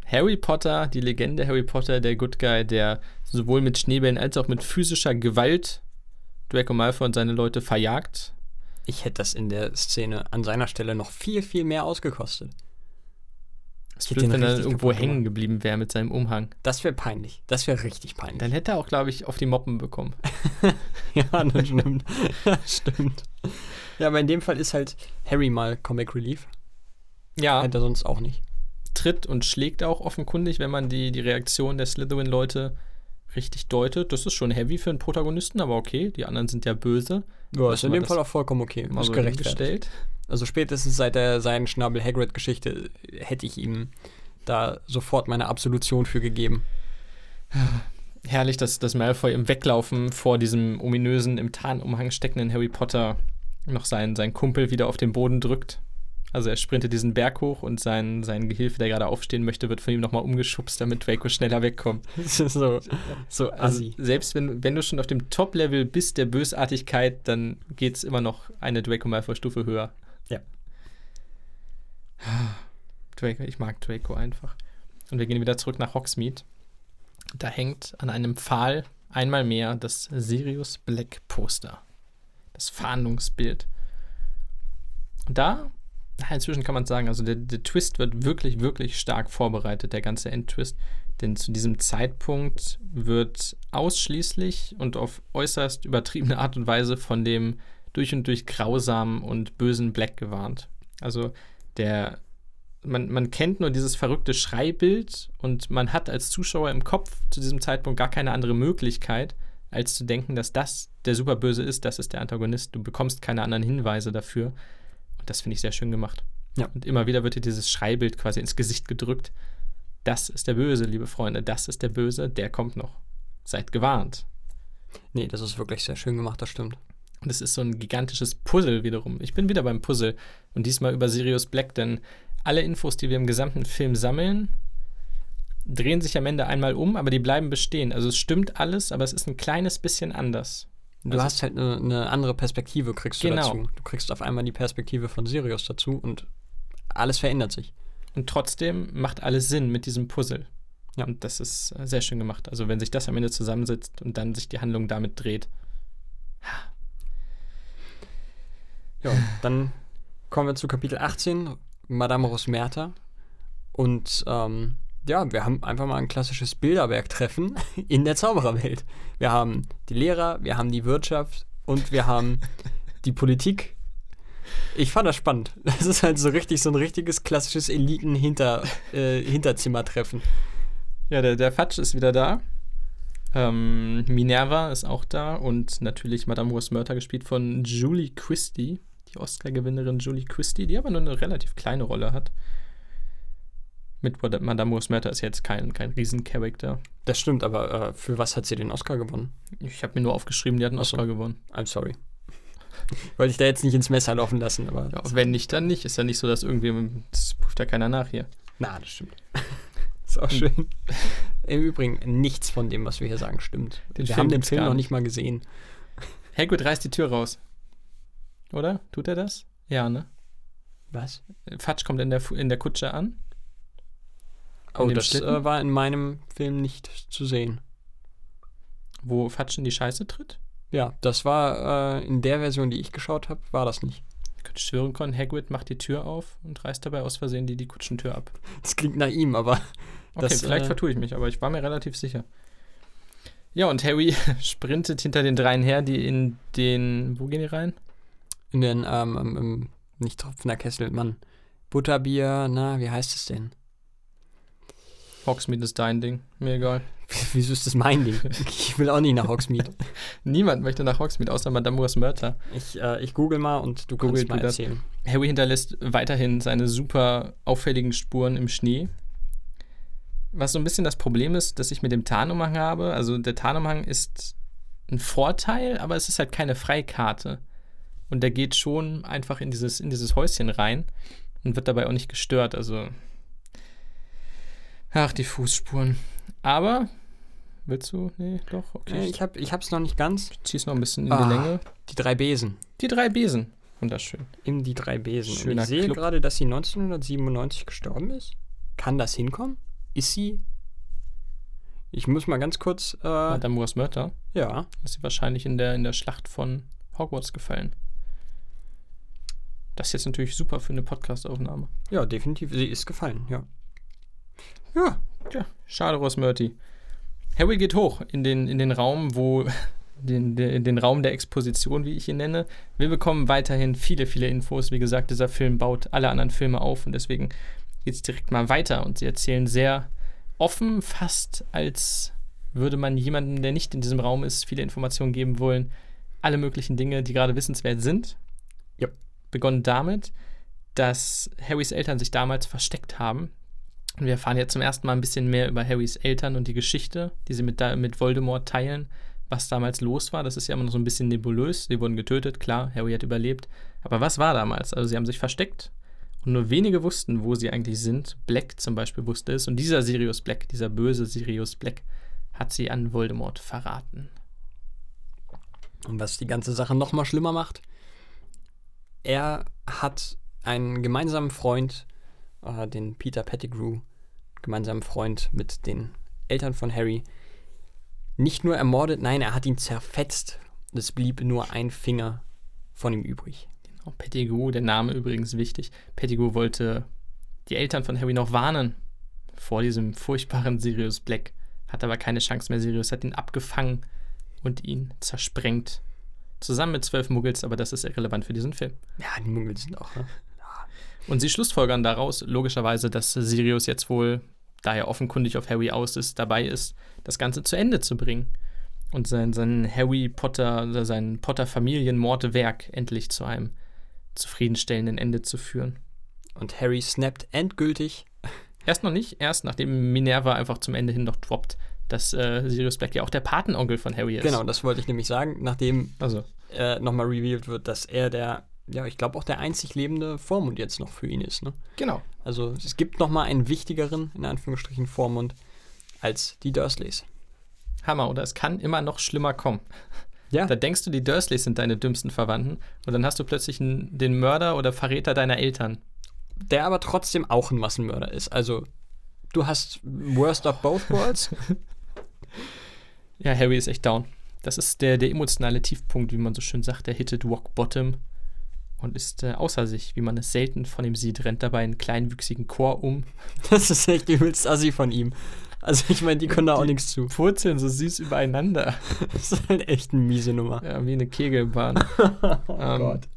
Harry Potter, die Legende Harry Potter, der Good Guy, der sowohl mit Schneebällen als auch mit physischer Gewalt Draco Malfoy und seine Leute verjagt. Ich hätte das in der Szene an seiner Stelle noch viel, viel mehr ausgekostet. Es ihn wenn er irgendwo hängen geblieben wäre mit seinem Umhang. Das wäre peinlich. Das wäre richtig peinlich. Dann hätte er auch, glaube ich, auf die Moppen bekommen. ja, das stimmt. Stimmt. Ja, aber in dem Fall ist halt Harry mal Comic Relief. Ja, Hätte er sonst auch nicht. tritt und schlägt auch offenkundig, wenn man die, die Reaktion der Slytherin-Leute richtig deutet. Das ist schon heavy für einen Protagonisten, aber okay, die anderen sind ja böse. Ja, ist in dem Fall auch vollkommen okay. Mal Ist so gerechtfertigt. Also spätestens seit der seinen Schnabel Hagrid-Geschichte hätte ich ihm da sofort meine Absolution für gegeben. Herrlich, dass, dass Malfoy im Weglaufen vor diesem ominösen, im Tarnumhang steckenden Harry Potter noch seinen, seinen Kumpel wieder auf den Boden drückt. Also er sprintet diesen Berg hoch und sein, sein Gehilfe, der gerade aufstehen möchte, wird von ihm nochmal umgeschubst, damit Draco schneller wegkommt. So, so Also selbst wenn, wenn du schon auf dem Top-Level bist der Bösartigkeit, dann geht es immer noch eine Draco Malfoy-Stufe höher. Ja. Draco, ich mag Draco einfach. Und wir gehen wieder zurück nach Hogsmeade. Da hängt an einem Pfahl einmal mehr das Sirius Black Poster. Das Fahndungsbild. Und da, inzwischen kann man sagen, also der, der Twist wird wirklich, wirklich stark vorbereitet, der ganze Endtwist. Denn zu diesem Zeitpunkt wird ausschließlich und auf äußerst übertriebene Art und Weise von dem durch und durch grausamen und bösen Black gewarnt. Also der, man, man kennt nur dieses verrückte Schreibild und man hat als Zuschauer im Kopf zu diesem Zeitpunkt gar keine andere Möglichkeit, als zu denken, dass das der Superböse ist, das ist der Antagonist. Du bekommst keine anderen Hinweise dafür. Das finde ich sehr schön gemacht. Ja. Und immer wieder wird dir dieses Schreibild quasi ins Gesicht gedrückt. Das ist der Böse, liebe Freunde. Das ist der Böse, der kommt noch. Seid gewarnt. Nee, das ist wirklich sehr schön gemacht, das stimmt. Und es ist so ein gigantisches Puzzle wiederum. Ich bin wieder beim Puzzle und diesmal über Sirius Black, denn alle Infos, die wir im gesamten Film sammeln, drehen sich am Ende einmal um, aber die bleiben bestehen. Also es stimmt alles, aber es ist ein kleines bisschen anders. Du Also- hast halt eine, eine andere Perspektive, kriegst du Genau. dazu. Du kriegst auf einmal die Perspektive von Sirius dazu und alles verändert sich. Und trotzdem macht alles Sinn mit diesem Puzzle. Ja. Und das ist äh, sehr schön gemacht. Also wenn sich das am Ende zusammensetzt und dann sich die Handlung damit dreht. Ja, dann kommen wir zu Kapitel 18, Madame Rosmerta. Und ähm, ja, wir haben einfach mal ein klassisches Bilderberg-Treffen in der Zaubererwelt. Wir haben die Lehrer, wir haben die Wirtschaft und wir haben die Politik. Ich fand das spannend. Das ist halt so richtig, so ein richtiges klassisches Eliten-Hinterzimmertreffen. Ja, der, der Fatsch ist wieder da. Ähm, Minerva ist auch da und natürlich Madame Rosmerta gespielt von Julie Christie, die Oscar-Gewinnerin Julie Christie, die aber nur eine relativ kleine Rolle hat. Mit Madame Rosmerta ist jetzt kein, kein Riesencharakter. Das stimmt, aber äh, für was hat sie den Oscar gewonnen? Ich habe mir nur aufgeschrieben, die hat einen Ach so. Oscar gewonnen. I'm sorry. Wollte ich da jetzt nicht ins Messer laufen lassen, aber. Ja, wenn nicht, dann nicht. Ist ja nicht so, dass irgendwie, das prüft ja keiner nach hier. Na, das stimmt. ist auch schön. Im Übrigen, nichts von dem, was wir hier sagen, stimmt. Den wir Film haben den Film noch nicht. mal gesehen. Hagrid reißt die Tür raus. Oder? Tut er das? Ja, ne? Was? Fatsch kommt in der, in der Kutsche an. Oh, das Schlitten? äh, war in meinem Film nicht zu sehen. wo Fatsch in die Scheiße tritt. Ja, das war äh, in der Version, die ich geschaut habe, war das nicht. Ich könnte schwören können, Hagrid macht die Tür auf und reißt dabei aus Versehen die, die Kutschentür ab. Das klingt nach ihm, aber Okay, Das, vielleicht äh, vertue ich mich, aber ich war mir relativ sicher. Ja, und Harry sprintet hinter den dreien her, die in den. Wo gehen die rein? in den, ähm, ähm, nicht tropfender Kessel, Mann. Butterbier, na, wie heißt es denn? Hogsmeade ist dein Ding. Mir egal. Wieso ist das mein Ding? Ich will auch nicht nach Hogsmeade. Niemand möchte nach Hogsmeade, außer Madame Rosmerta. Ich, äh, ich google mal und du Google kannst mal das. erzählen. Harry hinterlässt weiterhin seine super auffälligen Spuren im Schnee. Was so ein bisschen das Problem ist, dass ich mit dem Tarnumhang habe. Also der Tarnumhang ist ein Vorteil, aber es ist halt keine Freikarte. Und der geht schon einfach in dieses, in dieses Häuschen rein und wird dabei auch nicht gestört. Also. Ach, die Fußspuren. Aber. Willst du? Nee, doch, Äh, okay. ich, hab, ich hab's noch nicht ganz. Ich zieh's noch ein bisschen in Ah. die Länge. Die drei Besen. Die drei Besen. Wunderschön. In die drei Besen. Schöner ich sehe gerade, dass sie 1997 gestorben ist. Kann das hinkommen? Ist sie? Ich muss mal ganz kurz. Äh, Madame Rosmerta. ja. ist sie wahrscheinlich in der, in der Schlacht von Hogwarts gefallen. Das ist jetzt natürlich super für eine Podcast-Aufnahme. Ja, definitiv. Sie ist gefallen, ja. Ja. Tja, schade, Rosmerty. Harry geht hoch in den, in den Raum, wo. Den, den, den Raum der Exposition, wie ich ihn nenne. Wir bekommen weiterhin viele, viele Infos. Wie gesagt, dieser Film baut alle anderen Filme auf und deswegen geht es direkt mal weiter. Und sie erzählen sehr offen, fast als würde man jemandem, der nicht in diesem Raum ist, viele Informationen geben wollen. Alle möglichen Dinge, die gerade wissenswert sind. Ja. Begonnen damit, dass Harrys Eltern sich damals versteckt haben. Wir erfahren jetzt zum ersten Mal ein bisschen mehr über Harrys Eltern und die Geschichte, die sie mit, mit Voldemort teilen, was damals los war. Das ist ja immer noch so ein bisschen nebulös. Sie wurden getötet, klar, Harry hat überlebt. Aber was war damals? Also sie haben sich versteckt und nur wenige wussten, wo sie eigentlich sind. Black zum Beispiel wusste es. Und dieser Sirius Black, dieser böse Sirius Black, hat sie an Voldemort verraten. Und was die ganze Sache noch mal schlimmer macht, er hat einen gemeinsamen Freund, äh, den Peter Pettigrew, gemeinsamen Freund mit den Eltern von Harry, nicht nur ermordet, nein, er hat ihn zerfetzt. Und es blieb nur ein Finger von ihm übrig. Auch Pettigrew, der Name übrigens wichtig. Pettigrew wollte die Eltern von Harry noch warnen vor diesem furchtbaren Sirius Black. Hat aber keine Chance mehr. Sirius hat ihn abgefangen und ihn zersprengt. Zusammen mit zwölf Muggels, aber das ist irrelevant für diesen Film. Ja, die Muggel sind auch, ne? Und sie schlussfolgern daraus logischerweise, dass Sirius jetzt wohl, da er offenkundig auf Harry aus ist, dabei ist, das Ganze zu Ende zu bringen. Und sein, sein Harry Potter, sein Potter-Familienmordwerk endlich zu einem zufriedenstellenden Ende zu führen. Und Harry snappt endgültig. Erst noch nicht, erst nachdem Minerva einfach zum Ende hin noch droppt, dass äh, Sirius Black ja auch der Patenonkel von Harry ist. Genau, das wollte ich nämlich sagen, nachdem Also, äh, nochmal revealed wird, dass er der, ja, ich glaube auch der einzig lebende Vormund jetzt noch für ihn ist. Ne? genau. Also es gibt nochmal einen wichtigeren, in Anführungsstrichen, Vormund als die Dursleys. Hammer, oder? Es kann immer noch schlimmer kommen. Ja, Da denkst du, die Dursleys sind deine dümmsten Verwandten und dann hast du plötzlich einen, den Mörder oder Verräter deiner Eltern. der aber trotzdem auch ein Massenmörder ist. Also du hast Worst of Both Worlds. Ja, Harry ist echt down. Das ist der, der emotionale Tiefpunkt, wie man so schön sagt. Der hittet Rock Bottom und ist äh, außer sich, wie man es selten von ihm sieht, rennt dabei einen kleinwüchsigen Chor um. Das ist echt übelst assi von ihm. Also ich meine, die können da auch nichts zu. Purzeln so süß übereinander. Das ist halt echt eine miese Nummer. Ja, wie eine Kegelbahn. Oh Ähm, Gott.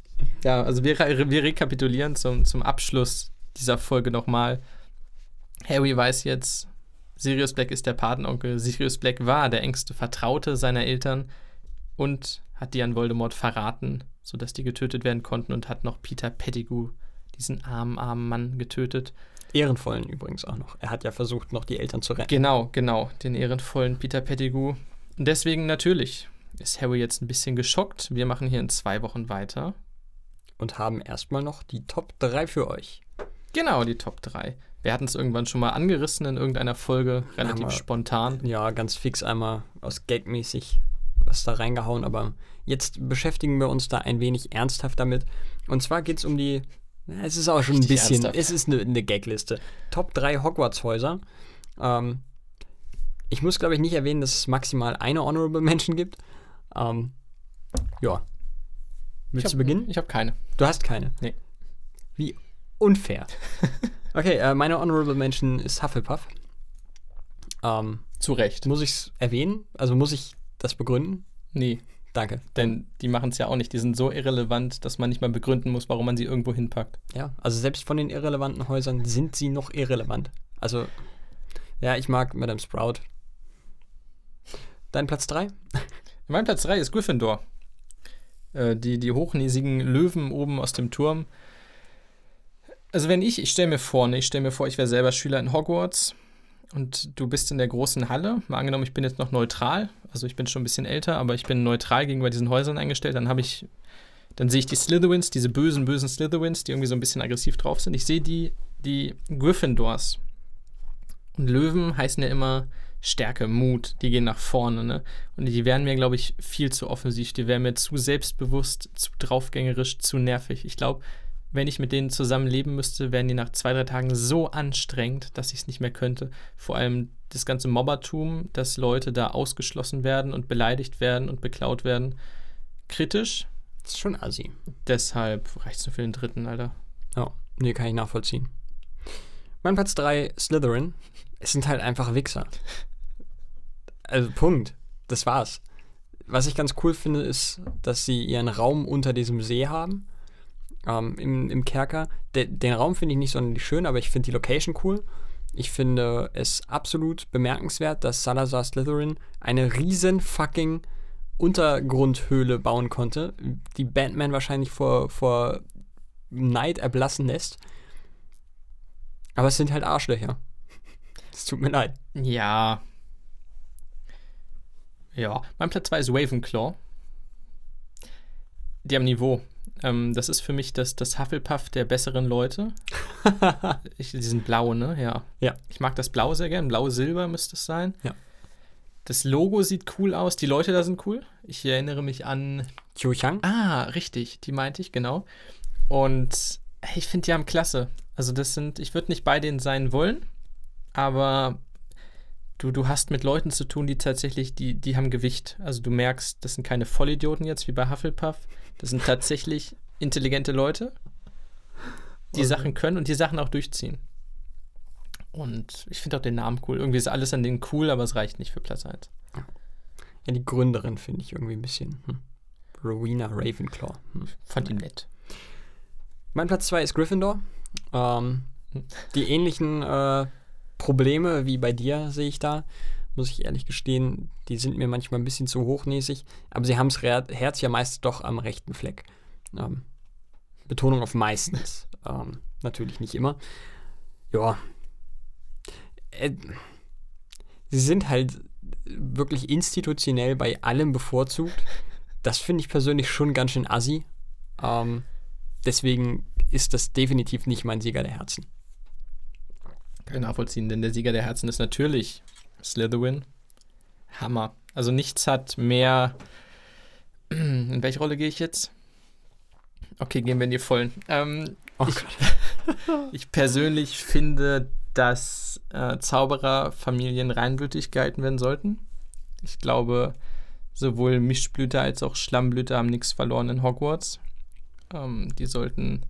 Ja, also wir, wir rekapitulieren zum, zum Abschluss dieser Folge nochmal. Harry weiß jetzt, Sirius Black ist der Patenonkel. Sirius Black war der engste Vertraute seiner Eltern und hat die an Voldemort verraten, sodass die getötet werden konnten und hat noch Peter Pettigrew, diesen armen, armen Mann, getötet. Ehrenvollen übrigens auch noch. Er hat ja versucht, noch die Eltern zu retten. Genau, genau, den ehrenvollen Peter Pettigrew. Und deswegen natürlich ist Harry jetzt ein bisschen geschockt. Wir machen hier in zwei Wochen weiter. Und haben erstmal noch die Top 3 für euch. Genau, die Top 3. Wir hatten es irgendwann schon mal angerissen in irgendeiner Folge, relativ wir- spontan. Ja, ganz fix einmal aus Gagmäßig was da reingehauen, aber jetzt beschäftigen wir uns da ein wenig ernsthaft damit. Und zwar geht es um die. na, Es ist auch schon ein bisschen. ernsthaft. Es ist eine, eine Gagliste. Top 3 Hogwarts-Häuser. Ähm, ich muss, glaube ich, nicht erwähnen, dass es maximal eine Honorable Mention gibt. Ähm, ja. Willst Ich du hab- beginnen? Ich habe keine. Du hast keine. Nee. Wie unfair. okay, äh, meine Honorable Mention ist Hufflepuff. Ähm, Zu Recht. muss ich es erwähnen? Also muss ich das begründen? Nee, Danke. denn die machen es ja auch nicht. Die sind so irrelevant, dass man nicht mal begründen muss, warum man sie irgendwo hinpackt. Ja, also selbst von den irrelevanten Häusern sind sie noch irrelevant. Also, ja, ich mag Madame Sprout. Dein Platz 3? Mein Platz 3 ist Gryffindor. Äh, die, die hochnäsigen Löwen oben aus dem Turm. Also wenn ich, ich stelle mir vor, ne, ich stelle mir vor, ich wäre selber Schüler in Hogwarts und du bist in der großen Halle. Mal angenommen, ich bin jetzt noch neutral, also ich bin schon ein bisschen älter, aber ich bin neutral gegenüber diesen Häusern eingestellt. Dann habe ich, dann sehe ich die Slytherins, diese bösen, bösen Slytherins, die irgendwie so ein bisschen aggressiv drauf sind. Ich sehe die, die Gryffindors. Und Löwen heißen ja immer Stärke, Mut, die gehen nach vorne, ne? Und die wären mir, glaube ich, viel zu offensiv. Die wären mir zu selbstbewusst, zu draufgängerisch, zu nervig. Ich glaube, wenn ich mit denen zusammen leben müsste, wären die nach zwei, drei Tagen so anstrengend, dass ich es nicht mehr könnte. Vor allem das ganze Mobbertum, dass Leute da ausgeschlossen werden und beleidigt werden und beklaut werden. Kritisch. Das ist schon assi. Deshalb reicht es nur für den dritten, Alter. Ja, nee, kann ich nachvollziehen. Mein Platz 3, Slytherin. Es sind halt einfach Wichser. Also, Punkt. Das war's. Was ich ganz cool finde, ist, dass sie ihren Raum unter diesem See haben. Ähm, im, Im Kerker. De, den Raum finde ich nicht sonderlich schön, aber ich finde die Location cool. Ich finde es absolut bemerkenswert, dass Salazar Slytherin eine riesen fucking Untergrundhöhle bauen konnte, die Batman wahrscheinlich vor, vor Neid erblassen lässt. Aber es sind halt Arschlöcher. Es tut mir leid. Ja. Ja, mein Platz 2 ist Ravenclaw. Die haben Niveau. Ähm, das ist für mich das, das Hufflepuff der besseren Leute. ich, die sind blau, ne? Ja. Ja. Ich mag das Blau sehr gern. Blau-Silber müsste es sein. Ja. Das Logo sieht cool aus. Die Leute da sind cool. Ich erinnere mich an. Qiu Chang? Ah, richtig. Die meinte ich, genau. Und ich finde, die haben klasse. Also, das sind. Ich würde nicht bei denen sein wollen, aber du, du hast mit Leuten zu tun, die tatsächlich, die, die haben Gewicht. Also du merkst, das sind keine Vollidioten jetzt wie bei Hufflepuff. Das sind tatsächlich intelligente Leute, die Okay. Sachen können und die Sachen auch durchziehen. Und ich finde auch den Namen cool. Irgendwie ist alles an denen cool, aber es reicht nicht für Platz 1. Ja, die Gründerin finde ich irgendwie ein bisschen. Hm. Rowena Ravenclaw. Hm. Fand ihn nett. Mein Platz 2 ist Gryffindor. Ähm, die ähnlichen äh, Probleme wie bei dir sehe ich da, muss ich ehrlich gestehen. Die sind mir manchmal ein bisschen zu hochnäsig, aber sie haben das Herz ja meist doch am rechten Fleck. Ähm, Betonung auf meistens. ähm, natürlich nicht immer. Ja. Äh, sie sind halt wirklich institutionell bei allem bevorzugt. Das finde ich persönlich schon ganz schön assi. Ähm, deswegen ist das definitiv nicht mein Sieger der Herzen. Kann ich nachvollziehen, denn der Sieger der Herzen ist natürlich Slytherin. Hammer. Also nichts hat mehr. In welche Rolle gehe ich jetzt? Okay, gehen wir in die Vollen. Ähm, Oh ich, ich persönlich finde, dass äh, Zaubererfamilien reinblütig gehalten werden sollten. Ich glaube, sowohl Mischblüter als auch Schlammblüter haben nichts verloren in Hogwarts. Ähm, die sollten.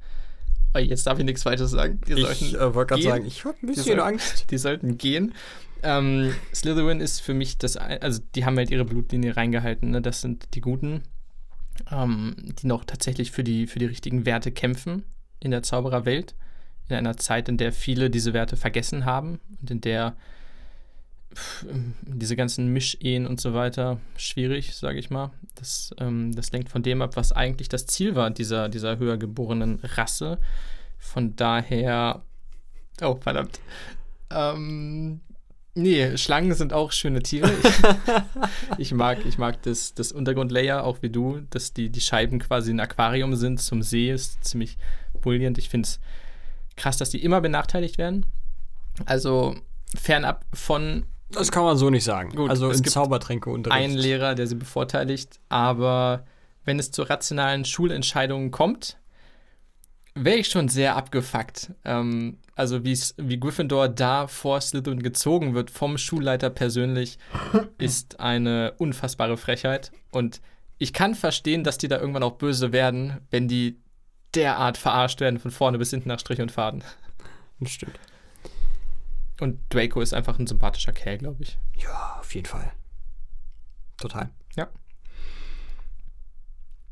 Oh, jetzt darf ich nichts Falsches sagen. Die Ich äh, wollte gerade sagen, ich habe ein Die bisschen sollten- Angst. die sollten gehen. Ähm, Slytherin ist für mich das, also die haben halt ihre Blutlinie reingehalten, ne? Das sind die Guten, ähm, die noch tatsächlich für die, für die richtigen Werte kämpfen in der Zaubererwelt. In einer Zeit, in der viele diese Werte vergessen haben und in der pf, ähm, diese ganzen Mischehen und so weiter schwierig, sage ich mal. Das, ähm, das lenkt von dem ab, was eigentlich das Ziel war dieser, dieser höher geborenen Rasse. Von daher. Oh, verdammt. Ähm, nee, Schlangen sind auch schöne Tiere. Ich, ich mag, ich mag das, das Untergrundlayer, auch wie du, dass die, die Scheiben quasi ein Aquarium sind zum See, ist ziemlich bullient. Ich finde es krass, dass die immer benachteiligt werden. Also fernab von Das kann man so nicht sagen. Gut, also es in gibt Zaubertränkeunterricht. einen Lehrer, der sie bevorteiligt, aber wenn es zu rationalen Schulentscheidungen kommt, wäre ich schon sehr abgefuckt. Ähm, also wie Gryffindor da vor Slytherin gezogen wird vom Schulleiter persönlich, ist eine unfassbare Frechheit. Und ich kann verstehen, dass die da irgendwann auch böse werden, wenn die derart verarscht werden, von vorne bis hinten nach Strich und Faden. Das stimmt. Und Draco ist einfach ein sympathischer Kerl, glaube ich. Ja, auf jeden Fall. Total. Ja.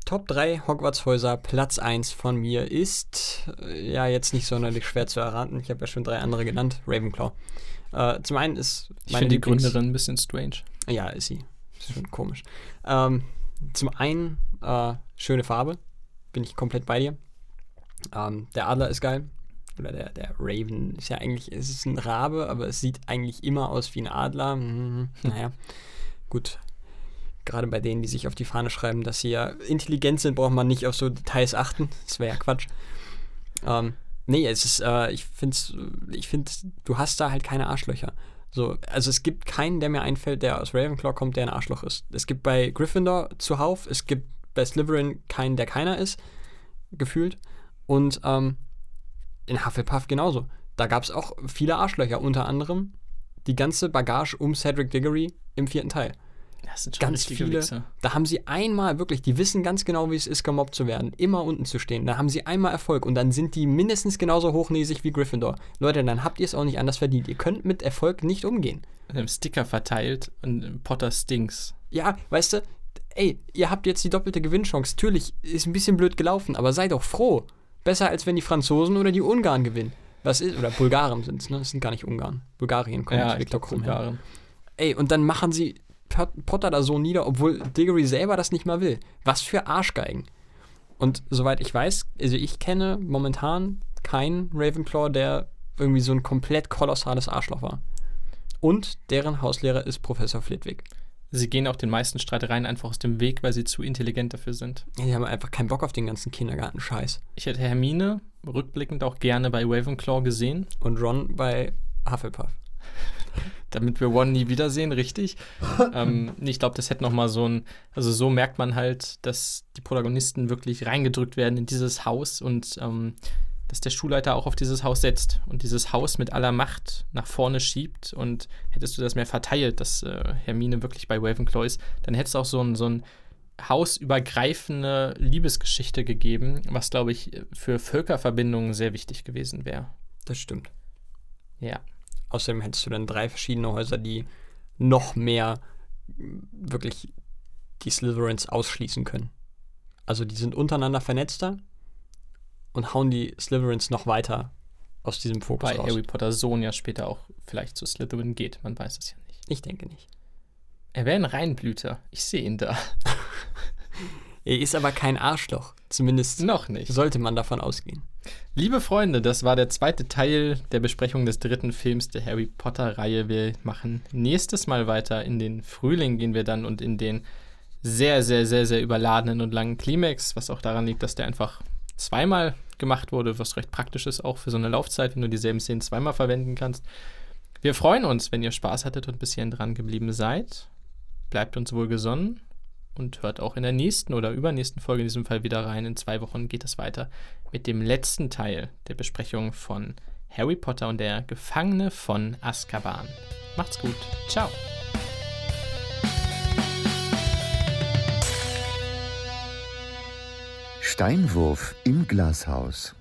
Top 3 Hogwarts-Häuser, Platz 1 von mir ist, äh, ja, jetzt nicht sonderlich schwer zu erraten. Ich habe ja schon drei andere genannt. Ravenclaw. Äh, zum einen ist Ich meine finde die Gründerin ein bisschen strange. Ja, ist sie. Ist schon komisch. Ähm, zum einen äh, schöne Farbe. Bin ich komplett bei dir. Ähm, der Adler ist geil. Oder der, der Raven ist ja eigentlich, es ist ein Rabe, aber es sieht eigentlich immer aus wie ein Adler. Mhm, naja, gut. Gerade bei denen, die sich auf die Fahne schreiben, dass sie ja intelligent sind, braucht man nicht auf so Details achten. Das wäre ja Quatsch. Ähm, nee, es ist, äh, ich finde, ich find, du hast da halt keine Arschlöcher. So, also es gibt keinen, der mir einfällt, der aus Ravenclaw kommt, der ein Arschloch ist. Es gibt bei Gryffindor zuhauf, es gibt bei Slytherin keinen, der keiner ist, gefühlt. Und ähm, in Hufflepuff genauso. Da gab es auch viele Arschlöcher, unter anderem die ganze Bagage um Cedric Diggory im vierten Teil. Das sind Ganz richtige viele. Wichser. Da haben sie einmal wirklich, die wissen ganz genau, wie es ist, gemobbt zu werden, immer unten zu stehen. Da haben sie einmal Erfolg und dann sind die mindestens genauso hochnäsig wie Gryffindor. Leute, dann habt ihr es auch nicht anders verdient. Ihr könnt mit Erfolg nicht umgehen. einem Sticker verteilt und Potter Stinks. Ja, weißt du, ey, ihr habt jetzt die doppelte Gewinnchance. Natürlich ist ein bisschen blöd gelaufen, aber sei doch froh. Besser als wenn die Franzosen oder die Ungarn gewinnen. Was ist, oder Bulgaren sind es, ne? Das sind gar nicht Ungarn. Bulgarien kommt Ja, Viktor Krumm. Bulgaren. Ey, und dann machen sie Potter da so nieder, obwohl Diggory selber das nicht mal will. Was für Arschgeigen. Und soweit ich weiß, also ich kenne momentan keinen Ravenclaw, der irgendwie so ein komplett kolossales Arschloch war. Und deren Hauslehrer ist Professor Flitwick. Sie gehen auch den meisten Streitereien einfach aus dem Weg, weil sie zu intelligent dafür sind. Die haben einfach keinen Bock auf den ganzen Kindergarten-Scheiß. Ich hätte Hermine rückblickend auch gerne bei Ravenclaw gesehen, Und Ron bei Hufflepuff. damit wir One nie wiedersehen, richtig. ähm, ich glaube, das hätte noch mal so ein, also so merkt man halt, dass die Protagonisten wirklich reingedrückt werden in dieses Haus und ähm, dass der Schulleiter auch auf dieses Haus setzt und dieses Haus mit aller Macht nach vorne schiebt und hättest du das mehr verteilt, dass äh, Hermine wirklich bei Ravenclaw ist, dann hättest du auch so ein, so ein hausübergreifende Liebesgeschichte gegeben, was, glaube ich, für Völkerverbindungen sehr wichtig gewesen wäre. Das stimmt. Ja. Außerdem hättest du dann drei verschiedene Häuser, die noch mehr m, wirklich die Slytherins ausschließen können. Also die sind untereinander vernetzter und hauen die Slytherins noch weiter aus diesem Fokus Bei raus. Harry Potters Sohn ja später auch vielleicht zu Slytherin geht, man weiß es ja nicht. Ich denke nicht. Er wäre ein Reinblüter. Ich sehe ihn da. Er ist aber kein Arschloch. Zumindest Noch nicht. sollte man davon ausgehen. Liebe Freunde, das war der zweite Teil der Besprechung des dritten Films der Harry Potter-Reihe. Wir machen nächstes Mal weiter. In den Frühling gehen wir dann und in den sehr, sehr, sehr, sehr überladenen und langen Klimax, was auch daran liegt, dass der einfach zweimal gemacht wurde, was recht praktisch ist, auch für so eine Laufzeit, wenn du dieselben Szenen zweimal verwenden kannst. Wir freuen uns, wenn ihr Spaß hattet und bis hierhin dran geblieben seid. Bleibt uns wohl gesonnen und hört auch in der nächsten oder übernächsten Folge in diesem Fall wieder rein. In zwei Wochen geht es weiter mit dem letzten Teil der Besprechung von Harry Potter und der Gefangene von Azkaban. Macht's gut. Ciao. Steinwurf im Glashaus.